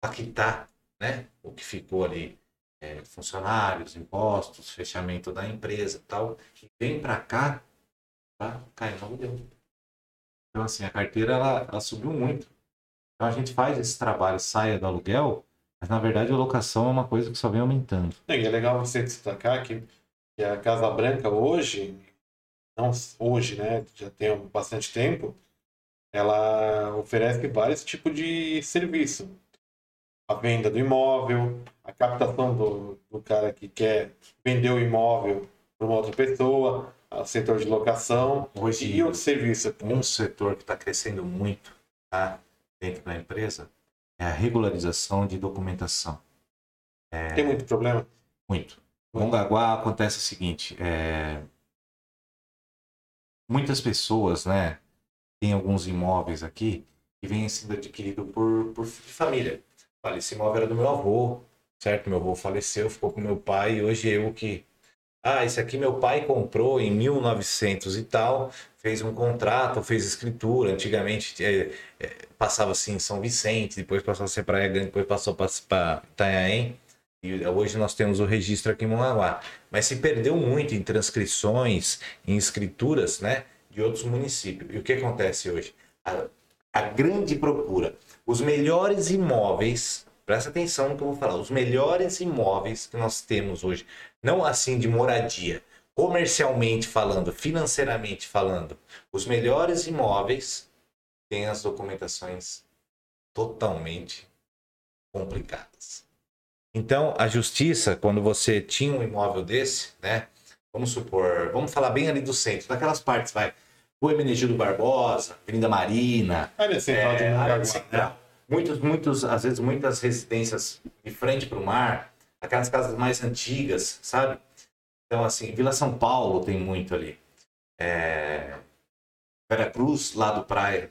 B: para quitar né? o que ficou ali, é, funcionários, impostos, fechamento da empresa e tal, e vem para cá cair no aluguel. Então, assim, a carteira ela, ela subiu muito. Então, a gente faz esse trabalho, saia do aluguel, mas na verdade a locação é uma coisa que só vem aumentando.
A: E é legal você destacar que, que a Casa Branca hoje, não hoje, né, já tem bastante tempo, ela oferece vários tipos de serviço. A venda do imóvel, a captação do, do cara que quer vender o imóvel para uma outra pessoa, o setor de locação
B: Hoje,
A: e o serviço.
B: um setor que está crescendo muito tá, dentro da empresa é a regularização de documentação.
A: Tem muito problema?
B: Muito. Mongaguá acontece o seguinte, é... muitas pessoas, né, têm alguns imóveis aqui que vêm sendo adquiridos por, por família. Olha, esse imóvel era do meu avô, certo? Meu avô faleceu, ficou com meu pai e hoje eu que ah, esse aqui meu pai comprou em 1900 e tal, fez um contrato, fez escritura. Antigamente é, é, passava assim em São Vicente, depois passou a ser Praia Grande, depois passou para Itanhaém. E hoje nós temos o registro aqui em Mongaguá. Mas se perdeu muito em transcrições, em escrituras, né, de outros municípios. E o que acontece hoje? A, a grande procura. Os melhores imóveis, presta atenção no que eu vou falar, os melhores imóveis que nós temos hoje, não assim de moradia, comercialmente falando, financeiramente falando, os melhores imóveis têm as documentações totalmente complicadas. Então, a justiça, quando você tinha um imóvel desse, né? Vamos supor, vamos falar bem ali do centro, daquelas partes, vai. Rua Emenegildo Barbosa, Avenida Marina.
A: Área central de
B: área central. Muitos, muitos, às vezes, muitas residências de frente para o mar, aquelas casas mais antigas, sabe? Então, assim, Vila São Paulo tem muito ali. É... Vera Cruz, lá do Praia.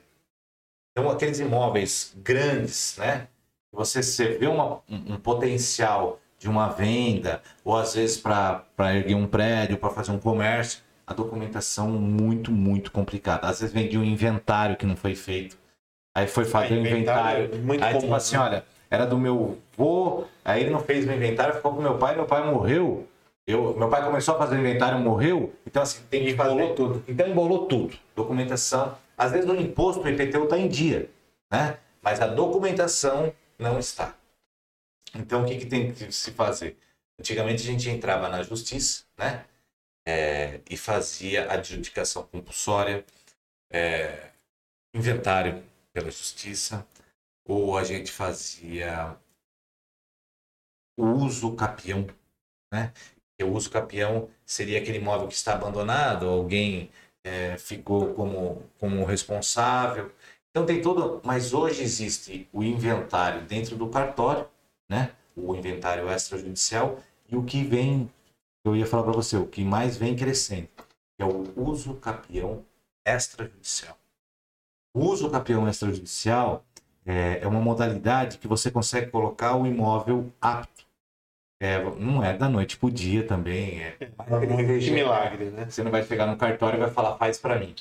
B: Então, aqueles imóveis grandes, né? Você, você vê uma, um, um potencial de uma venda, ou às vezes para erguer um prédio, para fazer um comércio, a documentação muito, muito complicada. Às vezes vendia um inventário que não foi feito. Aí foi fazer o é, inventário. inventário. Muito aí, tipo comum, tipo assim, né? olha, era do meu vô, aí ele não fez o inventário, ficou com meu pai, meu pai morreu. Eu, meu pai começou a fazer o inventário, morreu. Então, assim, tem que fazer. Embolou tudo. Então, embolou tudo. Documentação. Às vezes, o imposto, o IPTU está em dia, né? Mas a documentação não está. Então, o que, que tem que se fazer? Antigamente, a gente entrava na justiça, né? É, e fazia adjudicação compulsória, é, inventário pela justiça, ou a gente fazia o uso capião, né? O uso capião seria aquele imóvel que está abandonado, alguém é, ficou como, como responsável. Então tem todo, mas hoje existe o inventário dentro do cartório, né? O inventário extrajudicial e o que vem, eu ia falar para você, o que mais vem crescendo, é o uso capião extrajudicial. O uso capião extrajudicial é, é uma modalidade que você consegue colocar o imóvel apto. É, não é da noite pro dia também. É,
A: que milagre, né?
B: Você não vai chegar no cartório e vai falar, faz para mim.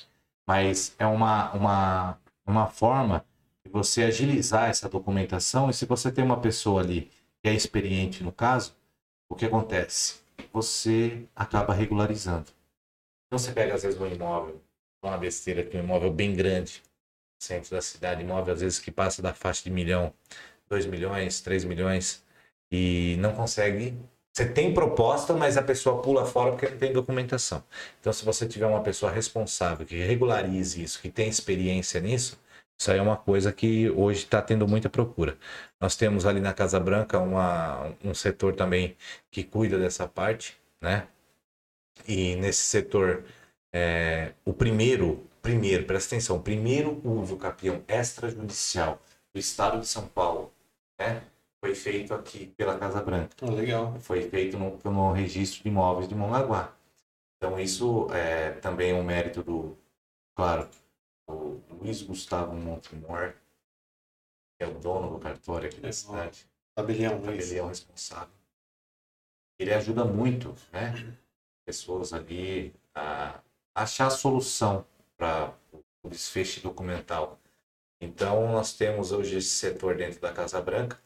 B: Mas é uma, uma, uma forma de você agilizar essa documentação. E se você tem uma pessoa ali que é experiente no caso, o que acontece? Você acaba regularizando. Então você pega às vezes um imóvel, uma besteira que um imóvel bem grande, centro da cidade, imóvel às vezes que passa da faixa de milhão, dois milhões, três milhões, e não consegue. Você tem proposta, mas a pessoa pula fora porque não tem documentação. Então, se você tiver uma pessoa responsável que regularize isso, que tem experiência nisso, isso aí é uma coisa que hoje está tendo muita procura. Nós temos ali na Casa Branca uma, um setor também que cuida dessa parte, né? E nesse setor, é, o primeiro primeiro, presta atenção, o primeiro uso capião extrajudicial do estado de São Paulo, né? Foi feito aqui pela Casa Branca.
A: Oh, legal.
B: Foi feito no, no registro de imóveis de Mongaguá. Então isso é também um mérito do, claro, o Luiz Gustavo Montemor, que é o dono do cartório aqui da cidade.
A: Tabelião,
B: Tabelião responsável. Ele ajuda muito, né? Pessoas ali a achar a solução para o desfecho documental. Então, nós temos hoje esse setor dentro da Casa Branca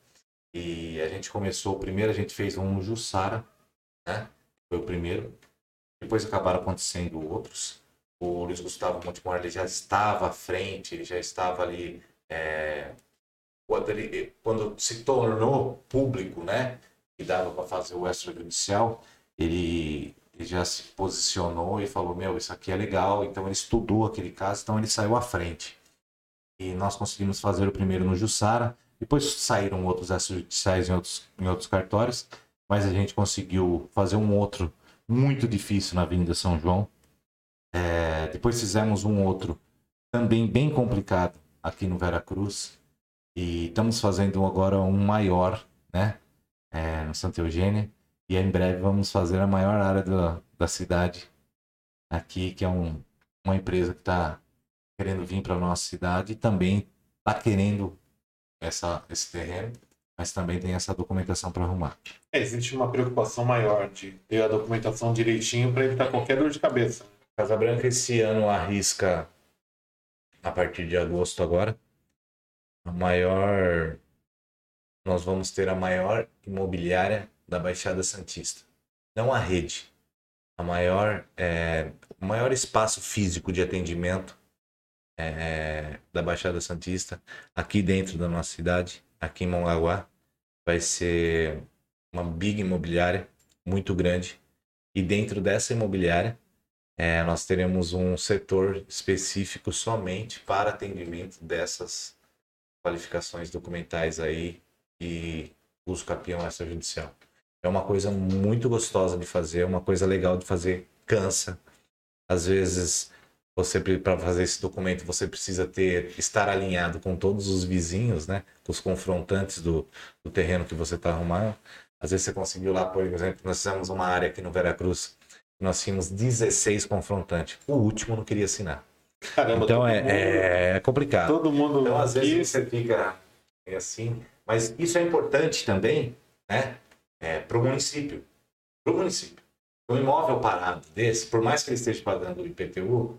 B: e a gente começou, primeiro a gente fez um Jussara, né? Foi o primeiro. Depois acabaram acontecendo outros. O Luiz Gustavo Montemor ele já estava à frente, ele já estava ali. É... Quando, ele, quando se tornou público, né? Que dava para fazer o extrajudicial, ele ele já se posicionou e falou: Meu, isso aqui é legal. Então ele estudou aquele caso, então ele saiu à frente. E nós conseguimos fazer o primeiro no Jussara. Depois saíram outros extrajudiciais em outros, em outros cartórios, mas a gente conseguiu fazer um outro muito difícil na Avenida São João. É, depois fizemos um outro também bem complicado aqui no Vera Cruz. E estamos fazendo agora um maior, né? É, no Santa Eugênia. E em breve vamos fazer a maior área da, da cidade aqui, que é um, uma empresa que está querendo vir para a nossa cidade e também está querendo essa, esse terreno. mas também tem essa documentação para arrumar.
A: É, existe uma preocupação maior de ter a documentação direitinho para evitar qualquer dor de cabeça.
B: Casa Branca esse ano arrisca, a partir de agosto agora, a maior. Nós vamos ter a maior imobiliária da Baixada Santista. Não a rede. A maior, é, o maior espaço físico de atendimento é, da Baixada Santista, aqui dentro da nossa cidade, aqui em Mongaguá. Vai ser uma big imobiliária, muito grande. E dentro dessa imobiliária, é, nós teremos um setor específico somente para atendimento dessas qualificações documentais aí e uso capião extrajudicial. É uma coisa muito gostosa de fazer, uma coisa legal de fazer, cansa. Às vezes, você para fazer esse documento, você precisa ter estar alinhado com todos os vizinhos, né? Com os confrontantes do, do terreno que você está arrumando. Às vezes você conseguiu lá, por exemplo, nós fizemos uma área aqui no Veracruz, nós tínhamos 16 confrontantes. O último não queria assinar. Caramba, então é, mundo, é, complicado.
A: Todo mundo.
B: Então, às vezes você fica assim. Mas isso é importante também, né? É, para o município. Para o município. Um imóvel parado desse, por mais que ele esteja pagando o IPTU,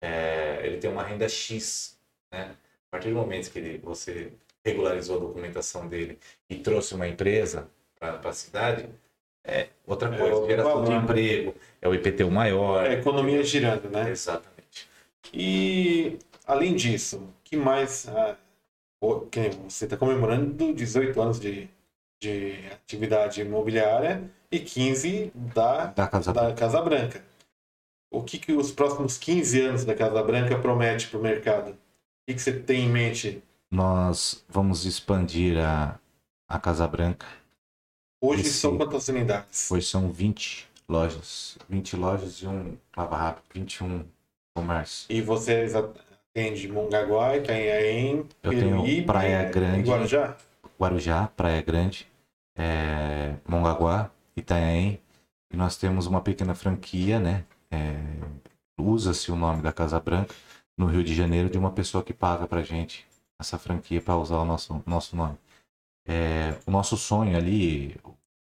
B: é, ele tem uma renda X. Né? A partir do momento que ele, você regularizou a documentação dele e trouxe uma empresa para a cidade, é outra é coisa. É geração de emprego, é o IPTU maior.
A: É a economia girando, né?
B: Exatamente.
A: E, além disso, que mais... Ah, você está comemorando 18 anos de, de atividade imobiliária e 15 da,
B: da, Casa,
A: da Casa Branca. O que, que os próximos 15 anos da Casa Branca promete para o mercado? O que, que você tem em mente?
B: Nós vamos expandir a, a Casa Branca.
A: Hoje Esse, são quantas unidades?
B: Hoje são 20 lojas. 20 lojas e um Lava Rápido, 21 comércio.
A: E vocês atendem Mongaguá, Itanhaém,
B: Eu tenho Praia Grande.
A: Guarujá?
B: Guarujá, Praia Grande, é, Mongaguá, Itanhaém. E nós temos uma pequena franquia, né? É, Usa-se o nome da Casa Branca no Rio de Janeiro de uma pessoa que paga pra gente essa franquia para usar o nosso, nosso nome. É, o nosso sonho ali,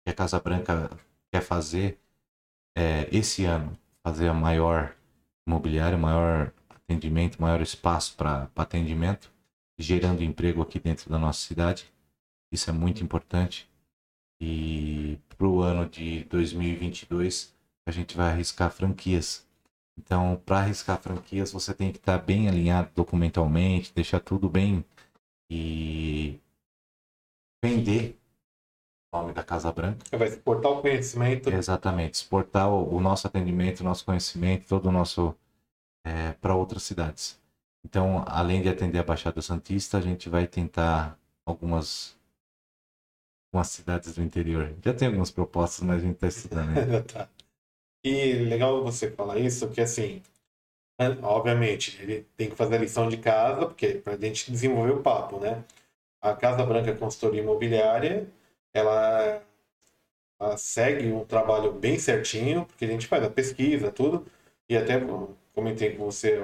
B: que a Casa Branca quer fazer é, esse ano, fazer a maior imobiliária, maior atendimento, maior espaço para atendimento, gerando emprego aqui dentro da nossa cidade. Isso é muito importante. E para o ano de 2022, a gente vai arriscar franquias. Então, para arriscar franquias, você tem que estar tá bem alinhado documentalmente, deixar tudo bem e vender o nome da Casa Branca.
A: Vai exportar o conhecimento.
B: Exatamente, exportar o, o nosso atendimento, o nosso conhecimento, todo o nosso é, para outras cidades. Então, além de atender a Baixada Santista, a gente vai tentar algumas algumas cidades do interior. Já tem algumas propostas, mas a gente está estudando. Né? tá.
A: E legal você falar isso, porque assim, né, obviamente, ele tem que fazer a lição de casa, porque para a gente desenvolver o papo, né? A Casa Branca Consultoria Imobiliária, ela, ela segue um trabalho bem certinho, porque a gente faz a pesquisa, tudo, e até comentei com você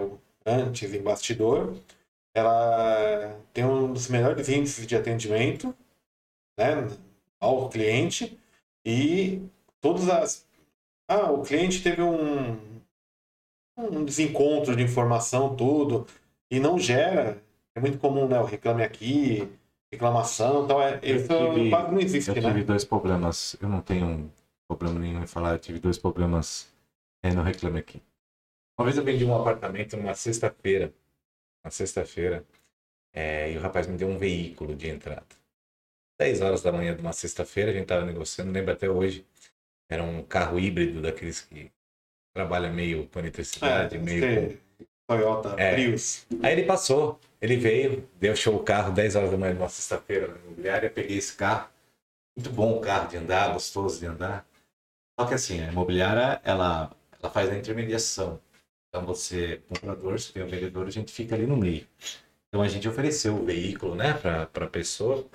A: antes em bastidor, ela tem um dos melhores índices de atendimento né, ao cliente e todas as ah, o cliente teve um, um desencontro de informação, tudo, e não gera. É muito comum, né? O reclame aqui, reclamação, então é, isso tive, quase não existe,
B: eu
A: né?
B: Eu tive dois problemas, eu não tenho problema nenhum em falar, eu tive dois problemas é, no reclame aqui. Uma vez eu vendi um apartamento numa sexta-feira, uma sexta-feira, é, e o rapaz me deu um veículo de entrada. 10 horas da manhã de uma sexta-feira, a gente estava negociando, lembro até hoje. Era um carro híbrido daqueles que trabalha meio com eletricidade, é, meio
A: com... Toyota é. Prius.
B: Aí ele passou, ele veio, deu show o carro 10 horas da manhã de uma sexta-feira na imobiliária, peguei esse carro. Muito bom o carro de andar, gostoso de andar. Só que assim, a imobiliária, ela, ela faz a intermediação. Então você, comprador, você tem o vendedor, a gente fica ali no meio. Então a gente ofereceu o veículo, né, para a pessoa.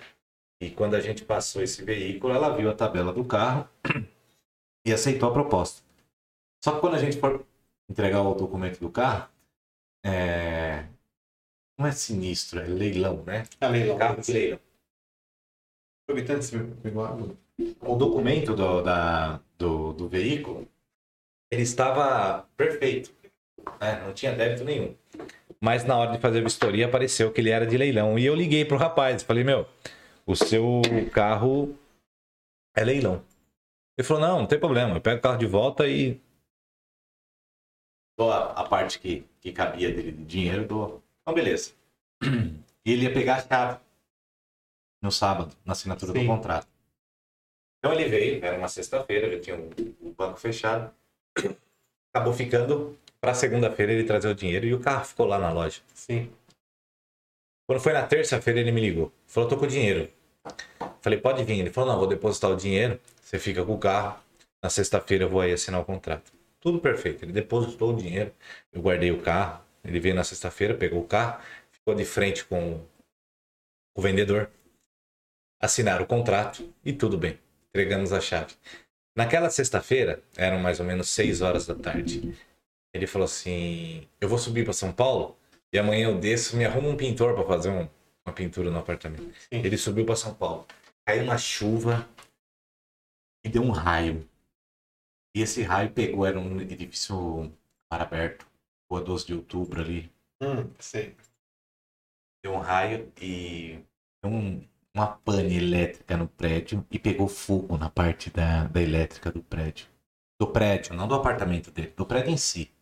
B: E quando a gente passou esse veículo, ela viu a tabela do carro e aceitou a proposta. Só que quando a gente for entregar o documento do carro, é... não é sinistro, é leilão, né?
A: É leilão.
B: Carro de leilão.
A: Aproveitando esse pegou água.
B: o documento do, da, do, do veículo, ele estava perfeito. né? Não tinha débito nenhum. Mas na hora de fazer a vistoria apareceu que ele era de leilão. E eu liguei pro rapaz, falei, meu, o seu carro é leilão. Ele falou, não, não tem problema, eu pego o carro de volta e. Dou a, a parte que, que cabia dele de dinheiro, dou. Então, beleza. E ele ia pegar a chave no sábado, na assinatura
A: Sim.
B: do contrato. Então ele veio, era uma sexta-feira, já tinha o, o banco fechado. Acabou ficando para segunda-feira ele trazer o dinheiro e o carro ficou lá na loja.
A: Sim.
B: Quando foi na terça-feira ele me ligou. Falou, tô com dinheiro. Falei, pode vir. Ele falou, não, vou depositar o dinheiro, você fica com o carro. Na sexta-feira eu vou aí assinar o contrato. Tudo perfeito. Ele depositou o dinheiro, eu guardei o carro. Ele veio na sexta-feira, pegou o carro, ficou de frente com o vendedor. Assinaram o contrato e tudo bem. Entregamos a chave. Naquela sexta-feira, eram mais ou menos 6 horas da tarde. Ele falou assim: Eu vou subir para São Paulo e amanhã eu desço, me arruma um pintor para fazer um- uma pintura no apartamento.
A: Sim.
B: Ele subiu para São Paulo. Caiu uma chuva e deu um raio. E esse raio pegou, era um edifício para aberto, rua 12 de outubro ali.
A: Hum, sei.
B: Deu um raio e deu um- uma pane elétrica no prédio e pegou fogo na parte da, da elétrica do prédio. Do prédio, não do apartamento dele, do prédio em si.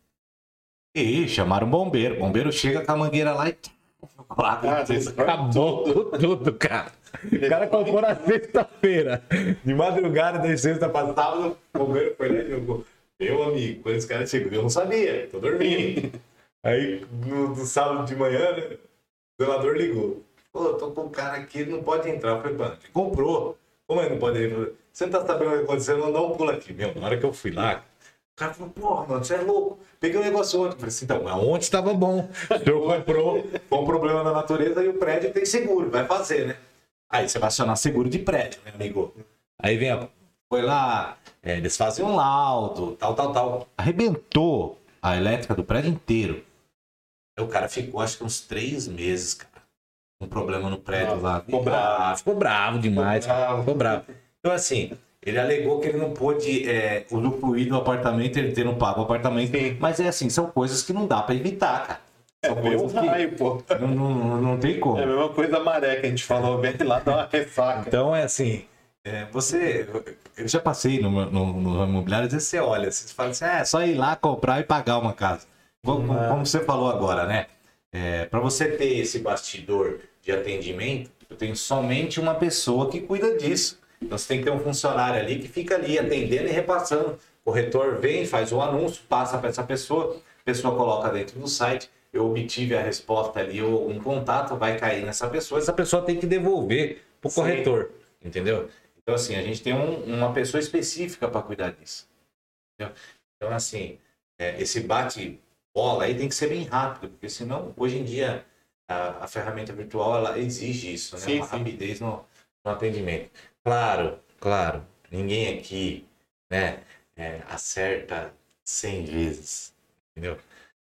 B: E chamaram o bombeiro. O bombeiro chega com a mangueira lá e.
A: Ah, foi
B: Acabou com tudo, cara. O cara comprou na sexta-feira. De madrugada da sexta pra sábado, o bombeiro foi lá e jogou. Meu amigo, quando esse cara chegou, eu não sabia, tô dormindo. Aí, no, no sábado de manhã, né, o zelador ligou. Pô, tô com um cara aqui, ele não pode entrar. Eu falei, mano, ele comprou. Como ele não pode entrar? Você não tá sabendo o que aconteceu? Não dá um pulo aqui. Meu, na hora que eu fui lá, cara falou, porra, mano, você é louco. Peguei um negócio ontem. Eu falei assim, então, mas ontem estava bom. Senhor comprou, com um problema na natureza e o prédio tem seguro, vai fazer, né? Aí você vai acionar seguro de prédio, meu amigo. Aí vem, ó, foi lá, é, eles fazem um laudo, tal, tal, tal. Arrebentou a elétrica do prédio inteiro. Aí o cara ficou, acho que uns três meses, cara, com problema no prédio
A: Nossa,
B: lá.
A: ficou bravo.
B: Ah, ficou bravo demais,
A: Ficou bravo.
B: ficou bravo. Então, assim, ele alegou que ele não pôde é, usufruir do apartamento, ele ter não pago o apartamento.
A: Sim.
B: Mas é assim, são coisas que não dá pra evitar, cara.
A: É
B: São
A: o mesmo
B: coisas que
A: raio, pô.
B: não, não, não tem como.
A: É a mesma coisa maré que a gente falou bem lá, dá uma ressaca.
B: Então é assim, é, você. Eu já passei no, no, no imobiliário, às vezes você olha, você fala assim, é só ir lá comprar e pagar uma casa. Como, como- como você falou agora, né? Para você ter esse bastidor de atendimento, eu tenho somente uma pessoa que cuida disso. Então você tem que ter um funcionário ali que fica ali atendendo e repassando. O corretor vem, faz o anúncio, passa para essa pessoa, a pessoa coloca dentro do site, eu obtive a resposta ali ou um contato, vai cair nessa pessoa, essa pessoa tem que devolver pro
A: Sim.
B: corretor, entendeu? Então assim, a gente tem um- uma pessoa específica para cuidar disso. entendeu? Então assim, é, esse bate bola aí tem que ser bem rápido, porque senão hoje em dia a, a ferramenta virtual ela exige isso, né?
A: Sim,
B: uma
A: sim.
B: rapidez no, no atendimento. Claro, claro, ninguém aqui, né, é, acerta 100 vezes, entendeu?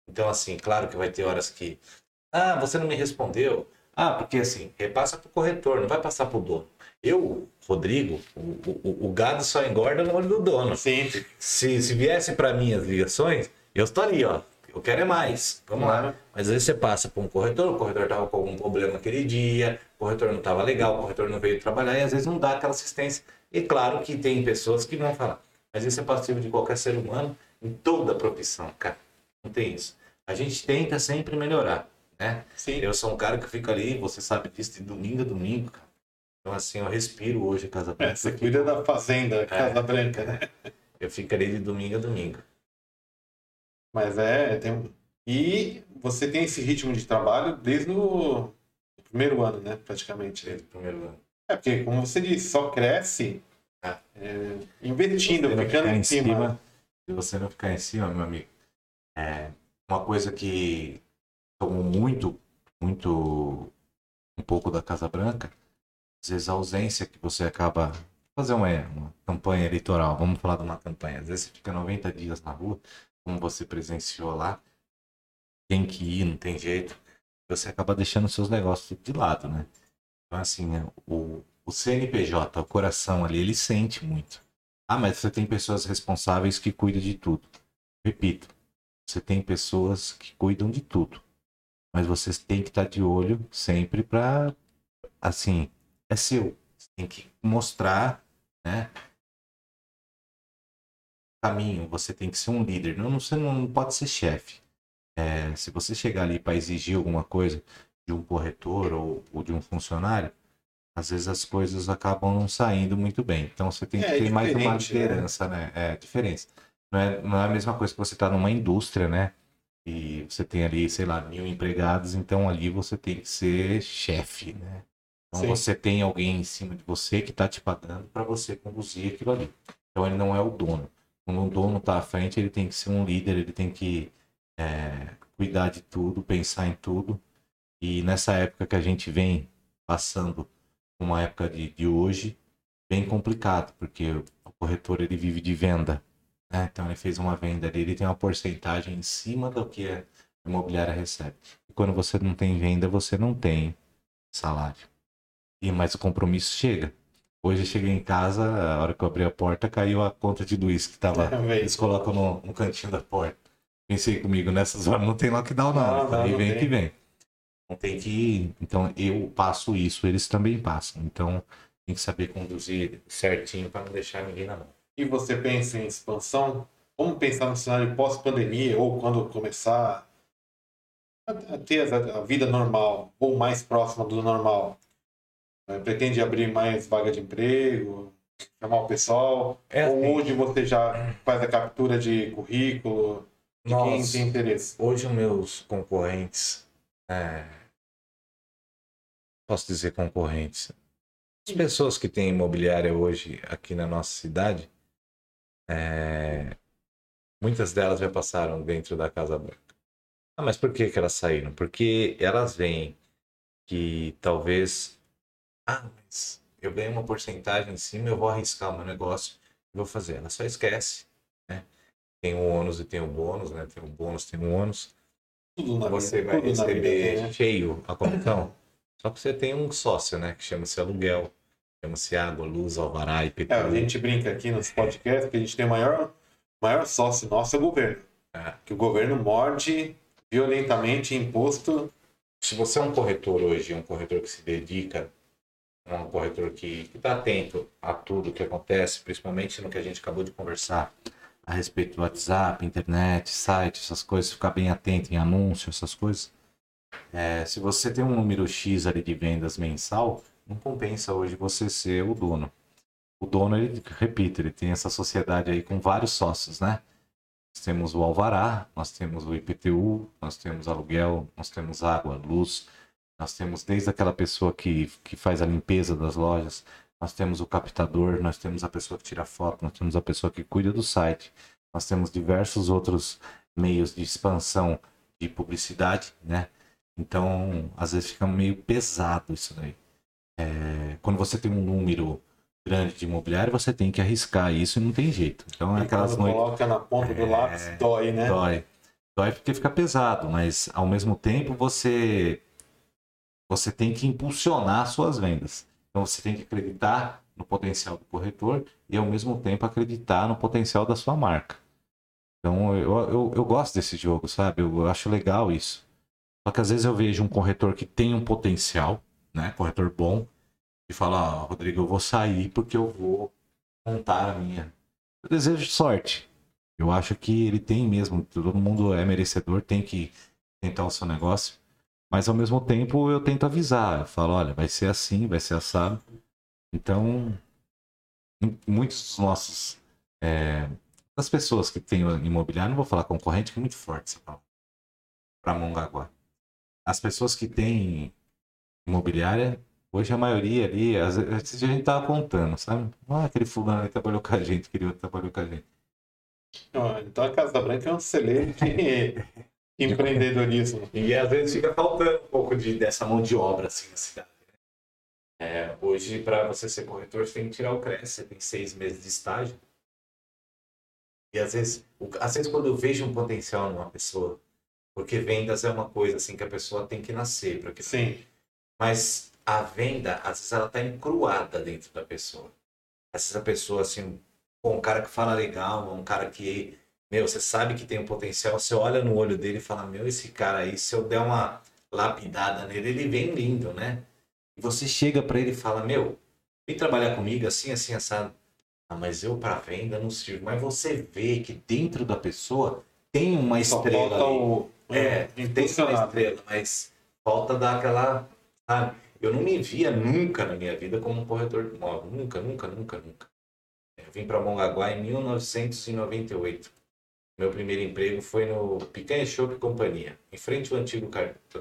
B: Então, assim, claro que vai ter horas que, ah, você não me respondeu. Ah, porque assim, repassa para o corretor, não vai passar para o dono. Eu, Rodrigo, o, o, o gado só engorda no olho do dono.
A: Sim,
B: Se, se viesse para mim as ligações, eu estaria, ó. Eu quero é mais. Vamos lá.
A: Claro.
B: Mas aí você passa para um corretor, o corretor estava com algum problema aquele dia, o corretor não estava legal, o corretor não veio trabalhar e às vezes não dá aquela assistência. E claro que tem pessoas que vão falar, mas isso é passivo de qualquer ser humano em toda profissão, cara. Não tem isso. A gente tenta sempre melhorar, né?
A: sim.
B: Eu sou um cara que fica ali, você sabe disso, de domingo a domingo, cara. Então assim, eu respiro hoje a Casa Branca.
A: É, você cuida da fazenda, Casa Branca, né?
B: Eu fico ali de domingo a domingo.
A: Mas é, tem um- E você tem esse ritmo de trabalho desde o primeiro ano, né? Praticamente.
B: Desde o primeiro ano.
A: É porque, como você disse, só cresce
B: É.
A: é, investindo, ficando em cima.
B: Se você não ficar em cima, meu amigo, é uma coisa que tomou muito, muito um pouco da Casa Branca, às vezes a ausência que você acaba fazer uma, uma campanha eleitoral, vamos falar de uma campanha, às vezes você fica 90 dias na rua, como você presenciou lá, tem que ir, não tem jeito, você acaba deixando seus negócios de lado, né? Então assim, né, o, o CNPJ, o coração ali, ele sente muito. Ah, mas você tem pessoas responsáveis que cuidam de tudo. Repito, você tem pessoas que cuidam de tudo. Mas você tem que estar de olho sempre para, assim, é seu. Você tem que mostrar, né? Caminho, você tem que ser um líder. Não, você não pode ser chefe. É, se você chegar ali para exigir alguma coisa de um corretor ou, ou de um funcionário, às vezes as coisas acabam não saindo muito bem. Então você tem que é, ter é mais uma né? liderança, né? né? É diferença. Não é, não é a mesma coisa que você está numa indústria, né? E você tem ali, sei lá, mil empregados, então ali você tem que ser chefe, né? Então Sim. você tem alguém em cima de você que está te pagando para você conduzir aquilo ali. Então ele não é o dono. Quando o dono está à frente, ele tem que ser um líder, ele tem que é, cuidar de tudo, pensar em tudo. E nessa época que a gente vem passando uma época de, de hoje bem complicado, porque o corretor ele vive de venda. Né? Então ele fez uma venda ali, ele tem uma porcentagem em cima do que a imobiliária recebe. E quando você não tem venda, você não tem salário. E mais o compromisso chega. Hoje eu cheguei em casa, a hora que eu abri a porta, caiu a conta de luz que tava. É, eles colocam no, no, cantinho da porta. Pensei comigo, nessas horas não tem lockdown, não. não, não, vem que vem. Não tem que ir. Então eu passo isso, eles também passam. Então tem que saber conduzir certinho para não deixar ninguém na mão.
A: E você pensa em expansão? Vamos pensar no cenário pós-pandemia ou quando começar a ter a vida normal ou mais próxima do normal? É, pretende abrir mais vaga de emprego, chamar o pessoal? É assim. Ou hoje você já faz a captura de currículo de Nós, quem tem interesse?
B: Hoje os meus concorrentes é, posso dizer concorrentes. As pessoas que têm imobiliária hoje aqui na nossa cidade, é... muitas delas já passaram dentro da Casa Branca. Ah, mas por que, que elas saíram? Porque elas veem que talvez. Ah, mas eu ganhei uma porcentagem em cima, eu vou arriscar o meu negócio e vou fazer. Ela só esquece. Né? Tem o ônus e tem o bônus, né? Tem o bônus, tem o ônus. Tudo na Você vida, vai receber vida, né? cheio a comissão. Só que você tem um sócio, né? Que chama-se aluguel, chama-se água, luz, alvará, IPTU.
A: É, a gente brinca aqui nos podcasts que a gente tem o maior, maior sócio nosso é o governo. É. Que o governo morde violentamente imposto.
B: Se você é um corretor hoje, um corretor que se dedica, um corretor que está atento a tudo que acontece, principalmente no que a gente acabou de conversar a respeito do WhatsApp, internet, site, essas coisas, ficar bem atento em anúncios, essas coisas é, se você tem um número X ali de vendas mensal, não compensa hoje você ser o dono. O dono, ele, repito, ele tem essa sociedade aí com vários sócios, né? Nós temos o alvará, nós temos o IPTU, nós temos aluguel, nós temos água, luz, nós temos desde aquela pessoa que, que faz a limpeza das lojas, nós temos o captador, nós temos a pessoa que tira foto, nós temos a pessoa que cuida do site, nós temos diversos outros meios de expansão de publicidade, né? Então, às vezes fica meio pesado isso daí. É, quando você tem um número grande de imobiliário, você tem que arriscar isso e não tem jeito. Então,
A: e aquelas noites. coloca na ponta do é, lápis, dói, né?
B: Dói. Dói porque fica pesado, mas ao mesmo tempo você você tem que impulsionar suas vendas. Então você tem que acreditar no potencial do corretor e ao mesmo tempo acreditar no potencial da sua marca. Então eu, eu, eu gosto desse jogo, sabe? Eu acho legal isso. Só que às vezes eu vejo um corretor que tem um potencial, né? Corretor bom, e fala, oh, Rodrigo, eu vou sair porque eu vou montar a minha. Eu desejo sorte. Eu acho que ele tem mesmo, todo mundo é merecedor, tem que tentar o seu negócio. Mas ao mesmo tempo eu tento avisar. Eu falo, olha, vai ser assim, vai ser assado. Então, muitos dos nossos. É, das pessoas que têm imobiliário, não vou falar concorrente, que é muito forte. Para Mongaguá as pessoas que têm imobiliária, hoje a maioria ali, às vezes a gente tava contando, sabe? Ah, aquele fulano ali trabalhou com a gente, outro trabalhou com a gente.
A: então a Casa Branca é um celeiro de empreendedorismo.
B: E às vezes fica faltando um pouco de, dessa mão de obra assim na cidade. Né? É, hoje, para você ser corretor, você tem que tirar o CRES, você tem seis meses de estágio. E às vezes, às vezes quando eu vejo um potencial numa pessoa, porque vendas é uma coisa assim que a pessoa tem que nascer para que
A: Sim.
B: Mas a venda, às vezes, ela tá encruada dentro da pessoa. Às vezes a pessoa, assim, um cara que fala legal, um cara que, meu, você sabe que tem um potencial, você olha no olho dele e fala, meu, esse cara aí, se eu der uma lapidada nele, ele vem lindo, né? E você chega para ele e fala, meu, vem trabalhar comigo assim, assim, assado. Ah, mas eu para venda não sirvo. Mas você vê que dentro da pessoa tem uma estrela. ali.
A: O...
B: É, tem uma estrela, mas falta dar aquela. Sabe? Eu não me via nunca na minha vida como um corretor de imóvel. Nunca, nunca, nunca, nunca. Eu vim para Mongaguá em 1998. Meu primeiro emprego foi no Picanha Shop Companhia, em frente ao antigo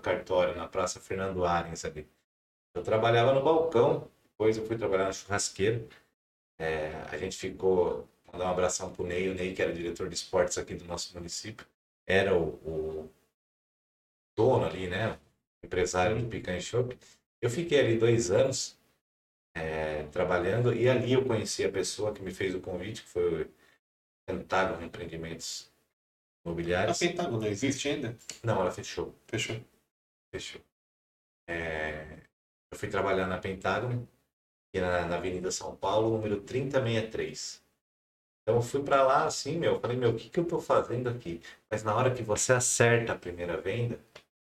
B: cartório, na Praça Fernando Arens ali. Eu trabalhava no balcão, depois eu fui trabalhar na churrasqueira. É, a gente ficou, mandar um abração pro Ney, o Ney que era diretor de esportes aqui do nosso município, era o, o dono ali, né, o empresário do Picanha Shop. Eu fiquei ali dois anos é, trabalhando e ali eu conheci a pessoa que me fez o convite, que foi o Pentágono Empreendimentos Imobiliários.
A: A Pentágono existe ainda?
B: Não, ela fechou.
A: Fechou.
B: Fechou. É, eu fui trabalhar na Pentágono, que na, na Avenida São Paulo, número 3063. Então eu fui para lá assim, meu, falei, meu, o que, que eu tô fazendo aqui? Mas na hora que você acerta a primeira venda,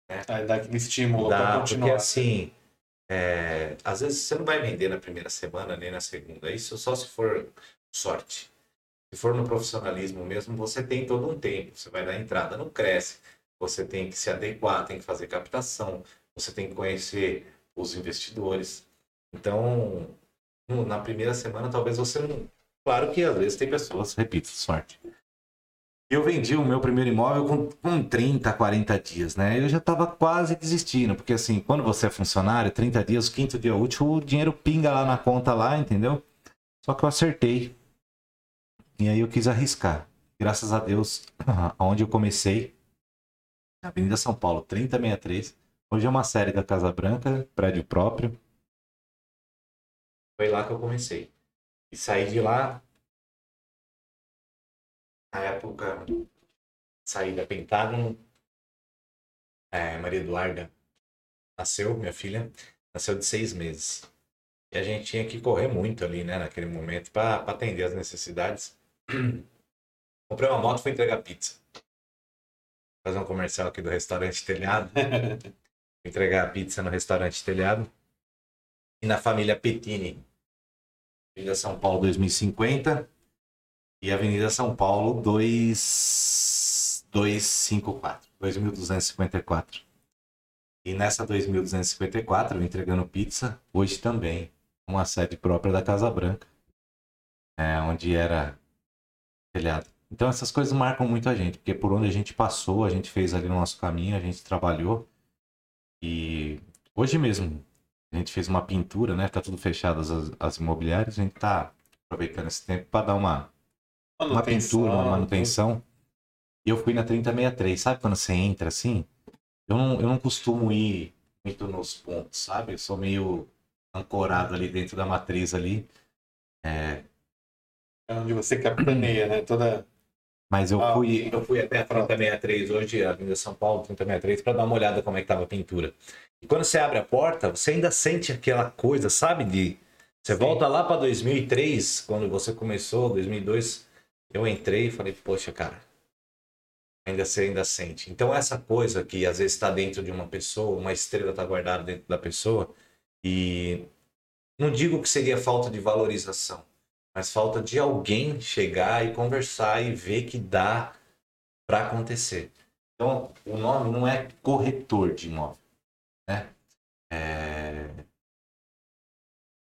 A: né? Dá aquele estímulo para continuar.
B: Porque assim, é, às vezes você não vai vender na primeira semana nem na segunda. Isso só se for sorte. Se for no profissionalismo mesmo, você tem todo um tempo. Você vai dar entrada, não cresce. Você tem que se adequar, tem que fazer captação, você tem que conhecer os investidores. Então, na primeira semana, talvez você não. Claro que às vezes tem pessoas, repito, sorte. Eu vendi o meu primeiro imóvel com, com 30, 40 dias, né? Eu já estava quase desistindo, porque assim, quando você é funcionário, 30 dias, quinto dia útil, o dinheiro pinga lá na conta lá, entendeu? Só que eu acertei. E aí eu quis arriscar. Graças a Deus, onde eu comecei, Avenida São Paulo, 3063. Hoje é uma série da Casa Branca, prédio próprio. Foi lá que eu comecei. E saí de lá na época, saí da Pentágono, é, Maria Eduarda nasceu, minha filha, nasceu de seis meses. E a gente tinha que correr muito ali, né, naquele momento, para atender as necessidades. Comprei uma moto e fui entregar pizza. Fazer um comercial aqui do restaurante Telhado. entregar pizza no restaurante Telhado. E na família Petini. Avenida São Paulo 2050 e Avenida São Paulo 2, 254, 2254. E nessa 2254, entregando pizza, hoje também, uma sede própria da Casa Branca, é, onde era telhado. Então essas coisas marcam muito a gente, porque por onde a gente passou, a gente fez ali no nosso caminho, a gente trabalhou. E hoje mesmo, a gente fez uma pintura, né? Tá tudo fechado as, as imobiliárias, a gente tá aproveitando esse tempo para dar uma uma pintura, uma manutenção. E eu fui na 3063. Sabe quando você entra assim? Eu não, eu não costumo ir muito nos pontos, sabe? Eu sou meio ancorado ali dentro da matriz ali. É
A: onde você capitaneia, né? Toda.
B: Mas eu, ah, fui, eu fui até a 3063 hoje, a Avenida São Paulo, 3063, para dar uma olhada como é que tava a pintura. E quando você abre a porta, você ainda sente aquela coisa, sabe? De você Sim. volta lá para 2003, quando você começou, 2002, eu entrei e falei, poxa, cara, ainda você ainda sente. Então essa coisa que às vezes está dentro de uma pessoa, uma estrela está guardada dentro da pessoa, e não digo que seria falta de valorização, mas falta de alguém chegar e conversar e ver que dá para acontecer. Então o nome não é corretor de imóvel, né? É...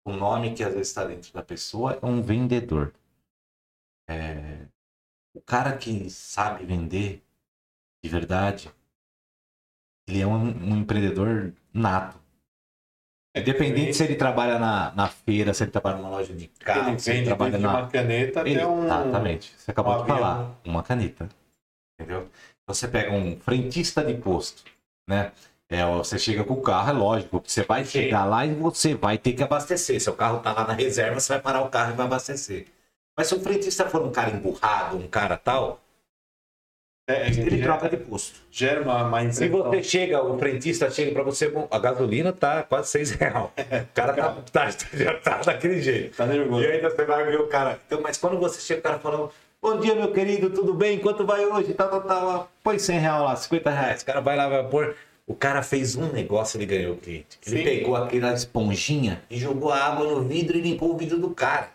B: O nome que às vezes está dentro da pessoa é um vendedor. É, o cara que sabe vender de verdade, ele é um, um empreendedor nato. É Independente se ele trabalha na, na feira, se ele trabalha numa loja de carro, ele se ele trabalha na.
A: Uma caneta
B: ele,
A: até um.
B: Exatamente. Você acabou um de falar. Uma caneta. Entendeu? Você pega um frentista de posto, né? É, você chega com o carro, é lógico, você vai Sim. chegar lá e você vai ter que abastecer. Seu carro tá lá na reserva, você vai parar o carro e vai abastecer. Mas se o frentista for um cara emburrado, um cara tal,
A: É,
B: Ele troca de posto.
A: Gera uma, uma
B: Se
A: impressão.
B: você chega, o frentista chega pra você, bom, a gasolina tá quase 6 reais. O cara tá, tá, já tá daquele jeito.
A: Tá nervoso.
B: E ainda você vai ver o cara. Então, mas quando você chega, o cara falando, bom dia, meu querido, tudo bem? Quanto vai hoje? Tal, tal. ó, Põe 100 reais lá, 50 reais. O cara vai lá, vai pôr. O cara fez um negócio, ele ganhou o cliente. Ele
A: Sim.
B: pegou aquela esponjinha e jogou a água no vidro e limpou o vidro do cara.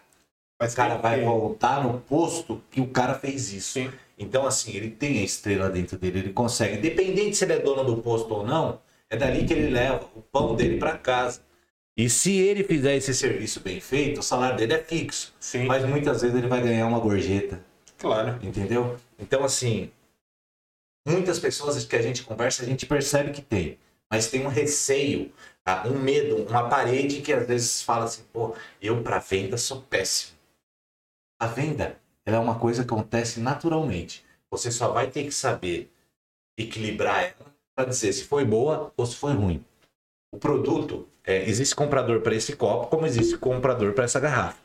A: Mas
B: O cara vai
A: que-
B: voltar no posto que o cara fez isso.
A: Sim.
B: Então, assim, ele tem a estrela dentro dele, ele consegue. Independente se ele é dono do posto ou não, é dali que ele leva o pão dele para casa. E se ele fizer esse serviço bem feito, o salário dele é fixo.
A: Sim,
B: Mas muitas vezes ele vai ganhar uma gorjeta,
A: claro.
B: entendeu? Então, assim, muitas pessoas que a gente conversa, a gente percebe que tem. Mas tem um receio, tá? um medo, uma parede que às vezes fala assim, pô, eu para venda sou péssimo. A venda, ela é uma coisa que acontece naturalmente. Você só vai ter que saber equilibrar ela para dizer se foi boa ou se foi ruim. O produto, é, existe comprador para esse copo, como existe comprador para essa garrafa,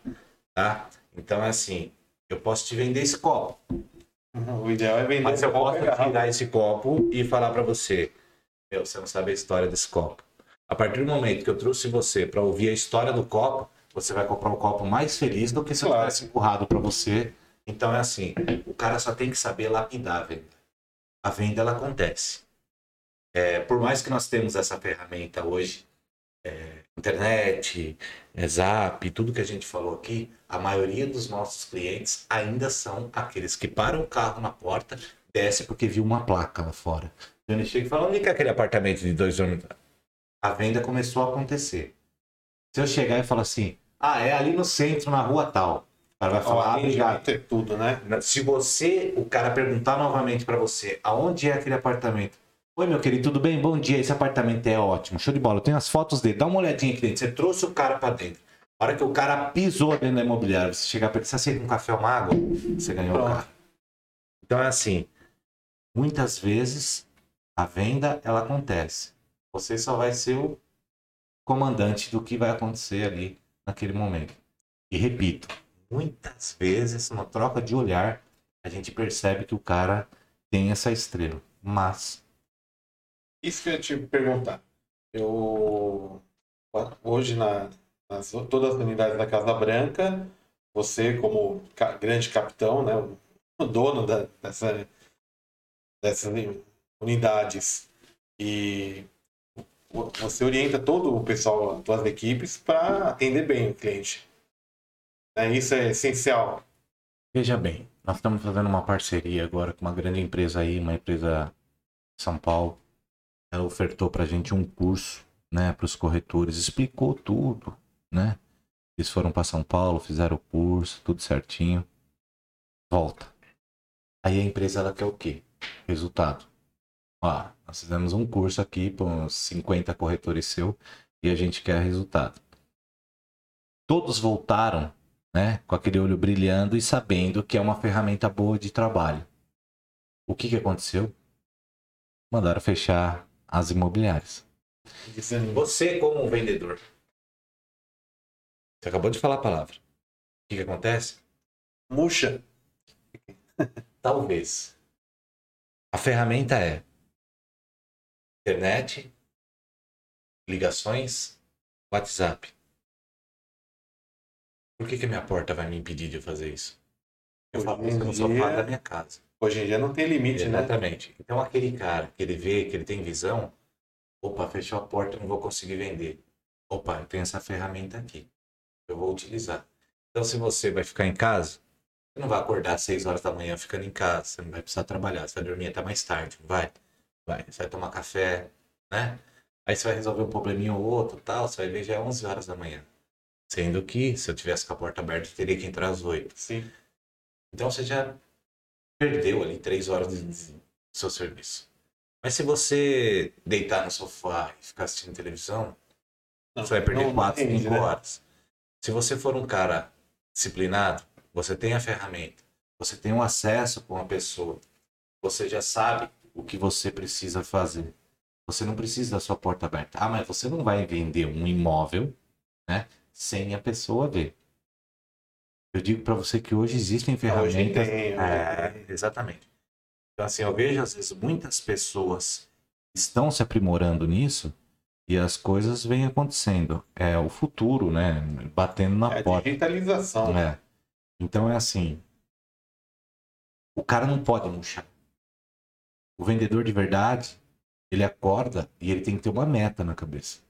B: tá? Então é assim, eu posso te vender esse copo,
A: O ideal é vender
B: mas eu posso tirar esse copo e falar para você, meu, você não sabe a história desse copo. A partir do momento que eu trouxe você para ouvir a história do copo, você vai comprar um copo mais feliz do que se eu
A: Claro.
B: tivesse empurrado para você. Então é assim, o cara só tem que saber lapidar a venda. A venda ela acontece. É, por mais que nós temos essa ferramenta hoje, é, internet, é, zap, tudo que a gente falou aqui, a maioria dos nossos clientes ainda são aqueles que param o carro na porta, desce porque viu uma placa lá fora. Ele chega e fala, onde é aquele apartamento de dois dormitórios? A venda começou a acontecer. Se eu chegar e falar assim, ah, é ali no centro, na rua tal. O cara vai falar, ah, obrigado.
A: é tudo, né?
B: Se você, o cara perguntar novamente pra você, aonde é aquele apartamento? Oi, meu querido, tudo bem? Bom dia, esse apartamento é ótimo, show de bola. Eu tenho as fotos dele, dá uma olhadinha aqui dentro. Você trouxe o cara pra dentro. A hora que o cara pisou dentro da imobiliária, você chegar pra ele, você aceita um café ou uma água? Você ganhou o
A: Pronto.
B: carro. Então é assim, muitas vezes a venda, ela acontece. Você só vai ser o comandante do que vai acontecer ali naquele momento. E repito, muitas vezes, na troca de olhar, a gente percebe que o cara tem essa estrela. Mas,
A: Isso que eu ia te perguntar. Eu hoje na nas todas as unidades da Casa Branca, você como ca- grande capitão, né, o dono da, dessa dessas unidades e vo- você orienta todo o pessoal, as suas equipes para atender bem o cliente. Né, Isso é essencial.
B: veja bem, nós estamos fazendo uma parceria agora com uma grande empresa aí, uma empresa de São Paulo. Ela ofertou pra gente um curso, né, para os corretores, explicou tudo, né? Eles foram para São Paulo, fizeram o curso, tudo certinho. Volta. Aí a empresa ela quer o quê? Resultado. Ó, nós fizemos um curso aqui para uns 50 corretores seu e a gente quer resultado. Todos voltaram, né, com aquele olho brilhando e sabendo que é uma ferramenta boa de trabalho. O que que aconteceu? Mandaram fechar as imobiliárias. Você, como vendedor, você acabou de falar a palavra. O que, que acontece?
A: Murcha.
B: Talvez. A ferramenta é internet, ligações, WhatsApp. Por que, que a minha porta vai me impedir de fazer isso? Eu faço
A: Hoje
B: isso
A: em
B: no sofá da minha casa.
A: Hoje em dia não tem limite, né?
B: Exatamente. Então aquele cara que ele vê, que ele tem visão, opa, fechou a porta, não vou conseguir vender. Opa, eu tenho essa ferramenta aqui. Eu vou utilizar. Então se você vai ficar em casa, você não vai acordar às 6 horas da manhã ficando em casa, você não vai precisar trabalhar, você vai dormir até mais tarde, vai? Vai, você vai tomar café, né? Aí você vai resolver um probleminha ou outro, tal, você vai ver já é 11 horas da manhã. Sendo que, se eu tivesse com a porta aberta, eu teria que entrar às 8.
A: Sim.
B: Então você já perdeu ali três horas de, de- do seu serviço. Mas se você deitar no sofá e ficar assistindo televisão,
A: Não,
B: você vai perder
A: não
B: quatro, cinco
A: né?
B: horas. Se você for um cara disciplinado, você tem a ferramenta, você tem um acesso com a pessoa, você já sabe o que você precisa fazer. Você não precisa da sua porta aberta. Ah, mas você não vai vender um imóvel, né, sem a pessoa ver. Eu digo para você que hoje existem
A: Hoje
B: ferramentas
A: tem.
B: é, exatamente. Então, assim, eu vejo às vezes muitas pessoas estão se aprimorando nisso e as coisas vêm acontecendo. É o futuro, né? Batendo na
A: É a
B: porta.
A: digitalização.
B: É. Então é assim. O cara não pode murchar. O vendedor de verdade, ele acorda e ele tem que ter uma meta na cabeça.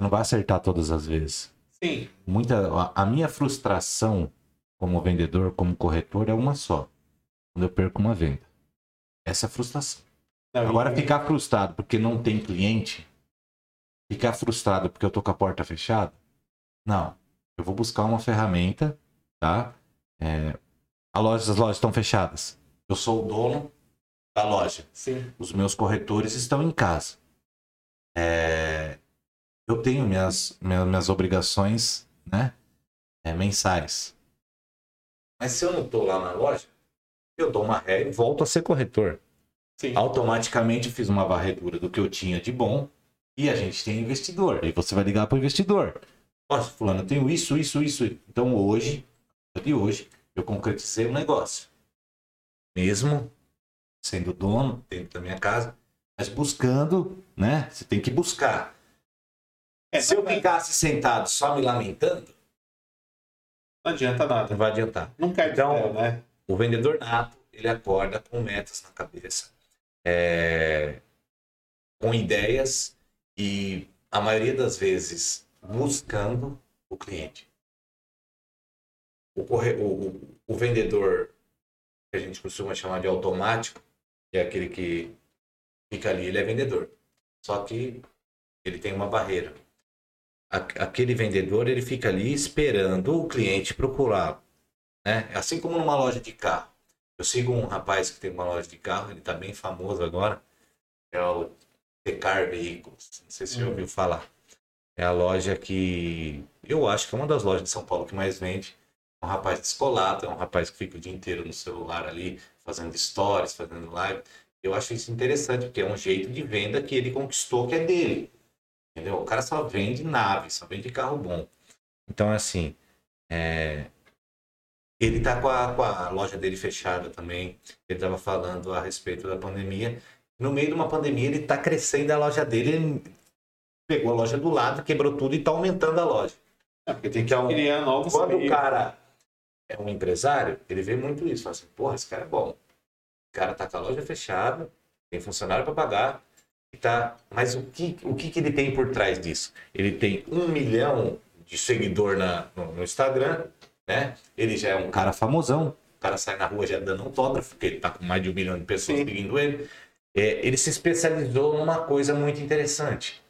B: Não vai acertar todas as vezes.
A: Sim.
B: Muita, a- minha frustração como vendedor, como corretor, é uma só. Quando eu perco uma venda. Essa é a frustração.
A: Não,
B: Agora,
A: e-
B: ficar frustrado porque não tem cliente, ficar frustrado porque eu tô com a porta fechada, não. Eu vou buscar uma ferramenta, tá? É, a loja, as lojas estão fechadas. Eu sou o dono da loja.
A: Sim.
B: Os meus corretores estão em casa. É, eu tenho minhas, minhas, minhas obrigações, né? É, mensais. Mas se eu não tô lá na loja, eu dou uma ré e volto a ser corretor
A: Sim.
B: automaticamente fiz uma varredura do que eu tinha de bom e a gente tem investidor. E você vai ligar para o investidor. Nossa, fulano, eu tenho isso, isso, isso. Então hoje, de hoje, eu concretizei um negócio. Mesmo sendo dono dentro da minha casa, mas buscando, né? Você tem que buscar.
A: É,
B: Se eu ficasse sentado só me lamentando,
A: não adianta nada.
B: não vai adiantar.
A: Não cai
B: Então-
A: então, né?
B: O vendedor nato, ele acorda com metas na cabeça, é, com ideias e, a maioria das vezes, buscando o cliente. O, corre... o, o, o vendedor, que a gente costuma chamar de automático, que é aquele que fica ali, ele é vendedor. Só que ele tem uma barreira. A- Aquele vendedor, ele fica ali esperando o cliente procurá-lo né? Assim como numa loja de carro. Eu sigo um rapaz que tem uma loja de carro, ele está bem famoso agora. É o Tecar Veículos. Não sei se você já
A: Uhum.
B: ouviu falar. É a loja que eu acho que é uma das lojas de São Paulo que mais vende. É um rapaz descolado, é um rapaz que fica o dia inteiro no celular ali, fazendo stories, fazendo live. Eu acho isso interessante, porque é um jeito de venda que ele conquistou, que é dele. Entendeu? O cara só vende nave, só vende carro bom. Então, assim, é, ele tá com a, com a loja dele fechada também. Ele estava falando a respeito da pandemia. No meio de uma pandemia, ele está crescendo a loja dele. Ele pegou a loja do lado, quebrou tudo e está aumentando a loja.
A: É, porque tem que
B: Então,
A: criar novos
B: Quando o cara é um empresário, ele vê muito isso. Fala assim, porra, esse cara é bom. O cara tá com a loja fechada, tem funcionário para pagar. Tá... Mas o que, o que, que ele tem por trás disso? Ele tem um milhão de seguidor na, no, no Instagram, né? Ele já é um cara famosão. O cara sai na rua já dando autógrafo, porque ele tá com mais de um milhão de pessoas
A: Sim.
B: seguindo ele. É, ele se especializou numa coisa muito interessante.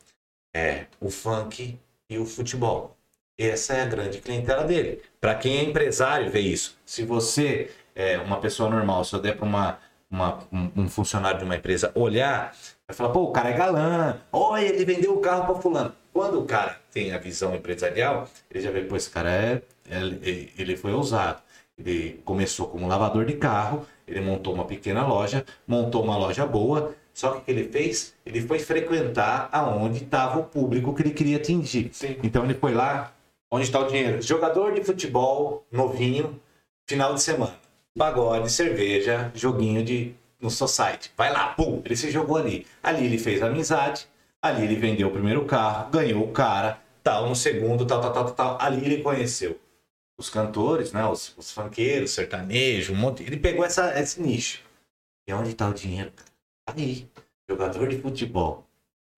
B: É o funk e o futebol. Essa é a grande clientela dele. Para quem é empresário, vê isso. Se você é uma pessoa normal, se eu der para uma, uma- um, funcionário de uma empresa olhar, vai falar, pô, o cara é galã. Olha, ele vendeu o carro para fulano. Quando o cara tem a visão empresarial, ele já vê, pô, esse cara é, ele, ele foi ousado. Ele começou como lavador de carro, ele montou uma pequena loja, montou uma loja boa, só que o que ele fez? Ele foi frequentar aonde estava o público que ele queria atingir.
A: Sim.
B: Então ele foi lá,
A: Onde está o dinheiro?
B: jogador de futebol novinho, final de semana. Pagode, cerveja, joguinho de no society. Vai lá, pum, ele se jogou ali. Ali ele fez amizade, ali ele vendeu o primeiro carro, ganhou o cara, tal, no segundo, tal, tal, tal, tal, tal. Ali ele conheceu os cantores, né, os, os funkeiros, sertanejo, um monte. Ele pegou essa, esse nicho. E onde está o dinheiro? cara? Tá Aí, jogador de futebol,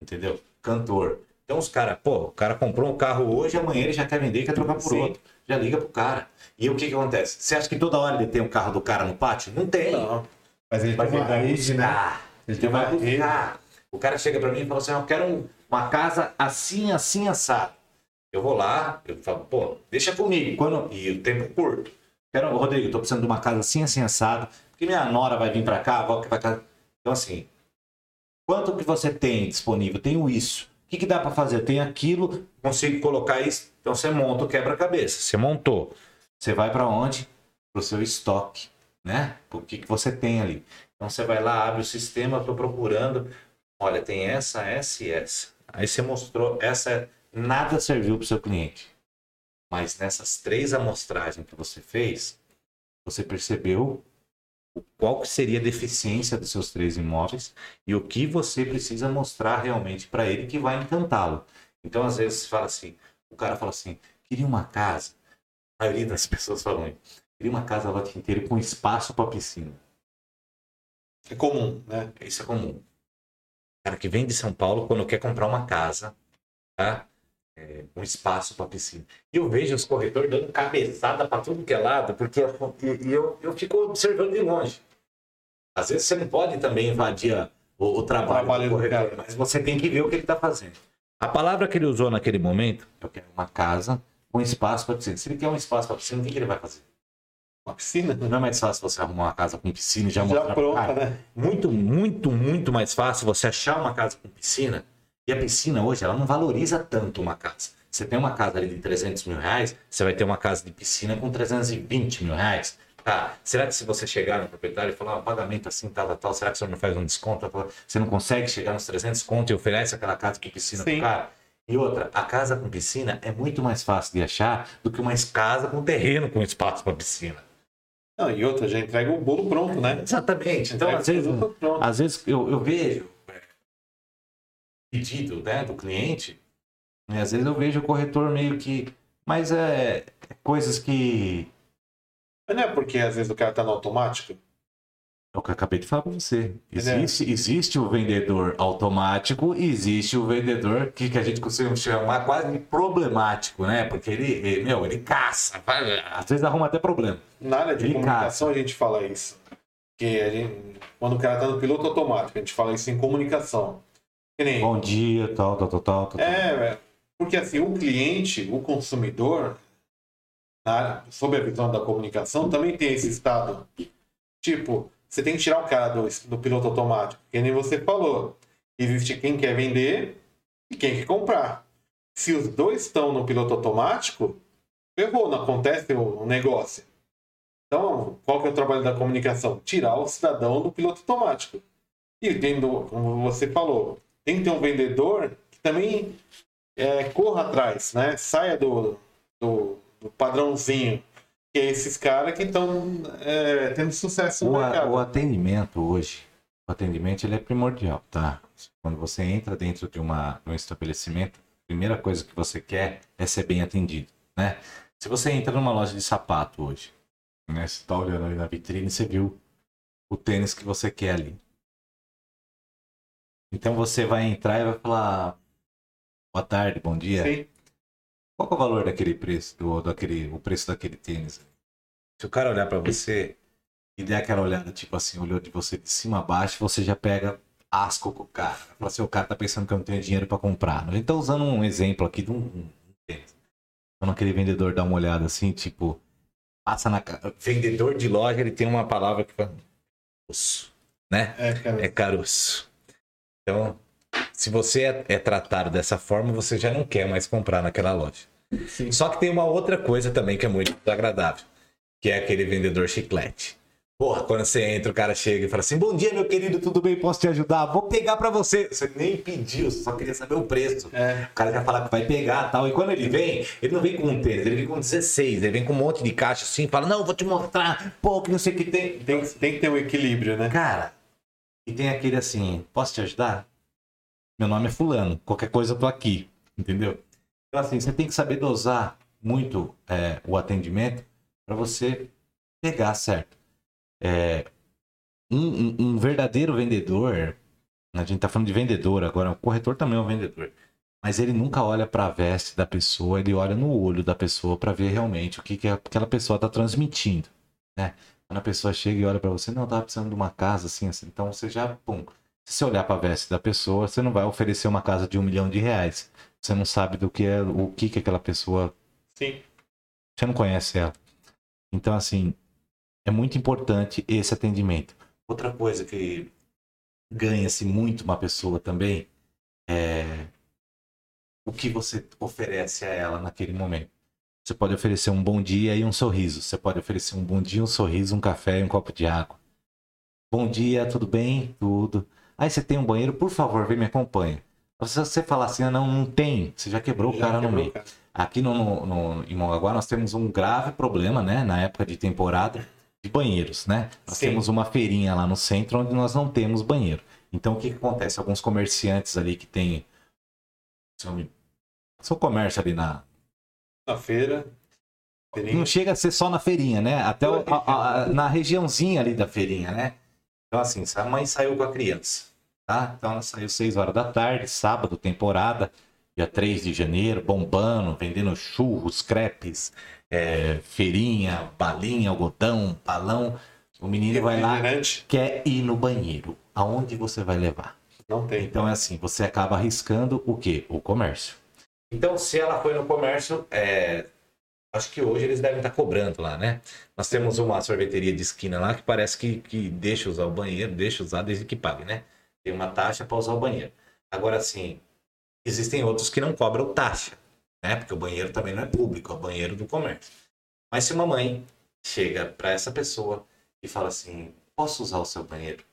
B: entendeu? Cantor. Então os caras, pô, o cara comprou um carro hoje, amanhã ele já quer vender e quer trocar por
A: Sim.
B: outro. Já liga pro cara. E o que que acontece? Você acha que toda hora ele tem o carro do cara no pátio? Não tem.
A: Não.
C: Mas ele
B: ele
C: uma
B: vai
C: rede, né?
B: buscar.
C: Ele tem uma
B: vai
C: rede.
B: buscar. O cara chega pra mim e fala assim: Eu quero um- uma casa assim, assim, assado. Eu vou lá, eu falo, pô, deixa comigo. Quando... E o tempo curto. Quero, Rodrigo, eu tô precisando de uma casa assim, assim, assado. Porque minha nora vai vir pra cá, a avó que vai cá. Então, assim, quanto que você tem disponível? Tenho isso. O que, que dá pra fazer? Eu tenho aquilo, consigo colocar isso. Então você monta o quebra-cabeça. Você montou. Você vai pra onde? Pro seu estoque, né? O que, que você tem ali. Então você vai lá, abre o sistema, estou procurando. Olha, tem essa, essa e essa. Aí você mostrou, essa nada serviu para o seu cliente. Mas nessas três amostragens que você fez, você percebeu qual que seria a deficiência dos seus três imóveis e o que você precisa mostrar realmente para ele que vai encantá-lo. Então, às vezes, fala assim, o cara fala assim, queria uma casa. A maioria das pessoas falam isso. Queria uma casa lote inteiro com espaço para piscina.
A: É comum, né?
B: Isso é comum. O cara que vem de São Paulo, quando quer comprar uma casa, tá? É, um espaço para piscina. E eu vejo os corretores dando cabeçada para tudo que é lado, porque eu, eu, eu fico observando de longe. Às vezes você não pode também invadir o, o trabalho,
A: trabalho
B: do corretor, mas você tem que ver o que ele está fazendo. A palavra que ele usou naquele momento, eu quero uma casa com espaço para piscina. Se ele quer um espaço para piscina, o que, que ele vai fazer?
A: Uma piscina.
B: Não é mais fácil você arrumar uma casa com piscina e já,
A: Já pronta,
B: cara?
A: né?
B: Muito, muito, muito mais fácil você achar uma casa com piscina. E a piscina hoje, ela não valoriza tanto uma casa. Você tem uma casa ali de 300 mil reais, você vai ter uma casa de piscina com 320 mil reais. Tá, será que se você chegar no proprietário e falar um pagamento assim, tal, tal, será que o senhor não faz um desconto? Você não consegue chegar nos 300 conto e oferece aquela casa com piscina
A: Sim.
B: pro cara? E outra, a casa com piscina é muito mais fácil de achar do que uma casa com terreno com espaço para piscina.
A: Não, e outra, já entrega o bolo pronto, né?
B: Exatamente. Então, às vezes, às vezes eu, eu vejo é, pedido né, do cliente, e às vezes eu vejo o corretor meio que. Mas é, é coisas que.
A: Mas não é porque às vezes o cara tá no automático?
B: É o que eu acabei de falar para você.
A: Entendeu?
B: Existe, existe o vendedor automático e existe o vendedor que, que a gente costuma chamar quase de problemático, né? Porque ele, ele, meu, ele caça, às vezes arruma até problema.
A: Na área de
B: Ele
A: comunicação a gente fala isso. Que a gente, quando o cara tá no piloto automático, a gente fala isso em comunicação. Nem,
B: Bom dia, tal, tal, tal, tal. tal.
A: é, é, porque assim, o cliente, o consumidor, na, sob a visão da comunicação, também tem esse estado. Tipo, você tem que tirar o cara do, do piloto automático, que nem você falou. Existe quem quer vender e quem quer comprar. Se os dois estão no piloto automático, ferrou, não acontece o, o negócio. Então, qual que é o trabalho da comunicação? Tirar o cidadão do piloto automático. E tendo, como você falou, tem que ter um vendedor que também é, corra atrás, né? Saia do, do, do padrãozinho. Que é esses caras que estão é, tendo sucesso no
B: O,
A: mercado.
B: o atendimento hoje, o atendimento ele é primordial, tá? Quando você entra dentro de, uma, de um estabelecimento, a primeira coisa que você quer é ser bem atendido, né? Se você entra numa loja de sapato hoje, né? Você tá olhando ali na vitrine, você viu o tênis que você quer ali. Então você vai entrar e vai falar boa tarde, bom dia.
A: Sim.
B: Qual é o valor daquele preço, do, daquele, o preço daquele tênis? Se o cara olhar pra você e der aquela olhada, tipo assim, olhou de você de cima a baixo, você já pega asco com o cara. Fala assim, o cara tá pensando que eu não tenho dinheiro pra comprar. A gente tá usando um exemplo aqui de um, tênis. Quando aquele vendedor dá uma olhada assim, tipo, passa na cara. Vendedor de loja, ele tem uma palavra que fala. "Caroço", Né?
A: É, cara.
B: É caroço. Então, se você é, é tratado dessa forma, você já não quer mais comprar naquela loja.
A: Sim.
B: Só que tem uma outra coisa também que é muito desagradável, que é aquele vendedor chiclete. Porra, quando você entra, o cara chega e fala assim: Bom dia, meu querido, tudo bem? Posso te ajudar? Vou pegar pra você. Você nem pediu, só queria saber o preço.
A: É.
B: O cara já fala que vai pegar tal. E quando ele vem, ele não vem com um tênis, ele vem com 16. Ele vem com um monte de caixa assim fala: Não, vou te mostrar. Pô, que não sei o que tem.
A: Tem, tem que ter um equilíbrio, né?
B: Cara, e tem aquele assim, posso te ajudar? Meu nome é fulano, qualquer coisa eu tô aqui, entendeu? Então assim, você tem que saber dosar muito é, o atendimento para você pegar certo. É, um, um- verdadeiro vendedor, a gente tá falando de vendedor agora, o corretor também é um vendedor, mas ele nunca olha para a veste da pessoa, ele olha no olho da pessoa para ver realmente o que, que aquela pessoa tá transmitindo, né? Quando a pessoa chega e olha pra você, não, eu tava precisando de uma casa assim, assim. Então você já, pum. Se você olhar pra veste da pessoa, você não vai oferecer uma casa de um milhão de reais. Você não sabe do que é, o que que aquela pessoa.
A: Sim.
B: Você não conhece ela. Então, assim, é muito importante esse atendimento. Outra coisa que ganha-se muito uma pessoa também é o que você oferece a ela naquele momento. Você pode oferecer um bom dia e um sorriso. Você pode oferecer um bom dia, um sorriso, um café e um copo de água. Bom dia, tudo bem? Tudo. Aí você tem um banheiro, por favor, vem me acompanha. Se você falar assim, ah, não, não tem, você já quebrou o
A: Já
B: cara no
A: quebrou
B: meio.
A: o cara.
B: Aqui no, no, no- em Mongaguá nós temos um grave problema, né? Na época de temporada, de banheiros, né? Nós
A: Sim.
B: temos uma feirinha lá no centro onde nós não temos banheiro. Então o que, que acontece? Alguns comerciantes ali que tem seu, seu comércio ali na.
A: Na feira. feirinha.
B: Não chega a ser só na feirinha, né? Até o- a- a- na regiãozinha ali da feirinha, né? Então, assim, a mãe saiu com a criança, tá? Então ela saiu 6 horas da tarde, sábado, temporada, dia 3 de janeiro, bombando, vendendo churros, crepes, é, feirinha, balinha, algodão, balão. O menino vai lá, quer ir no banheiro. Aonde você vai levar?
A: Não tem.
B: Então é assim, você acaba arriscando o quê? O comércio. Então, se ela foi no comércio, é, acho que hoje eles devem estar cobrando lá, né? Nós temos uma sorveteria de esquina lá que parece que, que deixa usar o banheiro, deixa usar desde que pague, né? Tem uma taxa para usar o banheiro. Agora, sim, existem outros que não cobram taxa, né? Porque o banheiro também não é público, é o banheiro do comércio. Mas se uma mãe chega para essa pessoa e fala assim: posso usar o seu banheiro?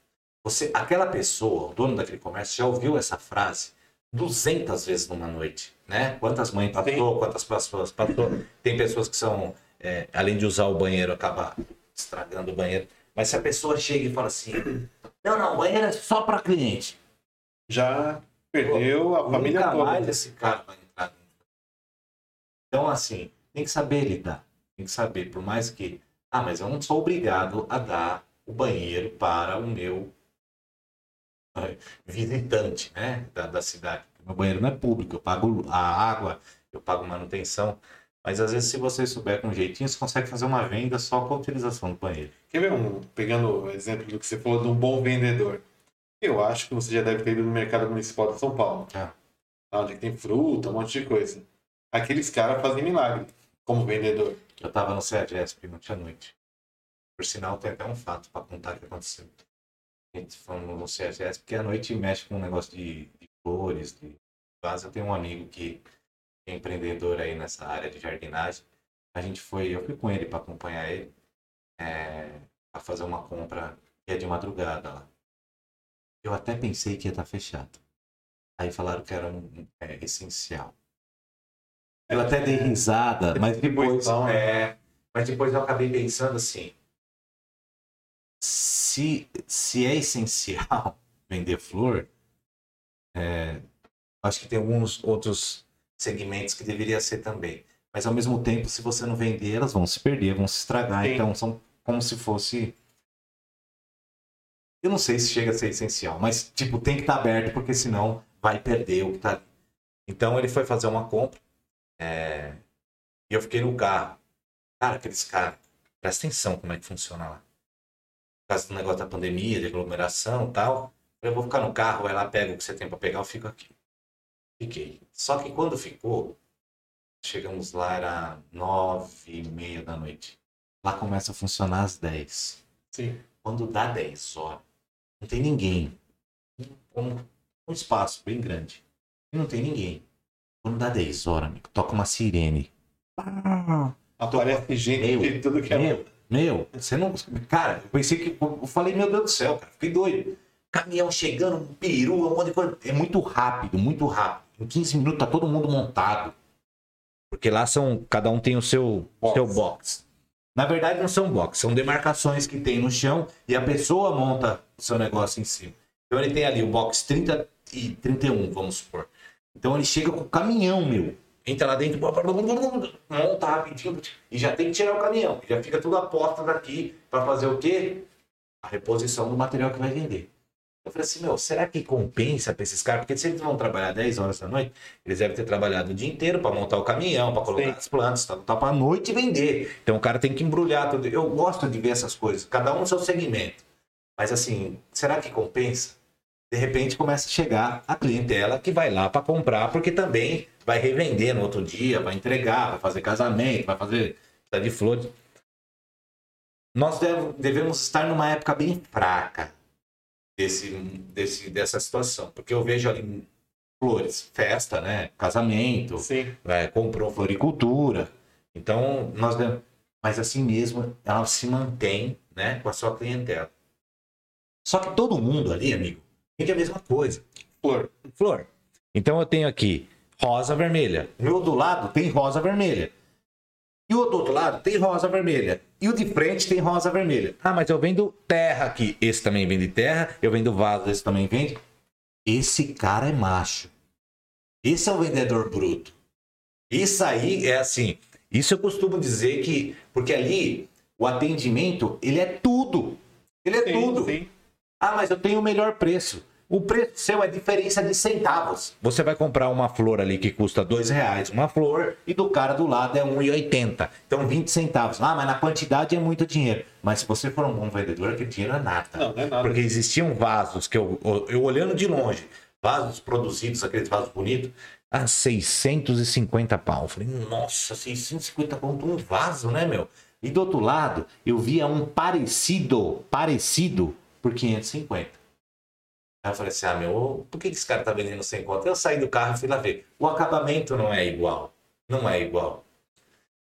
B: Você, aquela pessoa, o dono daquele comércio, já ouviu essa frase 200 vezes numa noite, né? Quantas mães passou, quantas pessoas passou. Tem pessoas que são, é, além de usar o banheiro, acaba estragando o banheiro. Mas se a pessoa chega e fala assim, não, não, o banheiro é só para cliente.
A: Já perdeu a família
B: Nunca
A: toda.
B: mais esse cara vai entrar. Então, assim, tem que saber lidar. Tem que saber, por mais que. Ah, mas eu não sou obrigado a dar o banheiro para o meu visitante, né? Da, da cidade. Meu banheiro não é público, eu pago a água, eu pago manutenção. Mas às vezes, se você souber com jeitinho, você consegue fazer uma venda só com a utilização do banheiro.
A: Quer ver um, pegando o exemplo do que você falou de um bom vendedor? Eu acho que você já deve ter ido no mercado municipal de São Paulo. Lá Onde tem fruta, um monte de coisa. Aqueles caras fazem milagre como vendedor.
B: Eu tava no CEAGESP ontem à noite. Por sinal, tem até um fato para contar que aconteceu. A gente foi no CEAGESP, porque à noite mexe com um negócio de, de flores, de vaso. Eu tenho um amigo que é empreendedor aí nessa área de jardinagem. A gente foi, eu fui com ele para acompanhar ele, é, para fazer uma compra que é de madrugada lá. Eu até pensei que ia estar fechado. Aí falaram que era um, é, essencial. Eu até dei risada, mas depois,
A: Distribuição,
B: é, mas depois eu acabei pensando assim: se, se é essencial vender flor, é, acho que tem alguns outros segmentos que deveria ser também. Mas ao mesmo tempo, se você não vender, elas vão se perder, vão se estragar.
A: Sim.
B: Então são como se fosse. Eu não sei se chega a ser essencial, mas tipo, tem que estar aberto, porque senão vai perder o que tá ali. Então ele foi fazer uma compra. é, e eu fiquei no carro. Cara, aqueles caras, presta atenção como é que funciona lá. Por causa do negócio da pandemia, de aglomeração e tal. Eu vou ficar no carro, vai lá, pega o que você tem pra pegar, eu fico aqui. Fiquei. Só que quando ficou, chegamos lá, era nove e meia da noite. Lá começa a funcionar às dez.
A: Sim.
B: Quando dá 10 horas, não tem ninguém. Um, um espaço bem grande. E não tem ninguém. Quando dá 10 horas, amigo, toca uma sirene. Ah,
A: Aparece gente de tudo que é
B: meu, meu, você não. Cara, eu pensei que. Eu falei, meu Deus do céu, cara, fiquei doido. Caminhão chegando, um peru, um monte de coisa. É muito rápido, muito rápido. Em 15 minutos tá todo mundo montado. Porque lá são. Cada um tem o seu
A: Box.
B: seu box. Na verdade, não são box, são demarcações que tem no chão e a pessoa monta o seu negócio em cima. Então ele tem ali o box 30 e 31, vamos supor. Então ele chega com o caminhão, meu. Entra lá dentro, monta rapidinho e já tem que tirar o caminhão. Já fica tudo a porta daqui para fazer o quê? A reposição do material que vai vender. Eu falei assim, meu, será que compensa para esses caras? Porque se eles vão trabalhar 10 horas da noite, eles devem ter trabalhado o dia inteiro para montar o caminhão, para colocar
A: Sim.
B: as plantas, tá, tá para noite vender. Então o cara tem que embrulhar tudo. Eu gosto de ver essas coisas, cada um no seu segmento. Mas assim, será que compensa? De repente começa a chegar a clientela que vai lá para comprar, porque também vai revender no outro dia, vai entregar, vai fazer casamento, vai fazer tá de flores. Nós dev- devemos estar numa época bem fraca desse, desse, dessa situação, porque eu vejo ali flores, festa, né? Casamento,
A: Sim.
B: é, comprou floricultura. Então, nós devemos- mas assim mesmo, ela se mantém, né, com a sua clientela. Só que todo mundo ali, amigo, vende a mesma coisa.
A: Flor.
B: Flor. Então eu tenho aqui rosa vermelha. Meu do lado tem rosa vermelha. E o do outro lado tem rosa vermelha. E o de frente tem rosa vermelha. Ah, mas eu vendo terra aqui. Esse também vende terra. Eu vendo vaso, esse também vende. Esse cara é macho. Esse é o vendedor bruto. Isso aí é assim. Isso eu costumo dizer que. Porque ali o atendimento, ele é tudo. Ele é
A: Sim,
B: tudo.
A: sim.
B: Ah, mas eu tenho o melhor preço. O preço seu é diferença de centavos. Você vai comprar uma flor ali que custa dois reais, uma flor, e do cara do lado é 1,80. Então 20 centavos. Ah, mas na quantidade é muito dinheiro. Mas se você for um bom vendedor, aquele dinheiro é nada.
A: Não, não é nada.
B: Porque existiam vasos que eu, eu olhando de longe, vasos produzidos, aqueles vasos bonitos, a 650 pau. Eu falei, nossa, 650 pau um vaso, né, meu? E do outro lado, eu via um parecido, parecido, por 550. Aí eu falei assim, ah, meu, por que esse cara tá vendendo sem conta? Eu saí do carro e fui lá ver. O acabamento não é igual. Não é igual.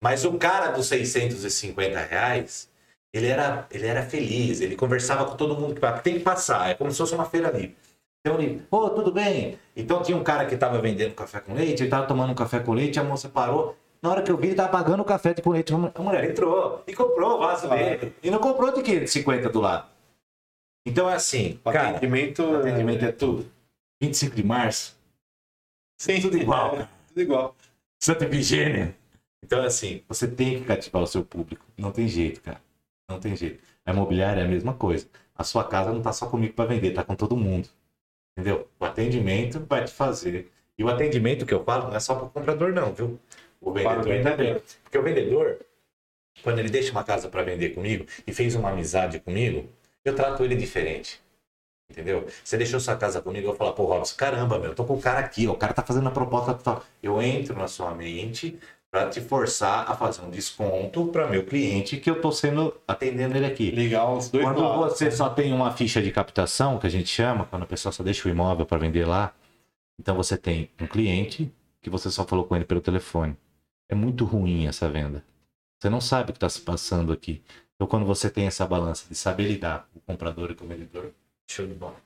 B: Mas o cara dos 650 reais, ele era, ele era feliz, ele conversava com todo mundo que. Tem que passar, é como se fosse uma feira livre. Então ele, ô, tudo bem? Então tinha um cara que tava vendendo café com leite, ele tava tomando um café com leite, a moça parou. Na hora que eu vi, ele tava pagando o café com leite. A mulher entrou e comprou o vaso dele. E não comprou de 550 do lado. Então é assim,
A: O
B: cara,
A: atendimento,
B: o atendimento é tudo. 25 de março,
A: Sim,
B: tudo igual,
A: é, tudo igual.
B: Santa Efigênia. Então é assim, você tem que cativar o seu público. Não tem jeito, cara. Não tem jeito. A imobiliária é a mesma coisa. A sua casa não tá só comigo para vender, tá com todo mundo. Entendeu? O atendimento vai te fazer. E o atendimento que eu falo não é só para o comprador, não, viu? O vendedor também. Porque o vendedor, quando ele deixa uma casa para vender comigo e fez uma amizade comigo, eu trato ele diferente. Entendeu? Você deixou sua casa comigo, eu vou falar, pô, Robson, caramba, meu, eu tô com o cara aqui, ó, o cara tá fazendo a proposta tal. Eu entro na sua mente para te forçar a fazer um desconto para meu cliente que eu tô sendo atendendo ele aqui.
A: Ligar os dois
B: Quando
A: lados.
B: você só tem uma ficha de captação, que a gente chama, quando a pessoa só deixa o imóvel para vender lá, então você tem um cliente que você só falou com ele pelo telefone. É muito ruim essa venda. Você não sabe o que está se passando aqui. Então, quando você tem essa balança de saber lidar com o comprador e com o vendedor, show de bola.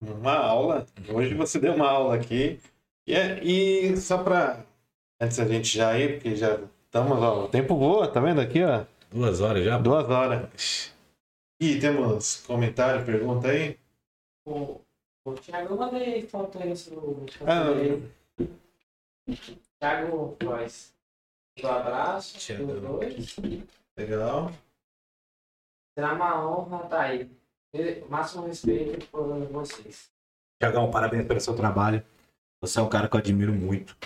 A: Uma aula. Hoje você deu uma aula aqui. E, é- e só para antes da gente já ir, porque já estamos, ó, o tempo voa, tá vendo aqui, ó?
B: Duas horas já?
A: Duas horas. E temos comentário, pergunta aí?
D: O, o Thiago, eu mandei foto aí no
A: Ah,
D: Thiago Croix. Um abraço,
B: Thiago.
A: legal.
D: Será uma honra estar aí. Máximo respeito por vocês.
B: Tiagão, parabéns pelo seu trabalho. Você é um cara que eu admiro muito.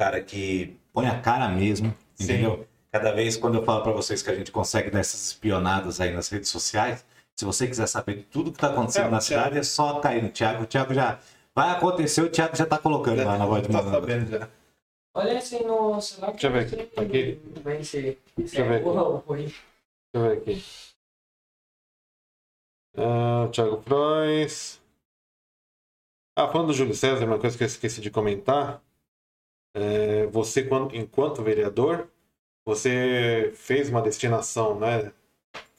B: Cara que põe a cara mesmo,
A: Sim.
B: entendeu? Cada vez quando eu falo pra vocês que a gente consegue dar essas espionadas aí nas redes sociais, se você quiser saber de tudo que tá acontecendo
A: É,
B: na
A: Thiago.
B: cidade, é só cair no Thiago. O Thiago já vai acontecer, o Thiago já tá colocando lá na voz de
A: tá
B: malandro.
A: sabendo já.
D: Olha assim no celular.
A: Deixa eu ver aqui. Aqui.
D: Vem se.
A: Deixa eu ver aqui. Deixa eu ver aqui. Ah, Thiago Frois. Ah, falando do Júlio César, uma coisa que eu esqueci de comentar. É, você, quando, enquanto vereador, você fez uma destinação né,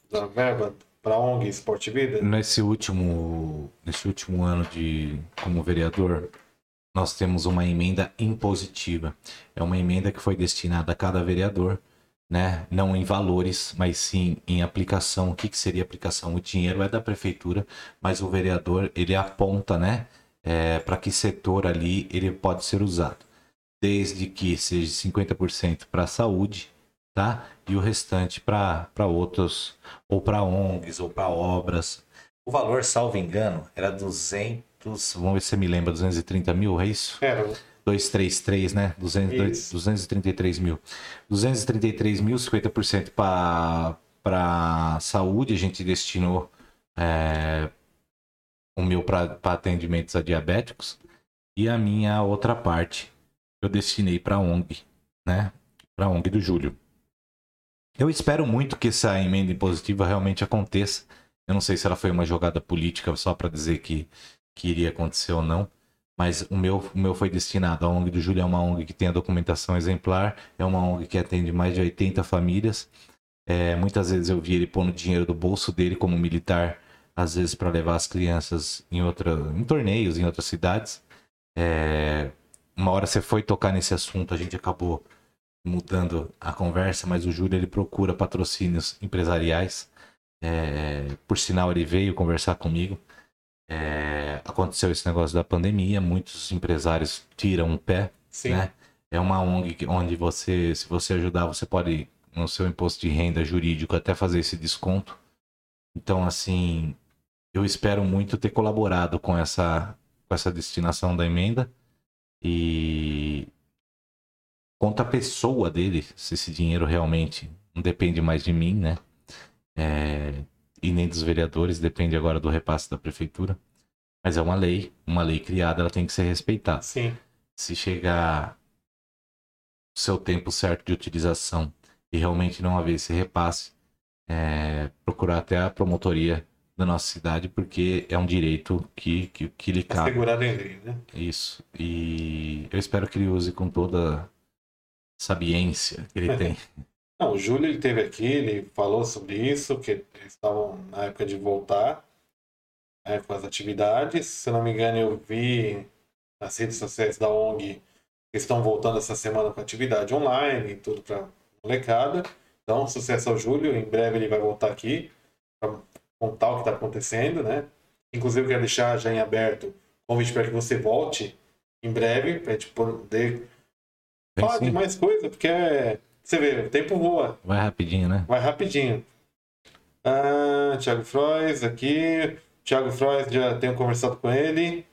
A: da verba para ONG Esporte Vida?
B: Nesse último, nesse último ano de como vereador, nós temos uma emenda impositiva. É uma emenda que foi destinada a cada vereador, né? Não em valores, mas sim em aplicação. O que, que seria aplicação? O dinheiro é da prefeitura, mas o vereador ele aponta, né? para que setor ali ele pode ser usado, desde que seja 50% para a saúde, tá? E o restante para outros ou para ONGs, ou para obras. O valor, salvo engano, era 200, vamos ver se você me lembra, 230 mil, é isso?
A: Era,
B: 233, né? 200,
A: Isso.
B: 233 mil. 233 mil, 50% para saúde, a gente destinou é, o meu para atendimentos a diabéticos e a minha outra parte eu destinei para ONG, né? Para ONG do Júlio. Eu espero muito que essa emenda impositiva realmente aconteça. Eu não sei se ela foi uma jogada política só para dizer que, que iria acontecer ou não. Mas o meu, o meu foi destinado. A ONG do Júlio é uma ONG que tem a documentação exemplar. É uma ONG que atende mais de 80 famílias. É, muitas vezes eu vi ele pondo dinheiro do bolso dele como militar, às vezes para levar as crianças em, outra, em torneios, em outras cidades. É, uma hora você foi tocar nesse assunto, a gente acabou mudando a conversa, mas o Júlio ele procura patrocínios empresariais. É, por sinal, ele veio conversar comigo. É, aconteceu esse negócio da pandemia, muitos empresários tiram o pé,
A: Sim.
B: né? É uma ONG onde você, se você ajudar, você pode, no seu imposto de renda jurídico, até fazer esse desconto. Então, assim, eu espero muito ter colaborado com essa, com essa destinação da emenda. E quanto à pessoa dele, se esse dinheiro realmente não depende mais de mim, né? É, e nem dos vereadores, depende agora do repasse da prefeitura. Mas é uma lei, uma lei criada, ela tem que ser respeitada
A: Sim.
B: se chegar o seu tempo certo de utilização e realmente não haver esse repasse, é, procurar até a promotoria da nossa cidade, porque é um direito que, que, que lhe cabe.
A: Assegurado em lei, né?
B: Isso. E eu espero que ele use com toda a sabiência que ele tem.
A: Não, o Júlio ele teve aqui, ele falou sobre isso, que eles estavam na época de voltar né, com as atividades. Se eu não me engano, eu vi nas redes sociais da ONG que estão voltando essa semana com atividade online e tudo para molecada. Então, sucesso ao Júlio. Em breve ele vai voltar aqui para contar o que está acontecendo, né? Inclusive, eu quero deixar já em aberto o convite para que você volte em breve, para a gente poder falar de mais coisa, porque é, você vê, o tempo voa.
B: Vai rapidinho, né?
A: Vai rapidinho. Ah, Thiago Frois aqui. Thiago Frois, já tenho conversado com ele.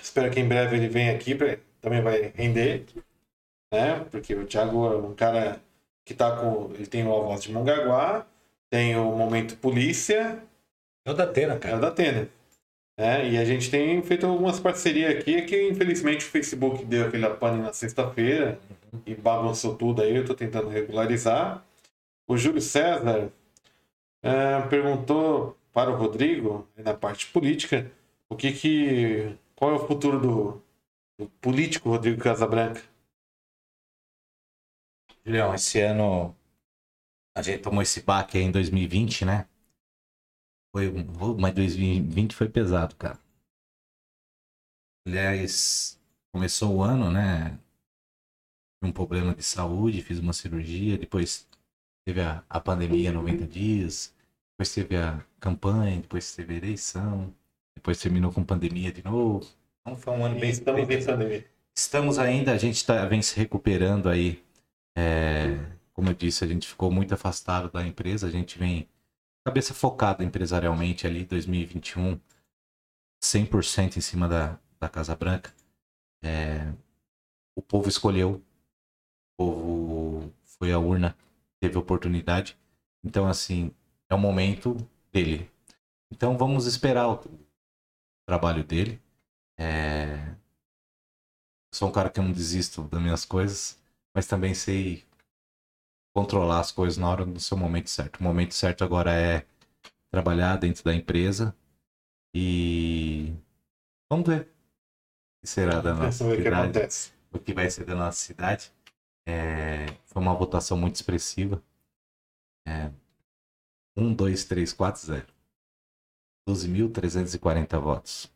A: Espero que em breve ele venha aqui, pra, também vai render. Né? Porque o Thiago é um cara que tá com. Ele tem o A Voz de Mongaguá, tem o Momento Polícia,
E: É o da Atena,
A: é o
E: cara.
A: da Atena. Né? E a gente tem feito algumas parcerias aqui, que infelizmente o Facebook deu aquele pane na sexta-feira e bagunçou tudo aí, eu tô tentando regularizar. O Júlio César eh, perguntou para o Rodrigo, na parte política, o que que. qual é o futuro do, do político Rodrigo Casabranca?
B: Julião, esse ano a gente tomou esse baque aí em 2020, né? Foi, mas 2020 foi pesado, cara. Aliás, começou o ano, né? Um problema de saúde, fiz uma cirurgia, depois teve a, a pandemia 90 dias, depois teve a campanha, depois teve a eleição, depois terminou com pandemia de novo. Então foi um ano bem,
A: Estamos
B: bem
A: pandemia.
B: Estamos ainda, a gente tá, vem se recuperando aí. É, como eu disse, a gente ficou muito afastado da empresa, a gente vem cabeça focada empresarialmente ali, 2021, 100% em cima da, da Casa Branca. É, o povo escolheu, o povo foi à urna, teve oportunidade. Então, assim, é o momento dele. Então, vamos esperar o trabalho dele. É, sou um cara que não desisto das minhas coisas, mas também sei controlar as coisas na hora do seu momento certo. O momento certo agora é trabalhar dentro da empresa e vamos ver o que será da nossa
A: que
B: cidade, o que vai ser da nossa cidade. É, foi uma votação muito expressiva. É, 1, 2, 3, 4, 0. 12.340 votos.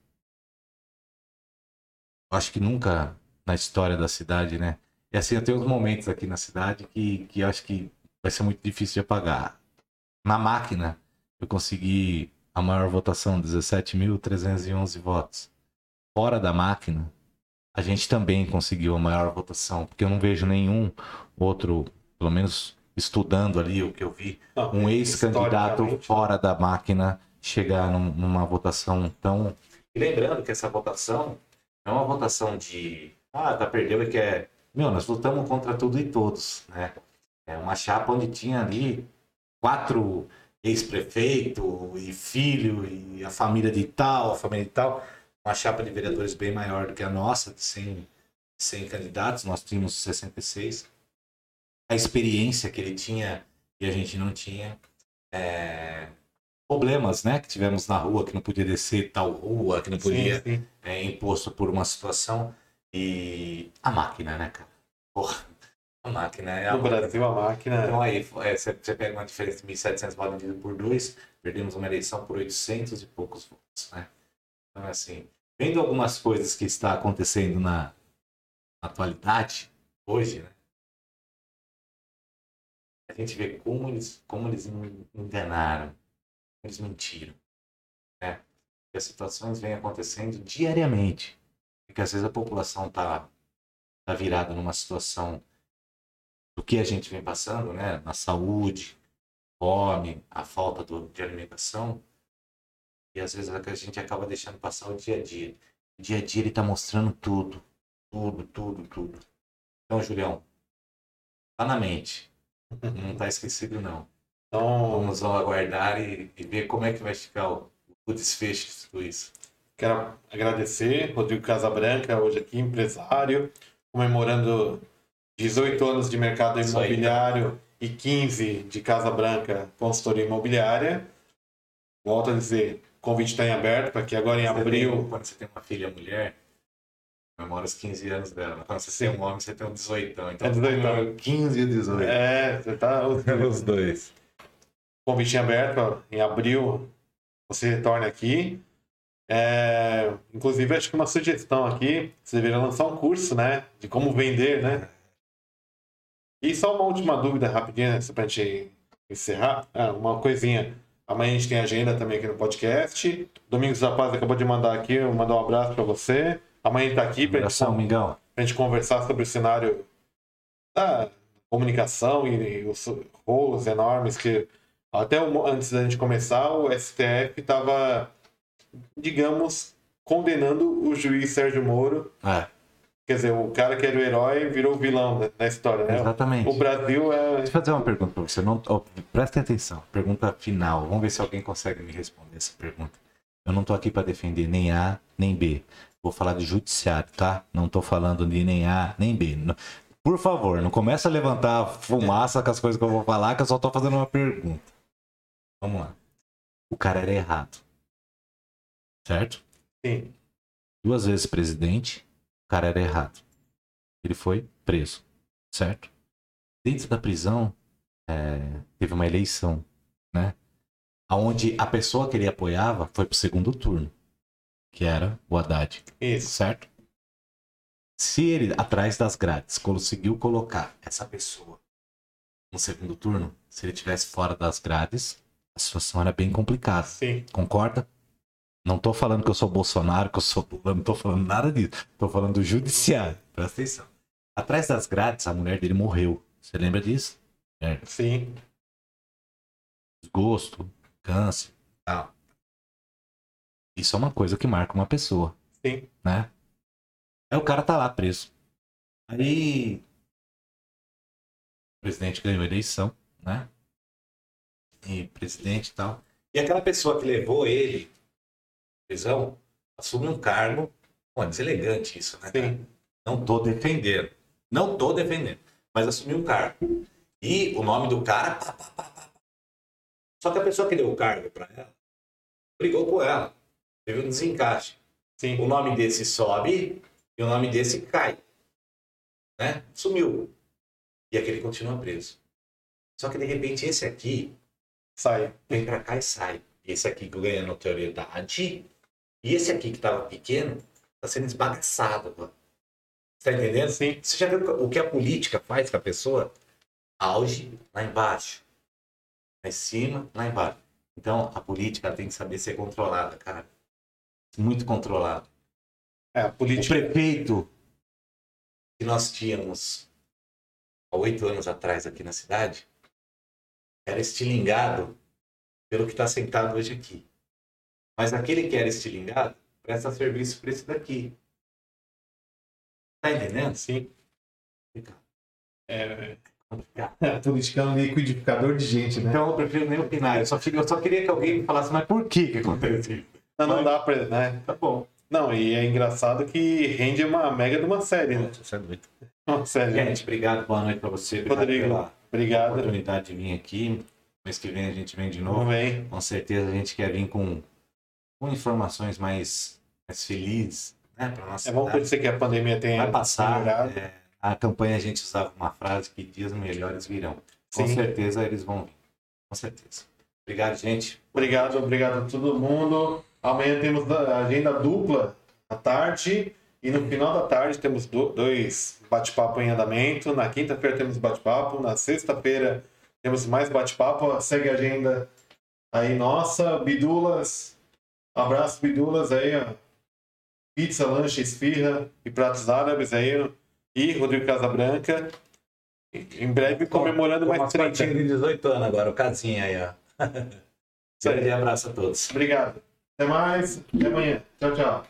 B: Acho que nunca na história da cidade, né? E assim, eu tenho uns momentos aqui na cidade que, que acho que vai ser muito difícil de apagar. Na máquina, eu consegui a maior votação, 17.311 votos. Fora da máquina, a gente também conseguiu a maior votação, porque eu não vejo nenhum outro, pelo menos estudando ali o que eu vi,
A: Não,
B: um ex-candidato
A: historicamente,
B: fora da máquina chegar num- numa votação tão. E lembrando que essa votação é uma votação de. Ah, tá perdeu e quer. Meu, nós lutamos contra tudo e todos, né? É uma chapa onde tinha ali quatro ex-prefeito e filho e a família de tal, a família de tal. Uma chapa de vereadores bem maior do que a nossa, de 100, 100 candidatos, nós tínhamos 66. A experiência que ele tinha e a gente não tinha. É, Problemas, né, que tivemos na rua, que não podia descer tal rua, que não podia
A: Sim, sim.
B: é, imposto por uma situação. E a máquina, né, cara? Porra, a máquina é a
A: No Brasil, a máquina.
B: Então aí, é, você você pega uma diferença de 1.700 votos dividido por dois, perdemos uma eleição por 800 e poucos votos, né? Então, assim, vendo algumas coisas que está acontecendo na, na atualidade, hoje, né? a gente vê como eles, como eles en- enganaram, como eles mentiram. Né? E as situações vêm acontecendo diariamente. Porque às vezes a população está tá virada numa situação do que a gente vem passando, né? Na saúde, fome, a falta do- de alimentação. E às vezes a gente acaba deixando passar o dia a dia. O dia a dia ele tá mostrando tudo. Tudo, tudo, tudo. Então, Julião, tá na mente. Não tá esquecido, não.
A: Então,
B: Vamos aguardar e, e ver como é que vai ficar o, o desfecho de tudo isso.
A: Quero agradecer Rodrigo Casabranca, hoje aqui, empresário, comemorando 18 anos de mercado
B: Isso aí,
A: imobiliário e 15 de Casa Branca Consultoria Imobiliária. Volto a dizer, o convite está em aberto para que agora em
B: Você
A: abril
B: tem- quando você tem uma filha mulher, comemora os 15 anos dela. Quando você tem um homem, você tem um 18. Então,
A: É 18.
B: comemora 15 e 18.
A: É, você tá.
B: Os dois.
A: Convite em aberto, em abril você retorna aqui. É, inclusive, acho que uma sugestão aqui, você deveria lançar um curso, né? De como vender, né? E só uma última dúvida rapidinha, só pra gente encerrar. Ah, uma coisinha. Amanhã a gente tem agenda também aqui no podcast. Domingos da Paz acabou de mandar aqui, eu mandar um abraço pra você. Amanhã ele tá aqui pra gente
B: Abração, Mingão.
A: pra gente conversar sobre o cenário da comunicação e, e os rolos enormes que até o antes da gente começar o STF estava, digamos, condenando o juiz Sérgio Moro.
B: É,
A: Quer dizer, o cara que era o herói virou o vilão da história, né?
B: exatamente.
A: O Brasil é.
B: Deixa eu fazer uma pergunta pra você. Não, ó, prestem atenção. Pergunta final. Vamos ver se alguém consegue me responder essa pergunta. Eu não tô aqui para defender nem A nem B. Vou falar de judiciário, tá? Não tô falando de nem A nem B. Por favor, não começa a levantar fumaça com as coisas que eu vou falar, que eu só tô fazendo uma pergunta. Vamos lá. O cara era errado. Certo?
A: Sim,
B: Duas vezes presidente, o cara era errado. Ele foi preso. Certo? Dentro da prisão, é, teve uma eleição, né? Onde a pessoa que ele apoiava foi pro segundo turno, que era o Haddad,
A: isso.
B: certo? Se ele, atrás das grades, conseguiu colocar essa pessoa no segundo turno, se ele tivesse fora das grades, a situação era bem complicada.
A: Sim,
B: Concorda? Não tô falando que eu sou Bolsonaro, que eu sou Lula, não tô falando nada disso. Tô falando do judiciário. Presta atenção. Atrás das grades, a mulher dele morreu. Você lembra disso?
A: sim.
B: Desgosto, câncer, tal. Isso é uma coisa que marca uma pessoa,
A: Sim.
B: né? Aí o cara tá lá preso. Aí o presidente ganhou a eleição, né? E presidente e tal. E aquela pessoa que levou ele prisão assume um cargo. Pô, é deselegante isso, né?
A: Sim.
B: Não tô defendendo. Não tô defendendo. Mas assumiu um cargo. E o nome do cara. pá, pá, pá. Só que a pessoa que deu o cargo pra ela brigou com ela. Teve um desencaixe.
A: Sim.
B: O nome desse sobe e o nome desse cai. Né? Sumiu. E aquele continua preso. Só que de repente esse aqui
A: Sai.
B: vem pra cá e sai. Esse aqui ganha notoriedade. E esse aqui que tava pequeno tá sendo esbagaçado agora. Você tá entendendo?
A: Sim.
B: Você já viu o que a política faz com a pessoa? Auge lá embaixo. Lá em cima, lá embaixo. Então a política tem que saber ser controlada, cara. Muito controlada.
A: É, a
B: O
A: política.
B: prefeito que nós tínhamos há oito anos atrás aqui na cidade era estilingado pelo que está sentado hoje aqui. Mas aquele que era estilingado presta serviço para esse daqui. Tá entendendo?
A: Sim.
B: Complicado.
A: É,
B: Complicado.
A: a política é um liquidificador de gente, né?
B: Então eu prefiro nem opinar. Eu só, fico- eu só queria que alguém me falasse, mas por que que aconteceu isso?
A: Não, não dá pra. Né?
B: Tá bom.
A: Não, e é engraçado que rende uma mega de uma série, né?
B: Você é doido.
A: Uma série.
B: Gente, obrigado. Boa noite para você. Obrigado
A: Rodrigo,
B: pela
A: Obrigado.
B: oportunidade de vir aqui. Mês que vem a gente vem de novo.
A: Bem.
B: Com certeza a gente quer vir com, com informações mais, mais felizes, né? Nossa
A: É bom
B: cidade.
A: parecer que a pandemia tenha
B: Vai passar. é, a campanha a gente usava uma frase que dias melhores virão. Com
A: Sim.
B: certeza eles vão vir. Com certeza. Obrigado, gente.
A: Obrigado, obrigado a todo mundo. Amanhã temos a agenda dupla à tarde. E no final da tarde temos do- dois bate-papo em andamento. Na quinta-feira temos bate-papo. Na sexta-feira Temos mais bate-papo, segue a agenda aí nossa, Bidulas. Abraço, Bidulas aí, ó. Pizza, lanche, esfirra e pratos árabes aí. ó. E Rodrigo Casabranca. Em breve comemorando
B: Com
A: mais
B: umas
A: 30.
B: fotinhas de 18 anos agora, o casinha aí, ó.
A: Isso aí.
B: Grande abraço a todos.
A: Obrigado. Até mais. Até amanhã. Tchau, tchau.